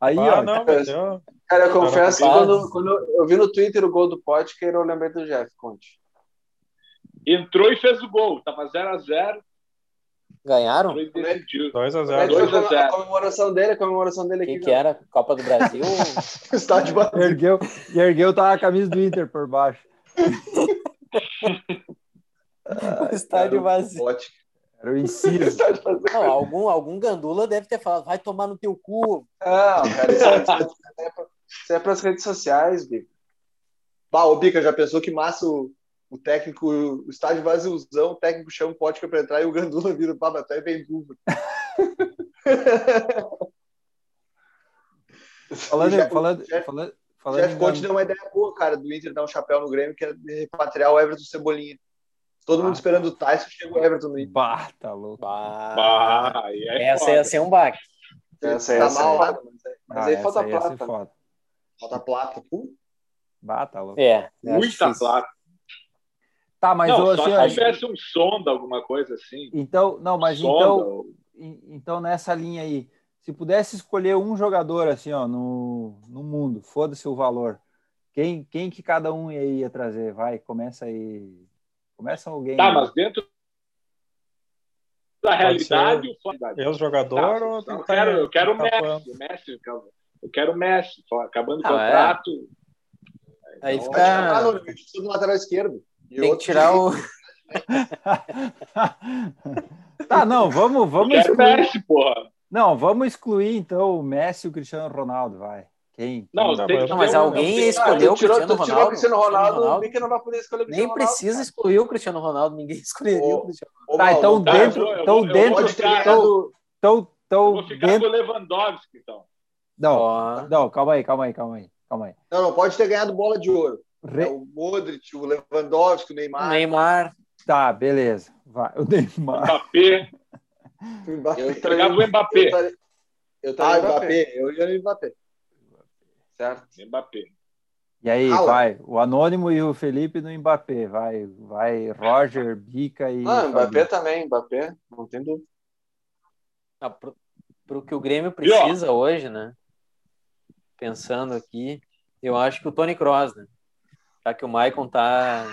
Aí, ah, ó. Não, eu... Cara, eu confesso que quando, quando, eu vi no Twitter o gol do Potker, eu lembrei do Jeff, conte. Entrou e fez o gol, tava 0x0. Ganharam? 2x0. A comemoração dele, a comemoração dele aqui. O que, que era? Copa do Brasil? Estádio ergueu, e ergueu tava a camisa do Inter por baixo. o estádio vazio. Era o inciso. Não, algum, algum gandula deve ter falado, vai tomar no teu cu. Não, cara, isso é, isso é para as redes sociais, Bica. Bah, ô Bica, já pensou que massa o, o técnico, o estádio vaziozão, o técnico chama o Potker para entrar e o Gandula vira, pá, até bem dúvida. falando, já, falando, Jeff, falando, falando Jeff Conte deu uma ideia boa, cara, do Inter dar um chapéu no Grêmio, que é repatriar o Everton Cebolinha. Todo mundo esperando o Tyson, chega o Everton no Inter. Bah, tá louco. Bah, bah é essa ia ser um baque. Essa ia ser. Mas, mas aí falta plata. Falta plata. Bah, tá louco. É. Muita plata. Tá, mas não, assim, só se tivesse um sonda, alguma coisa assim. Então, não, mas sonda, então, então nessa linha aí, se pudesse escolher um jogador assim, ó, no, no mundo, foda-se o valor, quem, quem que cada um ia, ia trazer? Vai, começa aí. Começa alguém. Tá, aí. mas dentro da realidade, eu jogador tá, ou eu quero, eu quero o Messi, o Messi, eu quero o Messi, acabando o ah, é? contrato. É? Aí então, fica. Ah, no lateral esquerdo. Tem que tirar o. tá, não, vamos, vamos excluir. Messi, porra. Não, vamos excluir então o Messi e o Cristiano Ronaldo, vai. Quem? Não? Tem, não mas alguém não, escolheu o Cristiano Ronaldo. Tirou o Cristiano Ronaldo, Ronaldo. não vai poder escolher o Cristiano Nem precisa Ronaldo, excluir o Cristiano Ronaldo, ninguém escolheria o Cristiano Ronaldo. Tá, então dentro, então dentro, então, então, então, vou ficar dentro... com o Lewandowski, então. Não, oh. não, calma aí, calma aí, calma aí, calma aí. Não, não pode ter ganhado bola de ouro. Re... É o Modric, o Lewandowski, o Neymar. Neymar. Tá, beleza. Vai, o Neymar. Mbappé. Eu entregava o Mbappé. Eu ah, Mbappé. Eu ia no Mbappé. Certo? Mbappé. E aí, ah, vai, o Anônimo e o Felipe no Mbappé, vai, vai Roger, Bica e... Ah, Mbappé também, Mbappé, não tem dúvida. Ah, pro, pro que o Grêmio precisa hoje, né, pensando aqui, eu acho que o Tony Kroos, né, já que o Maicon tá.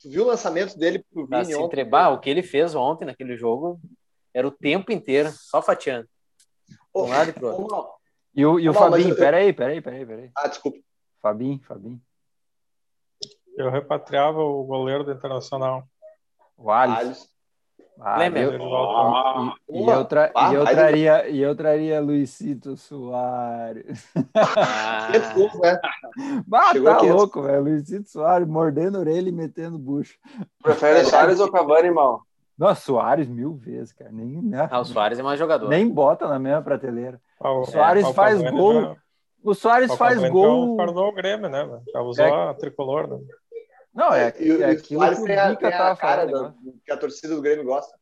Tu viu o lançamento dele pro tá Vini ontem? Entrebar, o que ele fez ontem naquele jogo era o tempo inteiro, só fatiando. Oh, um lado e pro outro. E o, e o não, Fabinho, eu... peraí, peraí, peraí, peraí. Ah, desculpa. Fabinho, Fabinho. Eu repatriava o goleiro do Internacional. O Alisson. Ah, Lembra? Eu, ah, e, e, eu tra, ah, e, eu traria, e eu traria Luizito Soares. Ah, né? bah, tá louco, velho. Luizito Soares mordendo orelha e metendo bucho. Prefere Soares ou Cavani, mal? Nossa, Soares mil vezes, cara. Nem, né? ah, o Soares é mais jogador. Nem bota na mesma prateleira. o é, Soares é, faz gol. Já... O Soares o faz gol. Fardou o Grêmio, né? Já usou é... a tricolor, né? Não, é, é, é aquilo que o Rica tava falando. Do, que a torcida do Grêmio gosta.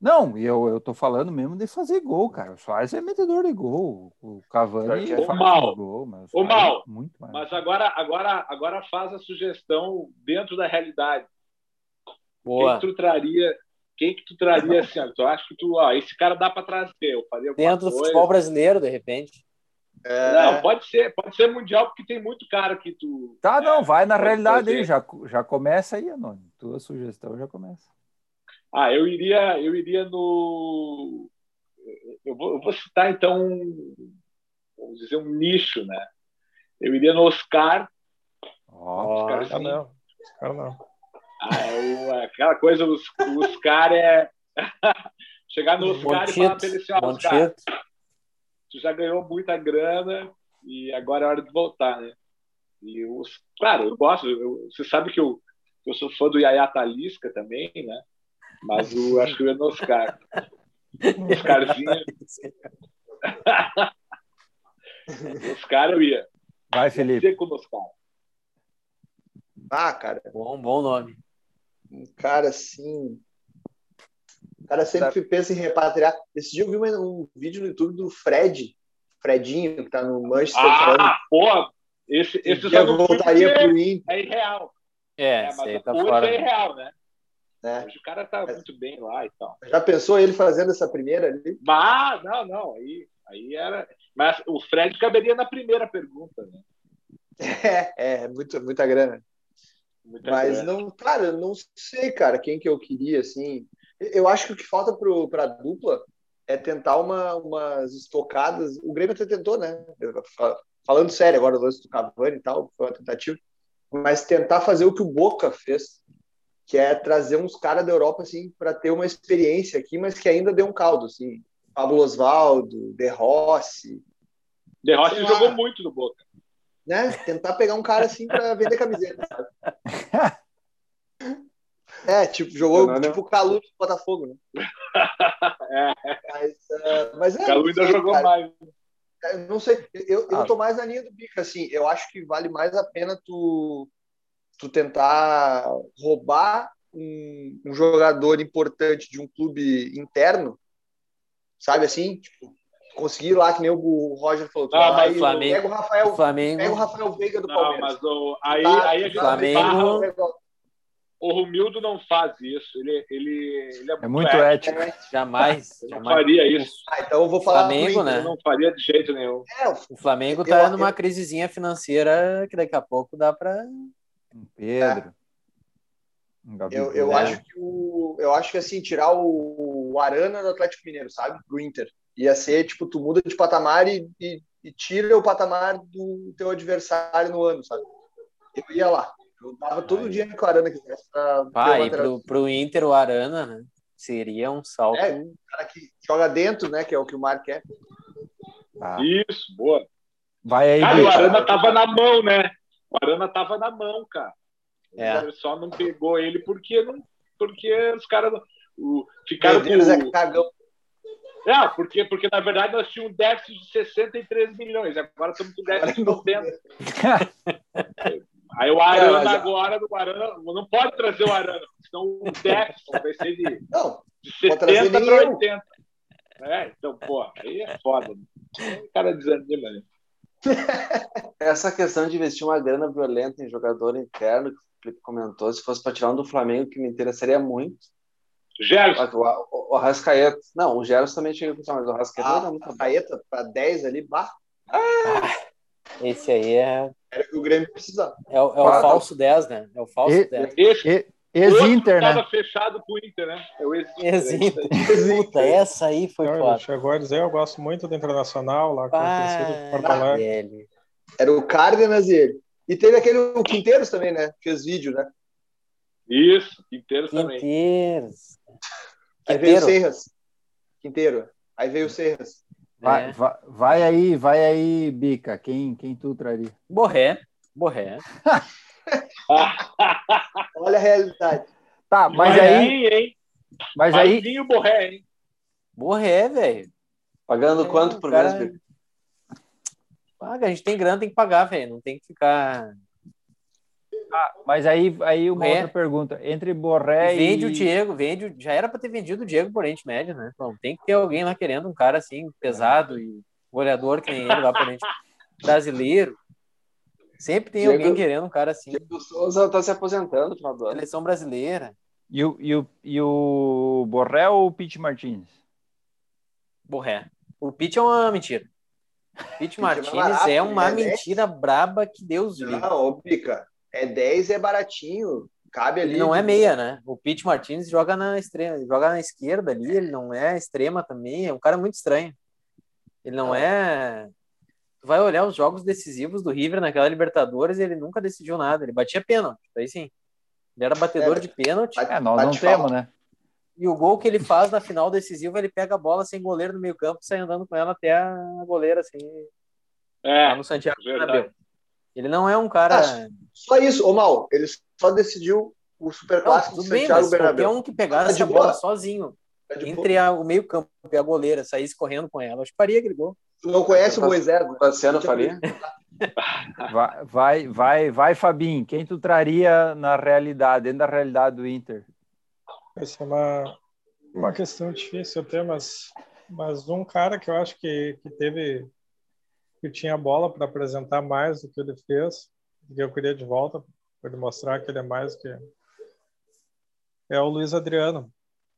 Não, eu, eu tô falando mesmo de fazer gol, cara. O Soares é metedor de gol. O Cavani é faz mal. gol. Mas o mal. É muito mais. Mas agora, agora, agora faz a sugestão dentro da realidade. Boa. Quem tu traria, quem que tu traria assim? Tu acha que tu, ó, esse cara dá para trazer? Eu faria dentro do futebol brasileiro, de repente. É... Não, pode ser, pode ser mundial, porque tem muito cara que tu. Tá, não, vai na realidade fazer. aí, já, já começa aí, Anônimo. Tua sugestão já começa. Ah, eu iria, eu iria no. Eu vou, eu vou citar então, vamos dizer, um nicho, né? Eu iria no Oscar. Oh, Oscar não. Oscar não. Ah, aquela coisa, os, Oscar é. Chegar no Oscar e falar pra ele assim, ó, Oscar, tu já ganhou muita grana e agora é hora de voltar, né? E os, claro, eu gosto, eu, você sabe que eu, eu sou fã do Yaya Talisca também, né? Mas eu acho que eu ia no Oscar. Oscarzinho. Oscar eu ia. Vai, Felipe. Com Oscar. Ah, cara. Bom, bom nome. Um cara assim. O cara sempre tá. pensa em repatriar. Esse dia eu vi um vídeo no YouTube do Fred, Fredinho, que tá no Manchester. Ah, falando, porra! Esse, esse já voltaria pro Inter. É irreal. É, é mas tá hoje fora, é irreal, né? né? Hoje o cara tá muito bem lá e tal. Já pensou ele fazendo essa primeira ali? Ah, não, não. Aí, aí era. Mas o Fred caberia na primeira pergunta, né? É, é, muito, muita grana. Muita Mas grana. não, cara, não sei, cara, quem que eu queria, assim. Eu acho que o que falta para a dupla é tentar uma, umas estocadas. O Grêmio até tentou, né? Falando sério agora, o lance do Cavani e tal, foi uma tentativa. Mas tentar fazer o que o Boca fez, que é trazer uns caras da Europa, assim, para ter uma experiência aqui, mas que ainda dê um caldo, assim. Pablo Osvaldo, De Rossi. De Rossi jogou muito no Boca. Né? Tentar pegar um cara assim para vender camiseta, sabe? É, tipo, jogou não, tipo o Calu do Botafogo, né? é. Mas, uh, mas é, Calu ainda jogou cara. mais. Eu não sei, eu, eu ah. tô mais na linha do bico, assim, eu acho que vale mais a pena tu, tu tentar roubar um, um jogador importante de um clube interno, sabe assim? Tipo, conseguir lá, que nem o Roger falou. Ah, mas Flamengo, pega o Rafael, Flamengo, pega o Rafael Veiga do Palmeiras. Não, mas o, aí, tá, aí a gente Flamengo, o Romildo não faz isso. Ele, ele, ele é, é muito ético. ético. Jamais. Ele jamais. não faria isso. Ah, então eu vou falar. Flamengo, né? não faria de jeito nenhum. É, o Flamengo está numa eu... crisezinha financeira que daqui a pouco dá para. Pedro. É. Eu, eu, é. acho que o, eu acho que assim, tirar o, o Arana do Atlético Mineiro, sabe? Pro Inter. Ia ser, tipo, tu muda de patamar e, e, e tira o patamar do teu adversário no ano, sabe? Eu ia lá. Eu dava todo dia que o Arana quisesse. Pra e pro, pro Inter, o Arana, né? Seria um salto. É, o cara que joga dentro, né? Que é o que o Mar quer. Ah. Isso, boa. Vai aí, cara, o Arana tava na mão, né? O Arana tava na mão, cara. É. Só não pegou ele porque, não, porque os caras o, ficaram Meu Deus, com... é cagão. É, porque, porque na verdade nós tínhamos um déficit de 63 milhões, agora estamos com déficit de 90. Aí o Arana é, agora do Arana não pode trazer o Arana, senão o déficit vai ser de, não, de 70 para 80. É, então, pô, aí é foda. Né? O cara desanima, né? Essa questão de investir uma grana violenta em jogador interno, que o Felipe comentou, se fosse para tirar um do Flamengo, que me interessaria muito. Gerson. O, o, o Rascaeta. Não, o Gerson também chega a mas o Rascaeta ah, não é muito Rascaeta para 10 ali, bah. Ah. Esse aí é. Era que o Grêmio precisava. É, é o falso 10, né? É o falso e, 10. Esse, Ex-Inter, né? Estava fechado pro Inter, né? É o ex-Inter. Ex Puta, essa aí foi Olha, foda. Chegou a dizer, eu gosto muito do Internacional, lá com o Porto Alegre. Era o Cárdenas e ele. E teve aquele o Quinteiros também, né? Fez vídeo, né? Isso, Quinteiros, Quinteiros. também. Aí veio o Serras. Quinteiro. Aí veio o Serras. Vai, é. vai, vai, aí, vai aí, Bica. Quem, quem tu traria? Borré. Borré. Olha a realidade. Tá, mas Borré, aí. Hein? Mas aí. Vinho Borré, hein? Borré, velho. Pagando é, quanto por cara... mês, Bica? Paga, a gente tem grana, tem que pagar, velho. Não tem que ficar. Ah, mas aí, aí uma outra pergunta. Entre Borré e. Vende o Diego, vende. Já era para ter vendido o Diego por Oriente Médio, né? Bom, tem que ter alguém lá querendo um cara assim, pesado e goleador que nem ele lá por Oriente Brasileiro. Sempre tem Diego, alguém querendo um cara assim. Diego Souza tá se aposentando no final do ano. Seleção brasileira. E o, e o, e o Borré ou o Pete Martins? Borré. O Pete é uma mentira. Pete Martins é, barato, é uma é mentira braba que Deus viu. Não, ô Pica, é 10 é baratinho. Cabe ali. Ele não é meia, né? O Pete Martins joga na extrema, joga na esquerda ali, ele não é extrema também, é um cara muito estranho. Ele não, não. é. Tu vai olhar os jogos decisivos do River naquela Libertadores, ele nunca decidiu nada, ele batia pênalti, aí sim. Ele era batedor é, de pênalti. É, nós não temos, né? E o gol que ele faz na final decisiva, ele pega a bola sem goleiro no meio campo, sai andando com ela até a goleira, assim. É, lá no Santiago Bernabéu. Ele não é um cara. Ah, só isso, ô Mal, ele só decidiu o Superclássico do bem, Santiago Bernabéu. Qualquer um que pegasse tá essa bola sozinho, tá entre a, o meio campo e a goleira, saísse correndo com ela, acho que faria aquele gol. Tu não conhece o Moisés? Luciano faria? Vai, vai, vai, vai, Fabinho. Quem tu traria na realidade, dentro da realidade do Inter? Essa é uma, uma questão difícil até, mas, mas um cara que eu acho que, que teve que tinha bola para apresentar mais do que ele fez, que eu queria de volta para ele mostrar que ele é mais que é o Luiz Adriano.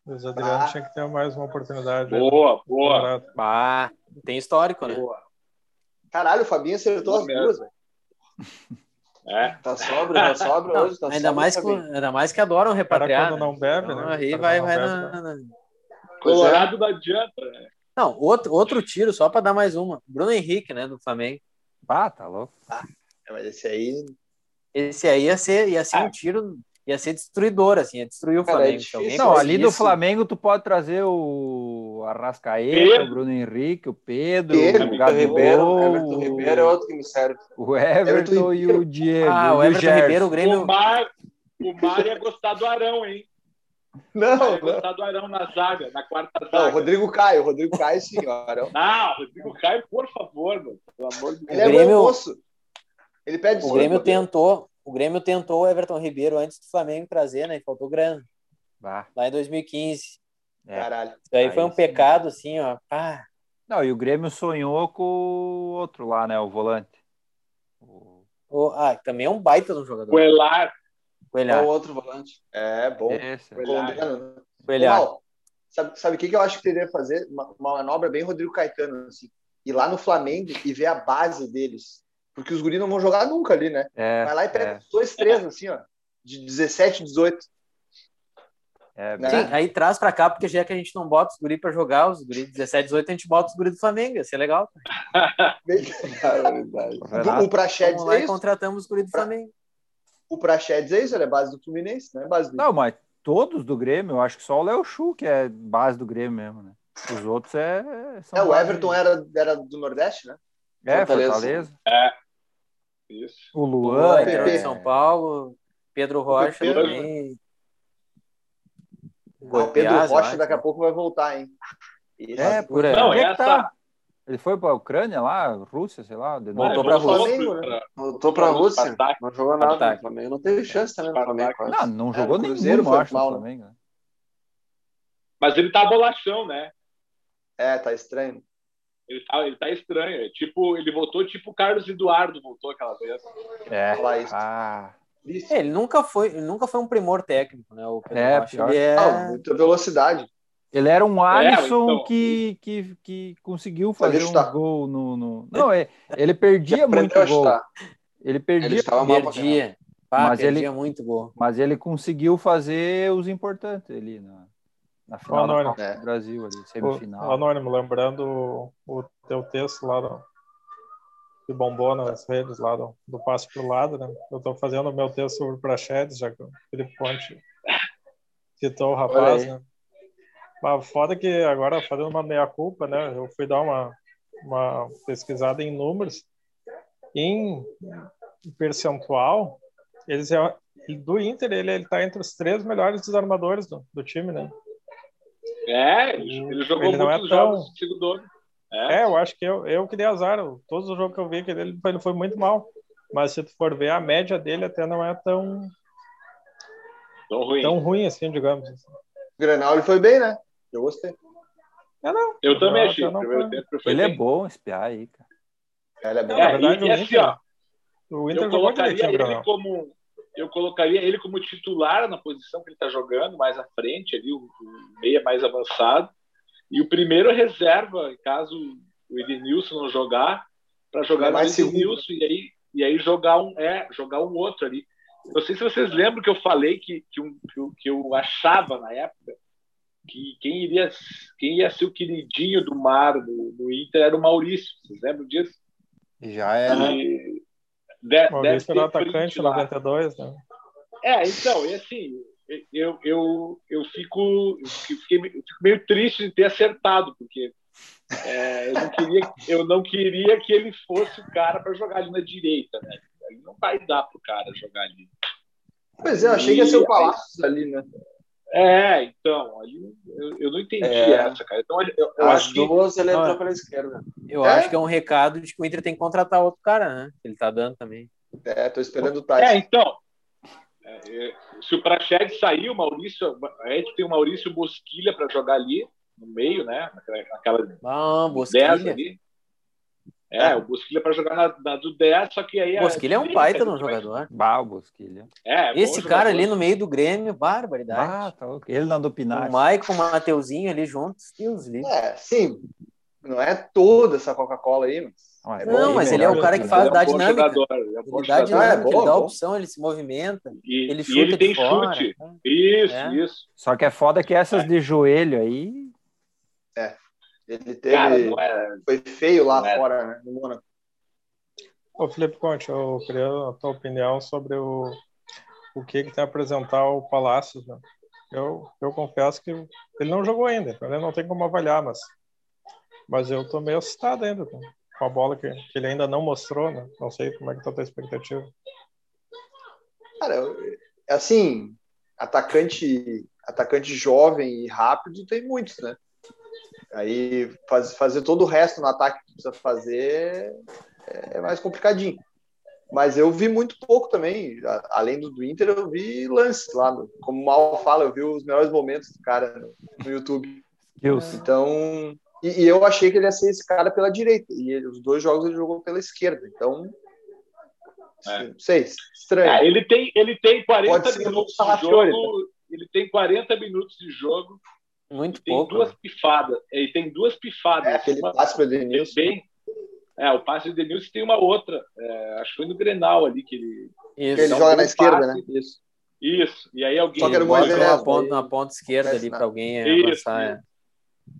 O Luiz Adriano ah. tinha que ter mais uma oportunidade. Boa, boa. Ah, tem histórico, né? Boa. Caralho, o Fabinho acertou as duas, velho. É. Tá sobra, tá sobra não, hoje. Tá ainda, mais que, ainda mais que adoram repatriar. quando né? não bebe, então, né? Aí vai, vai na, na... Colorado não adianta, né? Não, outro, outro tiro, só para dar mais uma. Bruno Henrique, né, do Flamengo. Ah, tá louco. Ah, mas esse aí. Esse aí ia ser, ia ser ah. um tiro, ia ser destruidor, assim, ia destruir o Cara, é Flamengo. É não, ali do Flamengo tu pode trazer o Arrascaeta, o Bruno Henrique, o Pedro, Pedro o Gabigol, Ribeiro, Everton Ribeiro é outro que me serve. O Everton, Everton e o Diego. Ah, o Everton o Ribeiro, o Grêmio. O Mar, o Mar ia gostar do Arão, hein? Não, não. gostar do Arão na zaga, na quarta zaga. Não, Rodrigo Caio, Rodrigo Caio sim, o Arão. Não, Rodrigo Caio, por favor, mano. Pelo amor de Deus. Ele é Grêmio, moço. Ele pede O Grêmio tentou, o Grêmio tentou o Everton Ribeiro antes do Flamengo trazer, né? E faltou grana. Bah. Lá em 2015. É. Caralho. Isso aí, aí foi um sim. pecado, assim, ó. Pá. Não, e o Grêmio sonhou com o outro lá, né? O volante. O... Ah, também é um baita no jogador. O Elar. É o outro volante. É, bom. Esse. O Elar. O Elar. sabe, sabe o que, que eu acho que teria que fazer? Uma, uma manobra bem Rodrigo Caetano, assim. Ir lá no Flamengo e ver a base deles. Porque os guris não vão jogar nunca ali, né? É, Vai lá e pega é. dois, três, assim, ó. De 17, 18. É, né? Sim, aí traz pra cá, porque já que a gente não bota os guri pra jogar, os guri 17, 18, a gente bota os guri do Flamengo, ia ser legal. o Praxedes é isso? contratamos os guri do Flamengo. O Praxedes é isso, ele é base do Fluminense, né? Base do... Não, mas todos do Grêmio, eu acho que só o Léo Chu que é base do Grêmio mesmo, né? Os outros é... é o Everton era, era do Nordeste, né? É, Fortaleza. Fortaleza. É. Isso. O Luan, o é de São Paulo, Pedro Rocha Pedro, também. O Pedro Rocha daqui a pouco vai voltar, hein? Isso. É, por aí. Não, é essa... Ele foi para a Ucrânia lá, Rússia, sei lá. De Voltou para a Rússia. Né? Voltou para a Rússia. Não jogou nada no Flamengo. Não teve chance também no Flamengo. Não, não jogou é, nenhum, Cruzeiro acho, mal, no Flamengo. Né? Mas ele tá bolachão, né? É, tá estranho. Ele tá, ele tá estranho. É tipo, ele voltou tipo Carlos Eduardo voltou aquela vez. É. Ah. É, ele nunca foi, ele nunca foi um primor técnico, né? O Pedro é, ele é... Ah, muita velocidade. Ele era um é, Alisson é, então... que, que, que conseguiu fazer um gol no, no... Não, é, ele perdia muito gol. Ele perdia, ele perdia. Pá, mas perdia ele muito gol. Mas ele conseguiu fazer os importantes ali na, na final da Copa do Brasil ali, semifinal. O, Anônimo, lembrando o, o teu texto lá do, que bombou nas redes lá do, do passo pro lado, né? Eu estou fazendo o meu texto sobre Praxedes, já que o Felipe Ponte citou o rapaz, né? Mas foda que agora, fazendo uma meia-culpa, né? Eu fui dar uma, uma pesquisada em números. Em percentual, eles é, do Inter, ele, ele tá entre os três melhores desarmadores do, do time, né? É, ele jogou ele não muitos é tão... jogos segundo é. é, eu acho que eu, eu que dei azar. Todos os jogos que eu vi que ele, ele foi muito mal. Mas se tu for ver, a média dele até não é tão. Tão ruim. Tão ruim assim, digamos. O Granal ele foi bem, né? Eu gostei. É, não. Eu também achei. Ele é bom espiar aí, cara. Ele é bom. É, verdade, e, e assim, ó, o Inter eu colocaria ele como eu colocaria ele como titular na posição que ele está jogando, mais à frente, ali, o, o meia mais avançado. E o primeiro reserva, caso o Edenilson não jogar, para jogar mais o Edenilson e aí, e aí jogar um é jogar um outro ali. Não sei se vocês lembram que eu falei que, que, um, que, eu, que eu achava na época que quem iria, quem ia ser o queridinho do Mar no, no Inter era o Maurício. Vocês lembram disso? Já era. E, de, Maurício era atacante 92, né? É, então, e assim, eu, eu, eu, fico, eu, fiquei, eu fico meio triste de ter acertado, porque é, eu, não queria, eu não queria que ele fosse o cara para jogar ali na direita, né? Aí não vai dar pro cara jogar ali. Pois é, eu achei que ia ser o Palácio ali, né? É, então, ali eu, eu não entendi é. essa, cara. Então, eu, eu As acho duas que... ele entrou pela esquerda. Eu é? acho que é um recado de que o Inter tem que contratar outro cara, né? Ele tá dando também. É, tô esperando o Tyson. É, então. É, é se o Prached sair, o Maurício, a gente tem o Maurício Bosquilha para jogar ali no meio, né? Naquela, ah, Bosquilha. ali. É, o Bosquilha para jogar na, na, do 10, só que aí. O Bosquilha é um baita no jogador. Bah, o Bosquilha. É, Esse cara ali no meio do Grêmio, barbaridade. Ah, tá Ele não do Pinar. O Maicon, o Mateuzinho ali juntos, Deus livre. É, sim. Não é toda essa Coca-Cola aí, mas. É não, mas ele é o cara que faz, dá dinâmica. Jogador, ele, é ele dá dinâmica, ele dá opção, ele se movimenta, e, ele chuta e ele tem fora, chute. Isso, é. isso. Só que é foda que essas é. de joelho aí. É. Ele teve. Cara, é... Foi feio lá é. fora, né? No Mônaco. Ô, Felipe Conte, eu queria a tua opinião sobre o, o que, que tem a apresentar o Palácios. Né? Eu, eu confesso que ele não jogou ainda, então ele não tem como avaliar, mas, mas eu tô meio assustado ainda com, com a bola que, que, ele ainda não mostrou, né? Não sei como é que tá a tua expectativa. Cara, assim, atacante, atacante jovem e rápido tem muitos, né? Aí faz, fazer todo o resto no ataque que precisa fazer é, é mais complicadinho. Mas eu vi muito pouco também. Além do, do Inter, eu vi lances lá. No, como o Mal fala, eu vi os melhores momentos do cara no, no YouTube. Deus. Então. E, e, eu achei que ele ia ser esse cara pela direita. E ele, os dois jogos ele jogou pela esquerda. Então. É. Não sei, estranho. É, ele, tem, ele tem 40 minutos de jogo. Ele tem 40 minutos de jogo muito tem pouco. Duas pifadas. Ele tem duas pifadas. É, aquele uma, passe para o Denilson. Bem, é, o passe do Denilson tem uma outra. É, acho que foi no Grenal ali que ele. Isso. Ele joga na esquerda, né? Isso. Isso. E aí alguém. Só que era uma ponta, na ponta esquerda ali para alguém isso, avançar.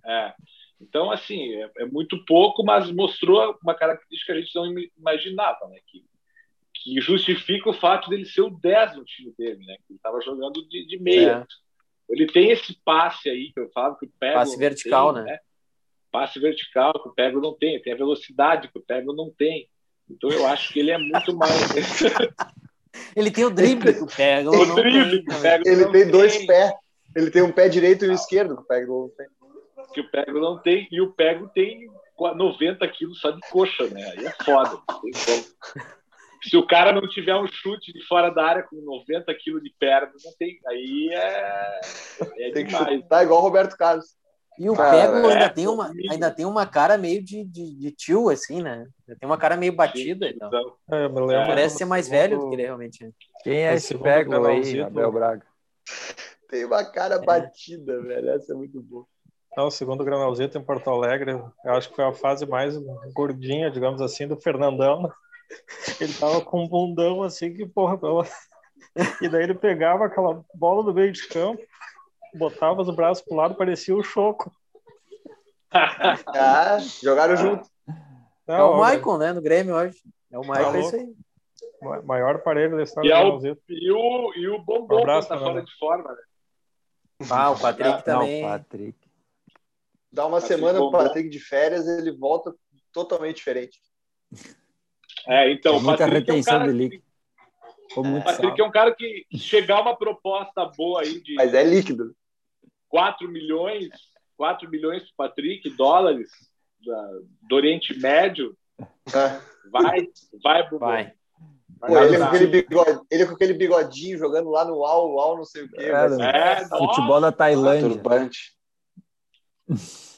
É. é. Então, assim, é, é, muito pouco, mas mostrou uma característica que a gente não imaginava, né? Que, que justifica o fato dele ser o 10 no time dele, né? Que ele estava jogando de, de meia. É. Ele tem esse passe aí que eu falo que o Pego passe vertical, tem, né? né? Passe vertical que o Pego não tem, tem a velocidade que o Pego não tem. Então eu acho que ele é muito mais. ele tem o drible que o Pego o drible tem. Pego ele tem, tem dois pés. Ele tem um pé direito e um esquerdo que o Pego não tem. Que o Pego não tem e o Pego tem 90 quilos só de coxa, né? Aí é foda. Se o cara não tiver um chute de fora da área com 90 quilos de perna, não tem. Aí é, é tem demais. Que tá igual o Roberto Carlos. E o cara, Pego ainda, é, tem uma, ainda tem uma cara meio de, de, de tio, assim, né? Tem uma cara meio batida. Então. É, é, Parece ser mais velho do que ele realmente é. Quem é esse Pego aí, Abel Braga? Tem uma cara é. batida, velho. Essa é muito boa. Não, segundo o Granalzito em Porto Alegre, eu acho que foi a fase mais gordinha, digamos assim, do Fernandão. Ele tava com um bundão assim que, porra, tava... E daí ele pegava aquela bola do meio de campo, botava os braços pro lado, parecia o Choco. ah, jogaram junto. Não, é o Maicon, né? No Grêmio hoje. É o Maicon, é isso aí. Maior aparelho da história e, é o, e o E o Bombom um tá fora de forma, né? Ah, o Patrick também. Não, Patrick. Dá uma assim, semana o Patrick de férias, ele volta totalmente diferente. É, então, é muita retenção é um de líquido. O Patrick é um cara que chegar uma proposta boa aí de. Mas é líquido. 4 milhões, 4 milhões para Patrick, dólares do Oriente Médio. É. Vai, vai, Vai. Pô, ele, com aquele bigode, ele com aquele bigodinho jogando lá no UAU, UAU, não sei o quê. É, é futebol da Tailândia. Turbante.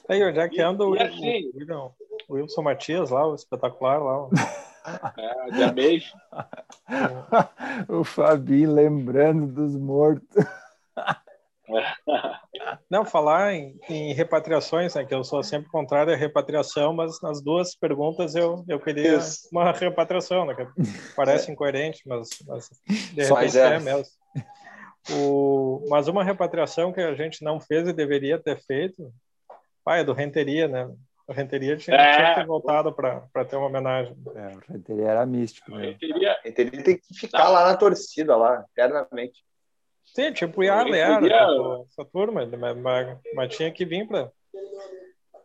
Aí, onde é que anda o, assim, o, o Wilson Matias lá, o espetacular lá? É, de o Fabi lembrando dos mortos. Não, falar em, em, repatriações, né, que eu sou sempre contrário à repatriação, mas nas duas perguntas eu, eu queria Isso. uma repatriação, né, que parece incoerente, mas, mas de repente é. é mesmo. O, mas uma repatriação que a gente não fez e deveria ter feito, pai, é do Renteria, né? O Renteria tinha, é. tinha que ter voltado para ter uma homenagem. É, o Renteria era místico. Né? Renteria, Renteria tem que ficar lá na torcida, lá, eternamente. Sim, tipo o Yarley era, tipo, essa turma, mas, mas, mas, tinha que vir para.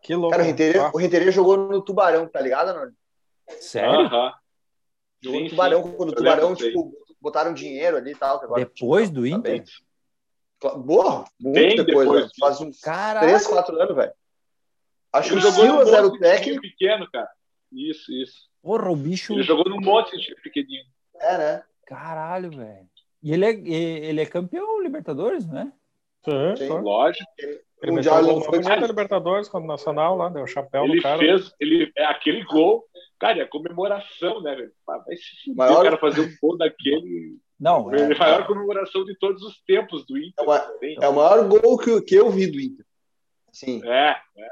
Que louco. Cara, o Renteria, o Renteria jogou no Tubarão, tá ligado, Noni? Sério? Uh -huh. Jogou no Tubarão, quando o Tubarão, tipo, botaram dinheiro ali e tal. Agora, depois do Inter? Boa, muito Bem depois, depois faz uns Caralho. 3, 4 anos, velho. Acho que o Silas era o técnico. pequeno, cara. Isso, isso. Porra, o bicho. Ele jogou num monte de pequenininho. É, né? Caralho, velho. E ele é, ele é campeão Libertadores, né? Sim, Sim. lógico. Ele mundial não foi a Libertadores quando Nacional lá, deu o chapéu ele no cara. Fez, ele é aquele gol, cara, é comemoração, né, velho? Vai se fuder, maior... o cara fazer um gol daquele. Não, é, é a maior comemoração de todos os tempos do Inter. É, uma, é o maior gol que, que eu vi do Inter. Sim. É, é.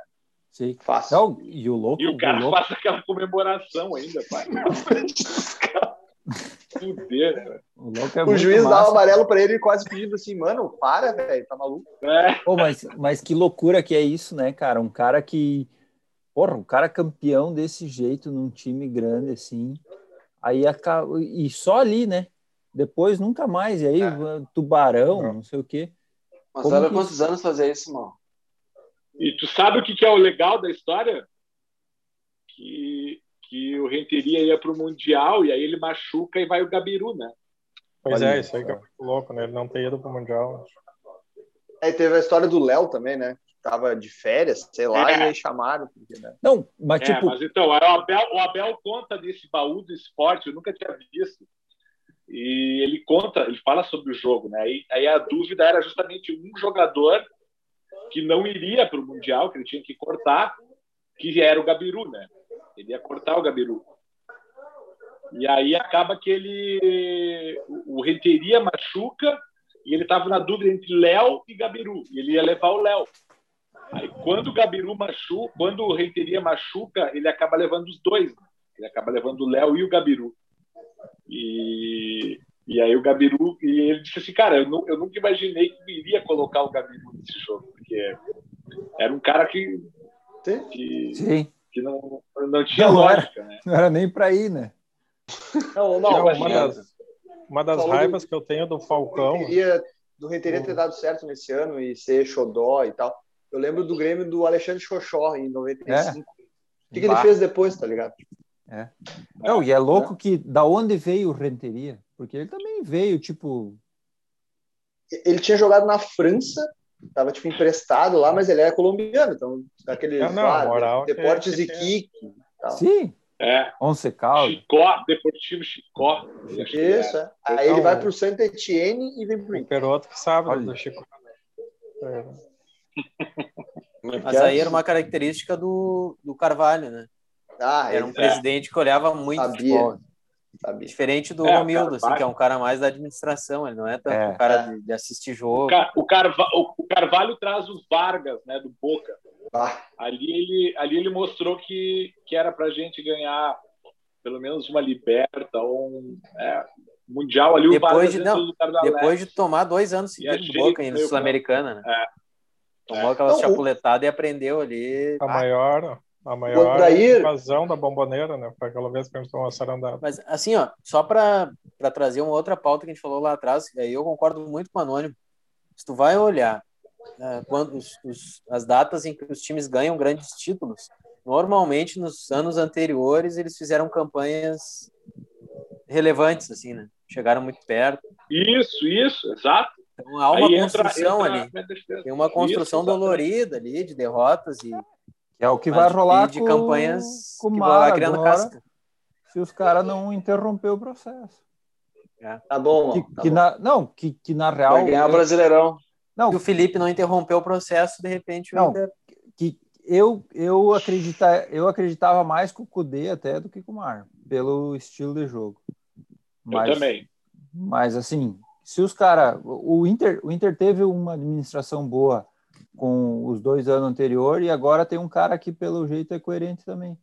Sim. Fácil. Não, e o louco. E o cara o louco... faz aquela comemoração ainda, pai. Fuder, né? O, é o juiz dá o amarelo para ele quase pedindo assim, mano, para, velho, tá maluco? É. Pô, mas, mas que loucura que é isso, né, cara? Um cara que. Porra, um cara campeão desse jeito num time grande assim. Aí acaba. E só ali, né? Depois nunca mais. E aí, é. tubarão, não. não sei o quê. Mas olha quantos anos fazer isso, mano? E tu sabe o que, que é o legal da história? Que que o Renteria ia para o Mundial e aí ele machuca e vai o Gabiru, né? Pois é, isso aí que é muito louco, né? Ele não ter ido para o Mundial. Aí teve a história do Léo também, né? Tava de férias, sei lá, é. e aí chamaram. Porque, né? Não, mas é, tipo. Mas então, o Abel, o Abel conta desse baú do esporte, eu nunca tinha visto. E ele conta, ele fala sobre o jogo, né? Aí, aí a dúvida era justamente um jogador que não iria para o Mundial, que ele tinha que cortar, que era o Gabiru, né? Ele ia cortar o Gabiru. E aí acaba que ele. O Renteria machuca e ele estava na dúvida entre Léo e Gabiru. E ele ia levar o Léo. Aí quando o Gabiru machuca, quando o Renteria machuca, ele acaba levando os dois. Né? Ele acaba levando o Léo e o Gabiru. E, e aí o Gabiru. E ele disse assim: Cara, eu, não, eu nunca imaginei que iria colocar o Gabiru nesse jogo. Porque era um cara que. Que, Sim que não, não tinha não lógica, era, né? Não era nem para ir, né? Não, não, não uma das, uma das raivas do, que eu tenho do Falcão. Renteria, do Renteria ter dado certo nesse ano e ser xodó e tal. Eu lembro do Grêmio do Alexandre Xoxó em 95. É. O que, que ele fez depois, tá ligado? É. Não, e é louco é. que da onde veio o Renteria? Porque ele também veio, tipo. Ele tinha jogado na França tava tipo emprestado lá, mas ele é colombiano, então aquele não, não, ah, moral Deportes e Kik. Sim. É. Once Caldas. Chicó, Deportivo Chicó. Isso, é. Aí então, ele vai para o Saint Etienne e vem para o Peroto que sabe Olha. do Chico. É. Mas aí era uma característica do, do Carvalho, né? Ah, era um é. presidente que olhava muito Sabia. futebol. Sabia. Diferente do é, Romildo, assim, que é um cara mais da administração, ele não é tanto é, um cara de, de, assistir jogo. O, Carva, o, Carvalho traz os Vargas, né, do Boca. Ah. Ali, ele, ali ele mostrou que, que era pra gente ganhar pelo menos uma liberta ou um é, mundial ali. Depois, de, não, depois de tomar dois anos seguidos do Boca em Sul-Americana, né? É. Tomou aquela então, chapuletada e aprendeu ali. A maior, a maior Odair... invasão da bomboneira, né? Foi aquela vez que a gente tomou a sarandada. Mas, assim, ó, só para trazer uma outra pauta que a gente falou lá atrás, aí eu concordo muito com o Anônimo. Se tu vai olhar é, quando os, os, as datas em que os times ganham grandes títulos, normalmente nos anos anteriores eles fizeram campanhas relevantes, assim, né? Chegaram muito perto. Isso, isso, exato. Então há uma Aí construção entra, entra ali. Tem uma construção isso, dolorida ali de derrotas e é o que vai rolar de, de campanhas com que vai criando agora, casca. Se os caras não interromper o processo. É. Tá bom. Que, tá que bom. Na, não, que, que na real. Vai ganhar o Brasileirão. Não, que o Felipe não interrompeu o processo, de repente. Não, Inter... que eu, eu, acredita, eu acreditava mais com o Kudê até do que com o Mar, pelo estilo de jogo. Mas, eu também. Mas assim, se os caras. O Inter, o Inter teve uma administração boa com os dois anos anteriores e agora tem um cara que, pelo jeito, é coerente também.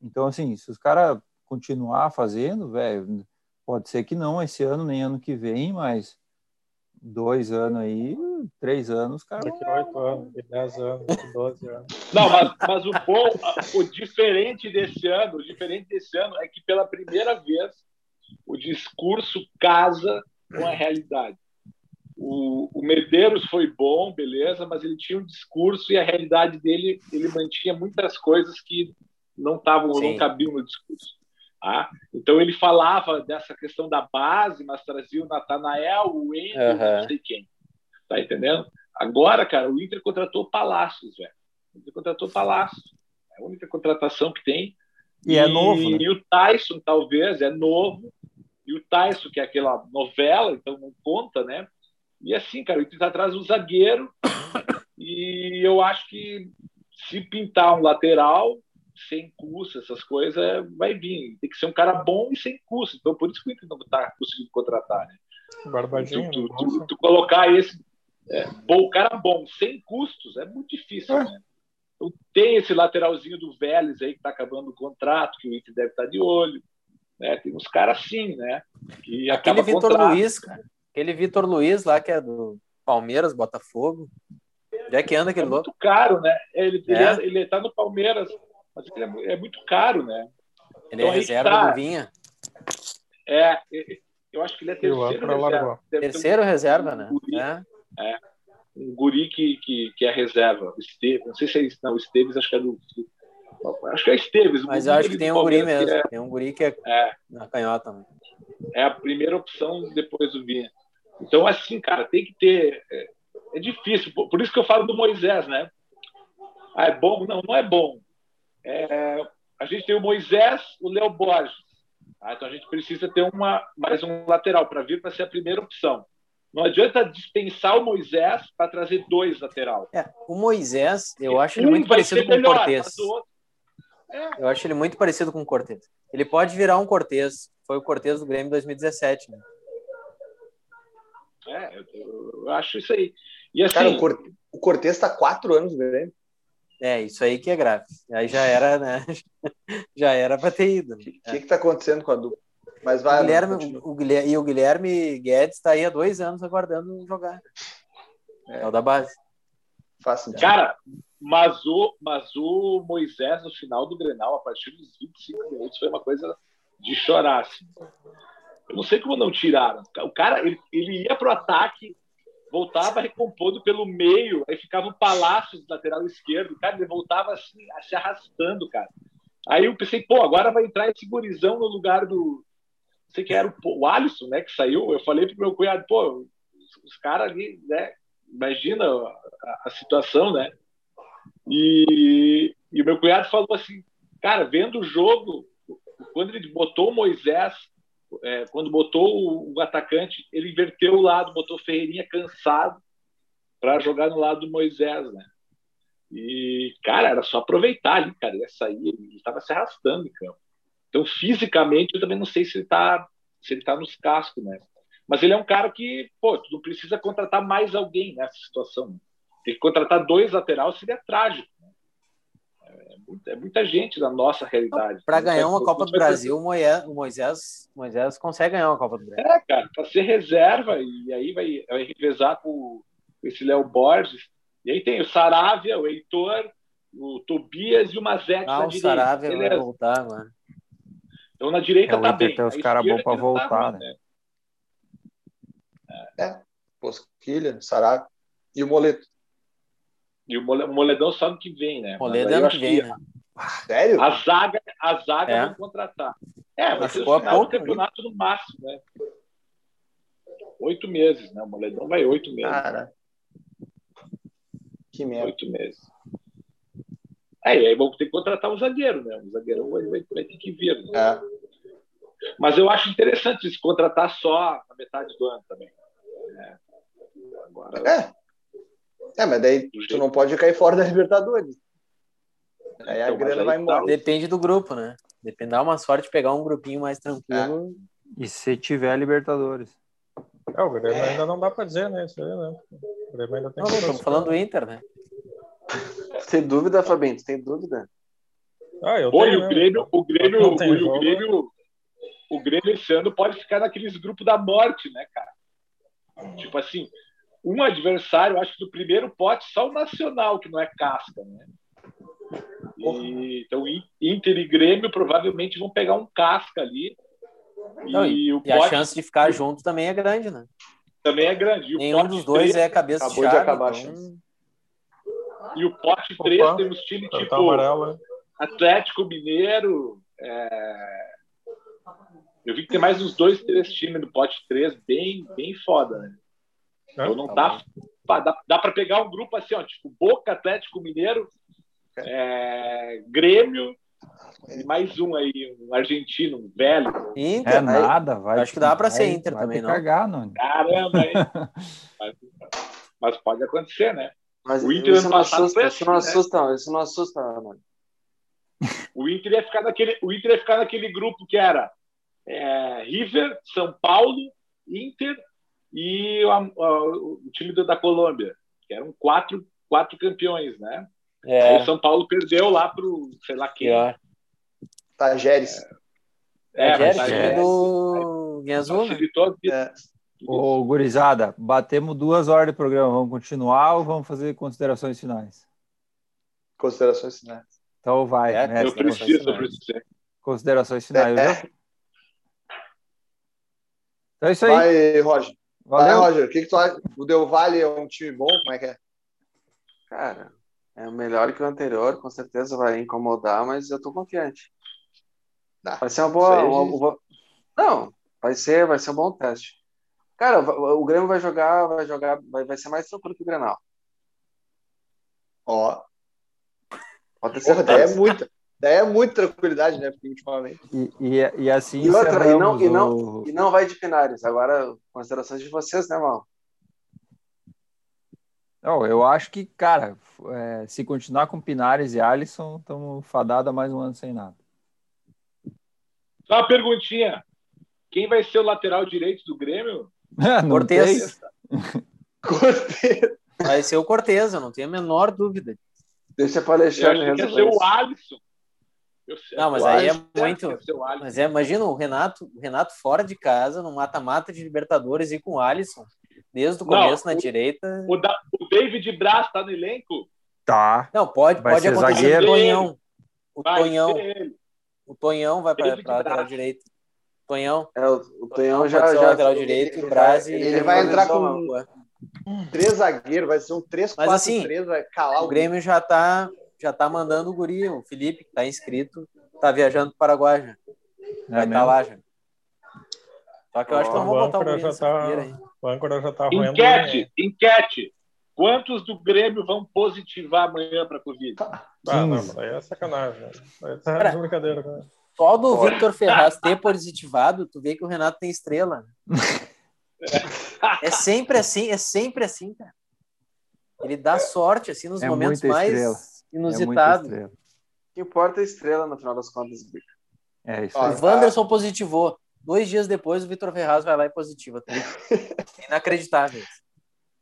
Então, assim, se os caras continuar fazendo, velho, pode ser que não esse ano, nem ano que vem, mas dois anos aí, três anos, cara. Daqui oito anos, dez anos, doze anos. Não, mas, mas o bom, o diferente desse ano, o diferente desse ano é que pela primeira vez o discurso casa com a realidade. O, o Medeiros foi bom, beleza, mas ele tinha um discurso e a realidade dele, ele mantinha muitas coisas que não estavam, não cabiam no discurso. Ah, então ele falava dessa questão da base, mas trazia o Natanael, o Ender, uhum. não sei quem. Tá entendendo? Agora, cara, o Inter contratou Palácios, velho. O Inter contratou Palácios. É a única contratação que tem. E, é e é novo. Né? E o Tyson, talvez, é novo. E o Tyson, que é aquela novela, então não conta, né? E assim, cara, o Inter tá atrás do zagueiro. e eu acho que se pintar um lateral, sem custo, essas coisas, vai vir. Tem que ser um cara bom e sem custo. Então, por isso que o Inter não está conseguindo contratar. Né? Barbadinho. Tu, tu, tu, tu, colocar esse é, bom, cara bom, sem custos, é muito difícil. É. Né? Então, tem esse lateralzinho do Vélez aí que está acabando o contrato, que o Inter deve estar tá de olho. Né? Tem uns caras assim, né? Que Aquele Vitor Luiz, cara. Aquele Vitor Luiz lá, que é do Palmeiras, Botafogo. Onde é que anda aquele é louco? muito caro, né? Ele, é. ele, é, ele tá no Palmeiras, mas ele é, é muito caro, né? Ele é então, é reserva tá. do Vinha? É, eu acho que ele é terceiro reserva. Terceiro um, reserva, né? Um é. é. Um guri que, que, que é reserva. Esteves, não sei se é não, o Esteves acho que é do. Acho que é Esteves. Mas eu acho que tem um guri mesmo. É, tem um guri que é, é na canhota. Né? É a primeira opção depois do Vinha. Então, assim, cara, tem que ter. É, é difícil. Por, isso que eu falo do Moisés, né? Ah, é bom? Não, não é bom. É, a gente tem o Moisés, o Léo Borges. Tá? Então a gente precisa ter uma, mais um lateral para vir para ser a primeira opção. Não adianta dispensar o Moisés para trazer dois lateral. É, o Moisés, eu acho ele um muito parecido com o Cortez. É. Eu acho ele muito parecido com o Cortez. Ele pode virar um Cortez. Foi o Cortez do Grêmio 2017. Né? É, eu, eu, acho isso aí. E assim, Cara, o Cortez está quatro anos no Grêmio. É, isso aí que é grave. Aí já era, né? já era para ter ido. O que, tá acontecendo com a dupla? Mas vai. O Guilherme, o Guilherme, e o Guilherme Guedes está aí há dois anos aguardando jogar. É, é o da base. Fácil. Cara, mas o, mas o Moisés no final do Grenal, a partir dos 25 minutos, foi uma coisa de chorar. Assim. Eu não sei como não tiraram. O cara, ele, ele ia pro ataque, voltava recompondo pelo meio, aí ficava o Palácio do lateral esquerdo, cara, ele voltava assim, se arrastando, cara. Aí eu pensei, pô, agora vai entrar esse gurizão no lugar do. Não sei que era o, o Alisson, né, que saiu. Eu falei pro meu cunhado, pô, os, caras ali, né, imagina a, a, situação, né? E, e o meu cunhado falou assim, cara, vendo o jogo, quando ele botou o Moisés é, quando botou o, atacante, ele inverteu o lado, botou o Ferreirinha cansado para jogar no lado do Moisés, né? E, cara, era só aproveitar ali, cara, ia sair, ele estava se arrastando em campo. Então, fisicamente, eu também não sei se ele está se ele tá nos cascos, né? Mas ele é um cara que, pô, tu não precisa contratar mais alguém nessa situação. Né? Tem que contratar dois laterais, seria trágico. É muita, gente da nossa realidade. Para ganhar uma Copa do Brasil, o Moisés, Moisés consegue ganhar uma Copa do Brasil. É, cara, para ser reserva, e aí vai, vai revezar com esse Léo Borges. E aí tem o Saravia, o Heitor, o Tobias e o Mazete ah, na o direita. Saravia Beleza. vai voltar, mano. Então na direita é, tá bem. Tem os caras bons para tá voltar, tá né? É, Posquilha, Saravia e o Moleto. E o Moledão só no que vem, né? Moledão ano que vem, né? Sério? A zaga, a zaga é. contratar. É, mas ficou a pouco, campeonato no máximo, né? Oito meses, né? O Moledão vai oito meses. Cara. Que merda. Oito meses. É, aí vamos ter que contratar um zagueiro, né? Um zagueiro vai, vai, vai ter que vir. Né? É. Mas eu acho interessante se contratar só na metade do ano também. É. Agora, é. É, mas daí tu não pode cair fora da Libertadores. Aí a então, grana vai embora. Depende do grupo, né? Depende, dá uma sorte pegar um grupinho mais tranquilo. É. E se tiver Libertadores. É, o Grêmio ainda não dá para dizer, né? Isso aí, né? O Grêmio ainda tem não, estamos falando do Inter, né? Tem dúvida, Fabinho? tem dúvida? Ah, eu tenho, o Grêmio, o Grêmio, o, Grêmio, o Grêmio, o Grêmio esse ano pode ficar naqueles grupos da morte, né, cara? Tipo assim, um adversário, acho que do primeiro pote, só o Nacional, que não é casca, né? E, então, Inter e Grêmio provavelmente vão pegar um casca ali. Não, e, e, a chance de ficar junto também é grande, né? Também é grande. Nenhum dos dois 3, é cabeça acabou de, chave, de acabar então... E o pote 3 Opa, temos time tá tipo amarelo, Atlético Mineiro. É... Eu vi que tem mais uns dois, três times do pote 3 bem, bem foda, né? Então não tá. tá dá, dá para pegar um grupo assim, ó, tipo Boca, Atlético Mineiro, é, Grêmio e mais um aí, um argentino, um velho. Inter, é nada, vai. Acho que dá para ser Inter também, não. Cagar, não. Caramba, hein? mas, mas, pode acontecer, né? Mas o Inter isso, não assusta, assim, isso não né? assusta, né? isso não assusta, mano. O Inter ia ficar naquele, o Inter ia ficar naquele grupo que era é, River, São Paulo, Inter e o, o, o time da Colômbia, que eram quatro, quatro campeões, né? É. Aí o São Paulo perdeu lá pro, sei lá quem. É. Tajeres. É, é Tajeres do? É. Ô, gurizada, batemos duas horas de programa. Vamos continuar ou vamos fazer considerações finais? Considerações finais. Então vai. É, né? eu preciso, eu preciso. Considerações finais, é. viu? Então é isso aí. Vai, Roger. Valeu. Vai, Roger. O que, que tu acha? O Del Valle é um time bom? Como é que é? Cara, é melhor que o anterior, com certeza vai incomodar, mas eu tô confiante. vai ser uma boa, uma, uma, Não, vai ser, vai ser um bom teste. Cara, o Grêmio vai jogar, vai jogar, vai, vai ser mais tranquilo que o Grenal. Ó. Pode ter Porra, é muita, daí é muita tranquilidade, né? Porque ultimamente. E, e, e assim. E outra, e não, o... e, não, e não vai de Pinares. Agora, considerações de vocês, né, Mal? Não, eu acho que, cara, é, se continuar com Pinares e Alisson, estamos fadados a mais um ano sem nada. Só uma perguntinha. Quem vai ser o lateral direito do Grêmio? Cortez. Cortez. Vai ser o Cortez, eu não tenho a menor dúvida. Deixa para Alexandre. Quer ser o Alisson. Não, mas aí é muito. Mas é, imagina o Renato, o Renato fora de casa, no mata-mata de Libertadores e com o Alisson desde o começo não, na o, direita. O, da, o David Braz tá no elenco? Tá. Não, pode, vai pode acontecer zagueiro. o Tonhão. O vai Tonhão. O Tonhão vai para a lateral direita. Tonhão. É, o, o Tonhão já, já lateral direito, o Braz ele, ele vai entrar com três zagueiros, vai ser um 3 4 Mas assim, 3, vai calar o, o Grêmio já tá já tá mandando o guri, o Felipe, que tá inscrito, tá viajando para o Paraguai já. Vai estar é tá lá já. Só que eu acho que não vou botar o guri nessa tá... aí. O âncora já tá ruim. Enquete, enquete. Quantos do Grêmio vão positivar amanhã para a Covid? Ah, não, aí é sacanagem. Né? Aí tá Cara, brincadeira, cara. Só do. Victor Ferraz ter positivado, tu vê que o Renato tem estrela. é sempre assim, é sempre assim, cara. Ele dá sorte, assim, nos é momentos mais estrela. Inusitados. É o que importa é a estrela, no final das contas. É isso aí. O Wanderson positivou. Dois dias depois, o Vitor Ferraz vai lá e positiva. Tá? Inacreditável.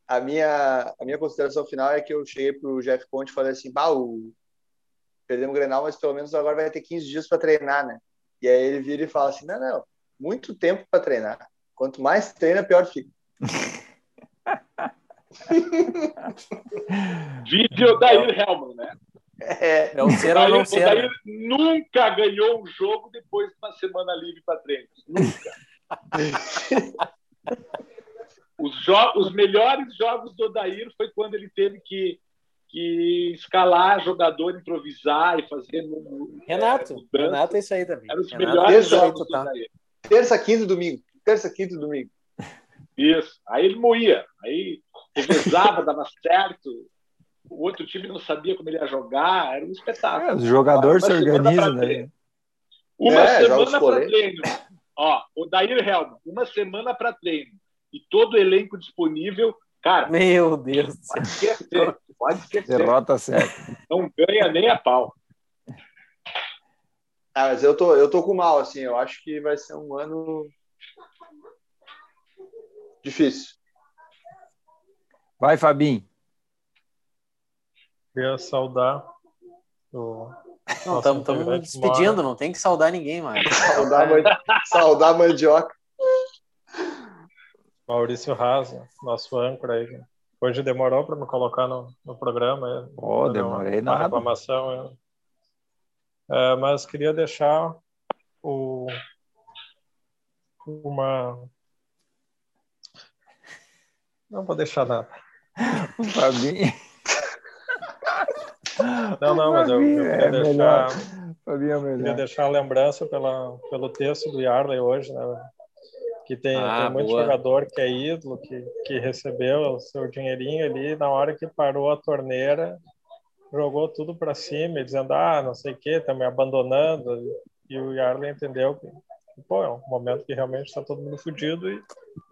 A minha, a minha consideração final é que eu cheguei pro Jeff Conte e falei assim: bah, o... perdemos o Grenal, mas pelo menos agora vai ter 15 dias para treinar, né? E aí ele vira e fala assim: não, não, muito tempo para treinar. Quanto mais treina, pior fica. Vídeo da Helman, né? É, é o ser ou não ser. Né? nunca ganhou um jogo depois de uma semana livre para treinos. Nunca. os, os melhores jogos do Odair foi quando ele teve que, que escalar jogador, improvisar e fazer. Renato, é, Renato é isso aí também. Era os Renato, melhores terça, jogos tá. Terça, quinta e domingo. Terça, quinta e domingo. Isso. Aí ele moía. Aí revezava, dava certo. O outro time não sabia como ele ia jogar. Era um espetáculo. É, os jogadores se organizam, né? Uma é, semana para treino. Ó, o Dair Helma, uma semana para treino. E todo o elenco disponível. Cara, meu Deus. Pode esquecer. Pode esquecer. Derrota certa. Não ganha nem a pau. Ah, mas eu tô, eu tô com mal, assim. Eu acho que vai ser um ano difícil. Vai, Fabinho. Queria saudar o. Não, estamos despedindo, não tem que saudar ninguém mais. saudar, saudar mandioca. Maurício Raza, nosso âncora aí. Hoje demorou para me colocar no, no programa. Oh, demorei uma, nada. reclamação. É, mas queria deixar o, uma. Não vou deixar nada. Para mim. Não, não, mas eu, eu queria é deixar. É queria deixar a lembrança pela, pelo texto do Yarley hoje, né? que tem, ah, tem muito boa. jogador que é ídolo, que, que recebeu o seu dinheirinho ali, na hora que parou a torneira, jogou tudo para cima, dizendo, ah, não sei o que, tá me abandonando, e o Yarley entendeu que, pô, é um momento que realmente está todo mundo fudido e...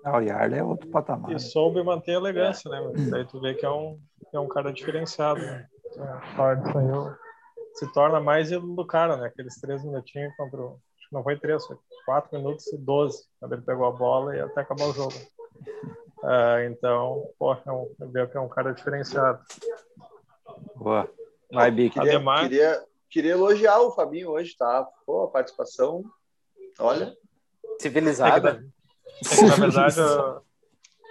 Ah, o Yarley é outro patamar. E soube manter a elegância, né? Daí tu vê que é um, é um cara diferenciado, né? É, se torna mais ídolo do cara, né? Aqueles três minutinhos contra o não foi três, foi quatro minutos e doze, quando ele pegou a bola e até acabar o jogo. Uh, então, pô, é um, eu vejo que é um cara diferenciado. Boa. Vai, Bic. Queria, Ademar... queria, queria elogiar o Fabinho hoje, tá? Pô, a participação, olha. Civilizada. É que, é que, na verdade, eu,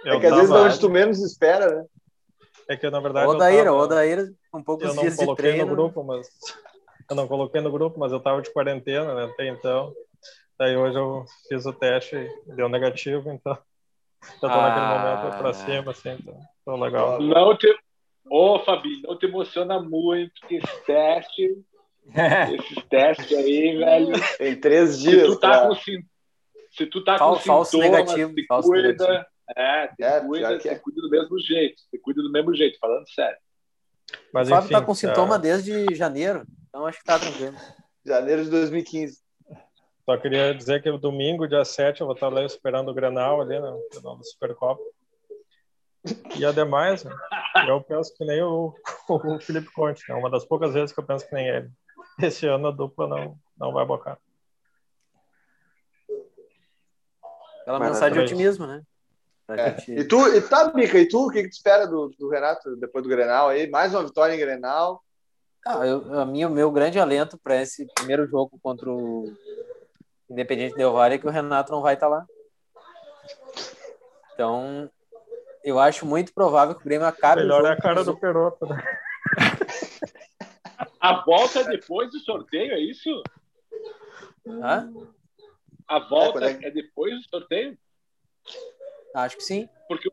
eu é que às vezes onde tu menos espera, né? É que na verdade. O Odaíra, o Odaíra, um pouco eu não coloquei no grupo, mas eu não coloquei no grupo, mas eu estava de quarentena, né, até então. Daí hoje eu fiz o teste e deu negativo, então já tô ah. naquele momento para cima, assim, então, então legal. Não te... Ô, Fabi, não te emociona muito que esse teste, esses testes aí, velho. Em três dias. Se tu tá, com, se tu tá falso, com falso sintomas, negativo, falso cuida. Negativo. É, te é, cuida, que é. cuida do mesmo jeito. Te cuida do mesmo jeito, falando sério. Mas, o Fábio tá enfim, tá com sintoma desde janeiro. Então acho que tá tranquilo. Janeiro de 2015. Só queria dizer que o domingo, dia 7, eu vou estar lá esperando o Grenal ali no final da Supercopa. E ademais, eu penso que nem o, o Felipe Conte, é uma das poucas vezes que eu penso que nem ele. Esse ano a dupla não, não vai bocar. Aquela mensagem de otimismo, né? É. E tu, e tá, Mica, e tu, o que, que tu espera do, do Renato depois do Grenal aí? Mais uma vitória em Grenal? Ah, eu, a minha, o meu grande alento para esse primeiro jogo contra o Independente Del Valle é que o Renato não vai estar tá lá. Então, eu acho muito provável que o Grêmio acabe. Melhor é a cara do Peroto, né? A volta é depois do sorteio, é isso? Hã? A volta é, é... é depois do sorteio? Acho que sim. Porque,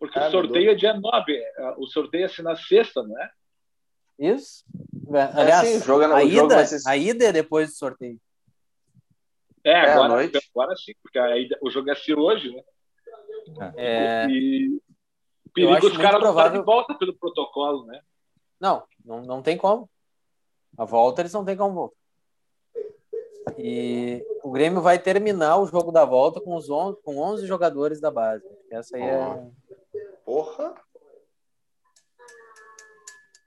porque ah, o sorteio mudou. é dia 9. O sorteio é assim na sexta, não é? Isso. É, Aliás, é, sim, joga, a, ida, ser... a ida é depois do sorteio. É, é agora, é, agora sim, porque ida, o jogo é assim hoje, né? É. E perigo os caras provável... de volta pelo protocolo, né? Não, não, não tem como. A volta eles não tem como voltar. E o Grêmio vai terminar o jogo da volta com, os 11, com 11 jogadores da base. Essa aí é. Porra!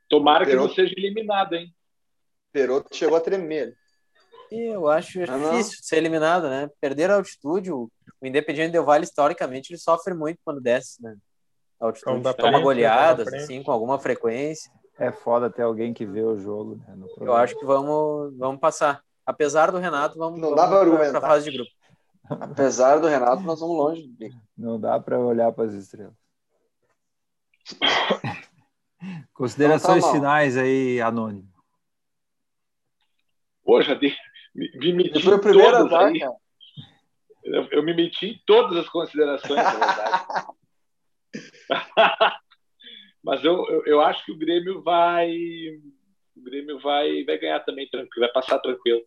Tomara que não seja eliminado, hein? Peroto chegou a tremer. Eu acho ah, difícil não. ser eliminado, né? Perder a altitude, o, o Independiente Del Vale, historicamente, ele sofre muito quando desce, né? A altitude toma goleadas, assim, com alguma frequência. É foda ter alguém que vê o jogo, né? Eu acho que vamos, vamos passar. Apesar do Renato, vamos, não vamos para a fase de grupo. Apesar do Renato, nós vamos longe. Não dá para olhar para as estrelas. Considerações tá finais aí, Anônimo. Poxa, de, me, me meti foi o primeiro azar, eu, eu, me meti em todas as considerações, na verdade. Mas eu, eu, eu, acho que o Grêmio vai. O Grêmio vai, vai ganhar também tranquilo, vai passar tranquilo.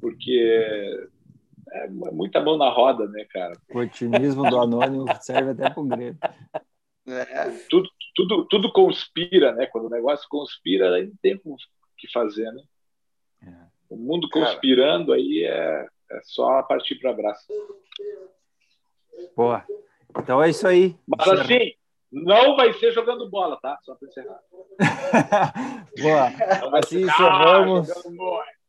Porque é muita mão na roda, né, cara? O otimismo do anônimo serve até para o Grêmio. É. Tudo, tudo, tudo conspira, né? Quando o negócio conspira, aí não tem o que fazer, né? É. O mundo conspirando cara. aí é, é só partir para abraço. Boa. Então é isso aí. Mas assim, não vai ser jogando bola, tá? Só para encerrar. Boa. Assim encerramos.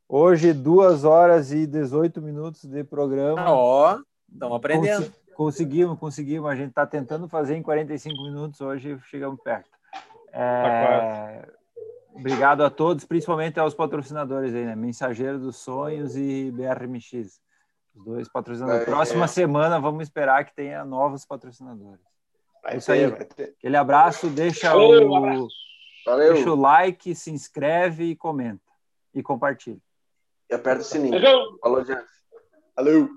Hoje, duas horas e 18 minutos de programa. Ó, oh, estamos aprendendo. conseguimos, conseguimos. A gente está tentando fazer em 45 minutos. Hoje chegamos perto. É... Tá Obrigado a todos, principalmente aos patrocinadores aí, né? Mensageiro dos Sonhos e BRMX. Os dois patrocinadores. É, Próxima é. semana vamos esperar que tenha novos patrocinadores. É isso ter, aí. Aquele abraço, deixa Valeu, o, abraço. deixa o like, se inscreve e comenta. E compartilha. E aperta o sininho. Falou, gente. Valeu.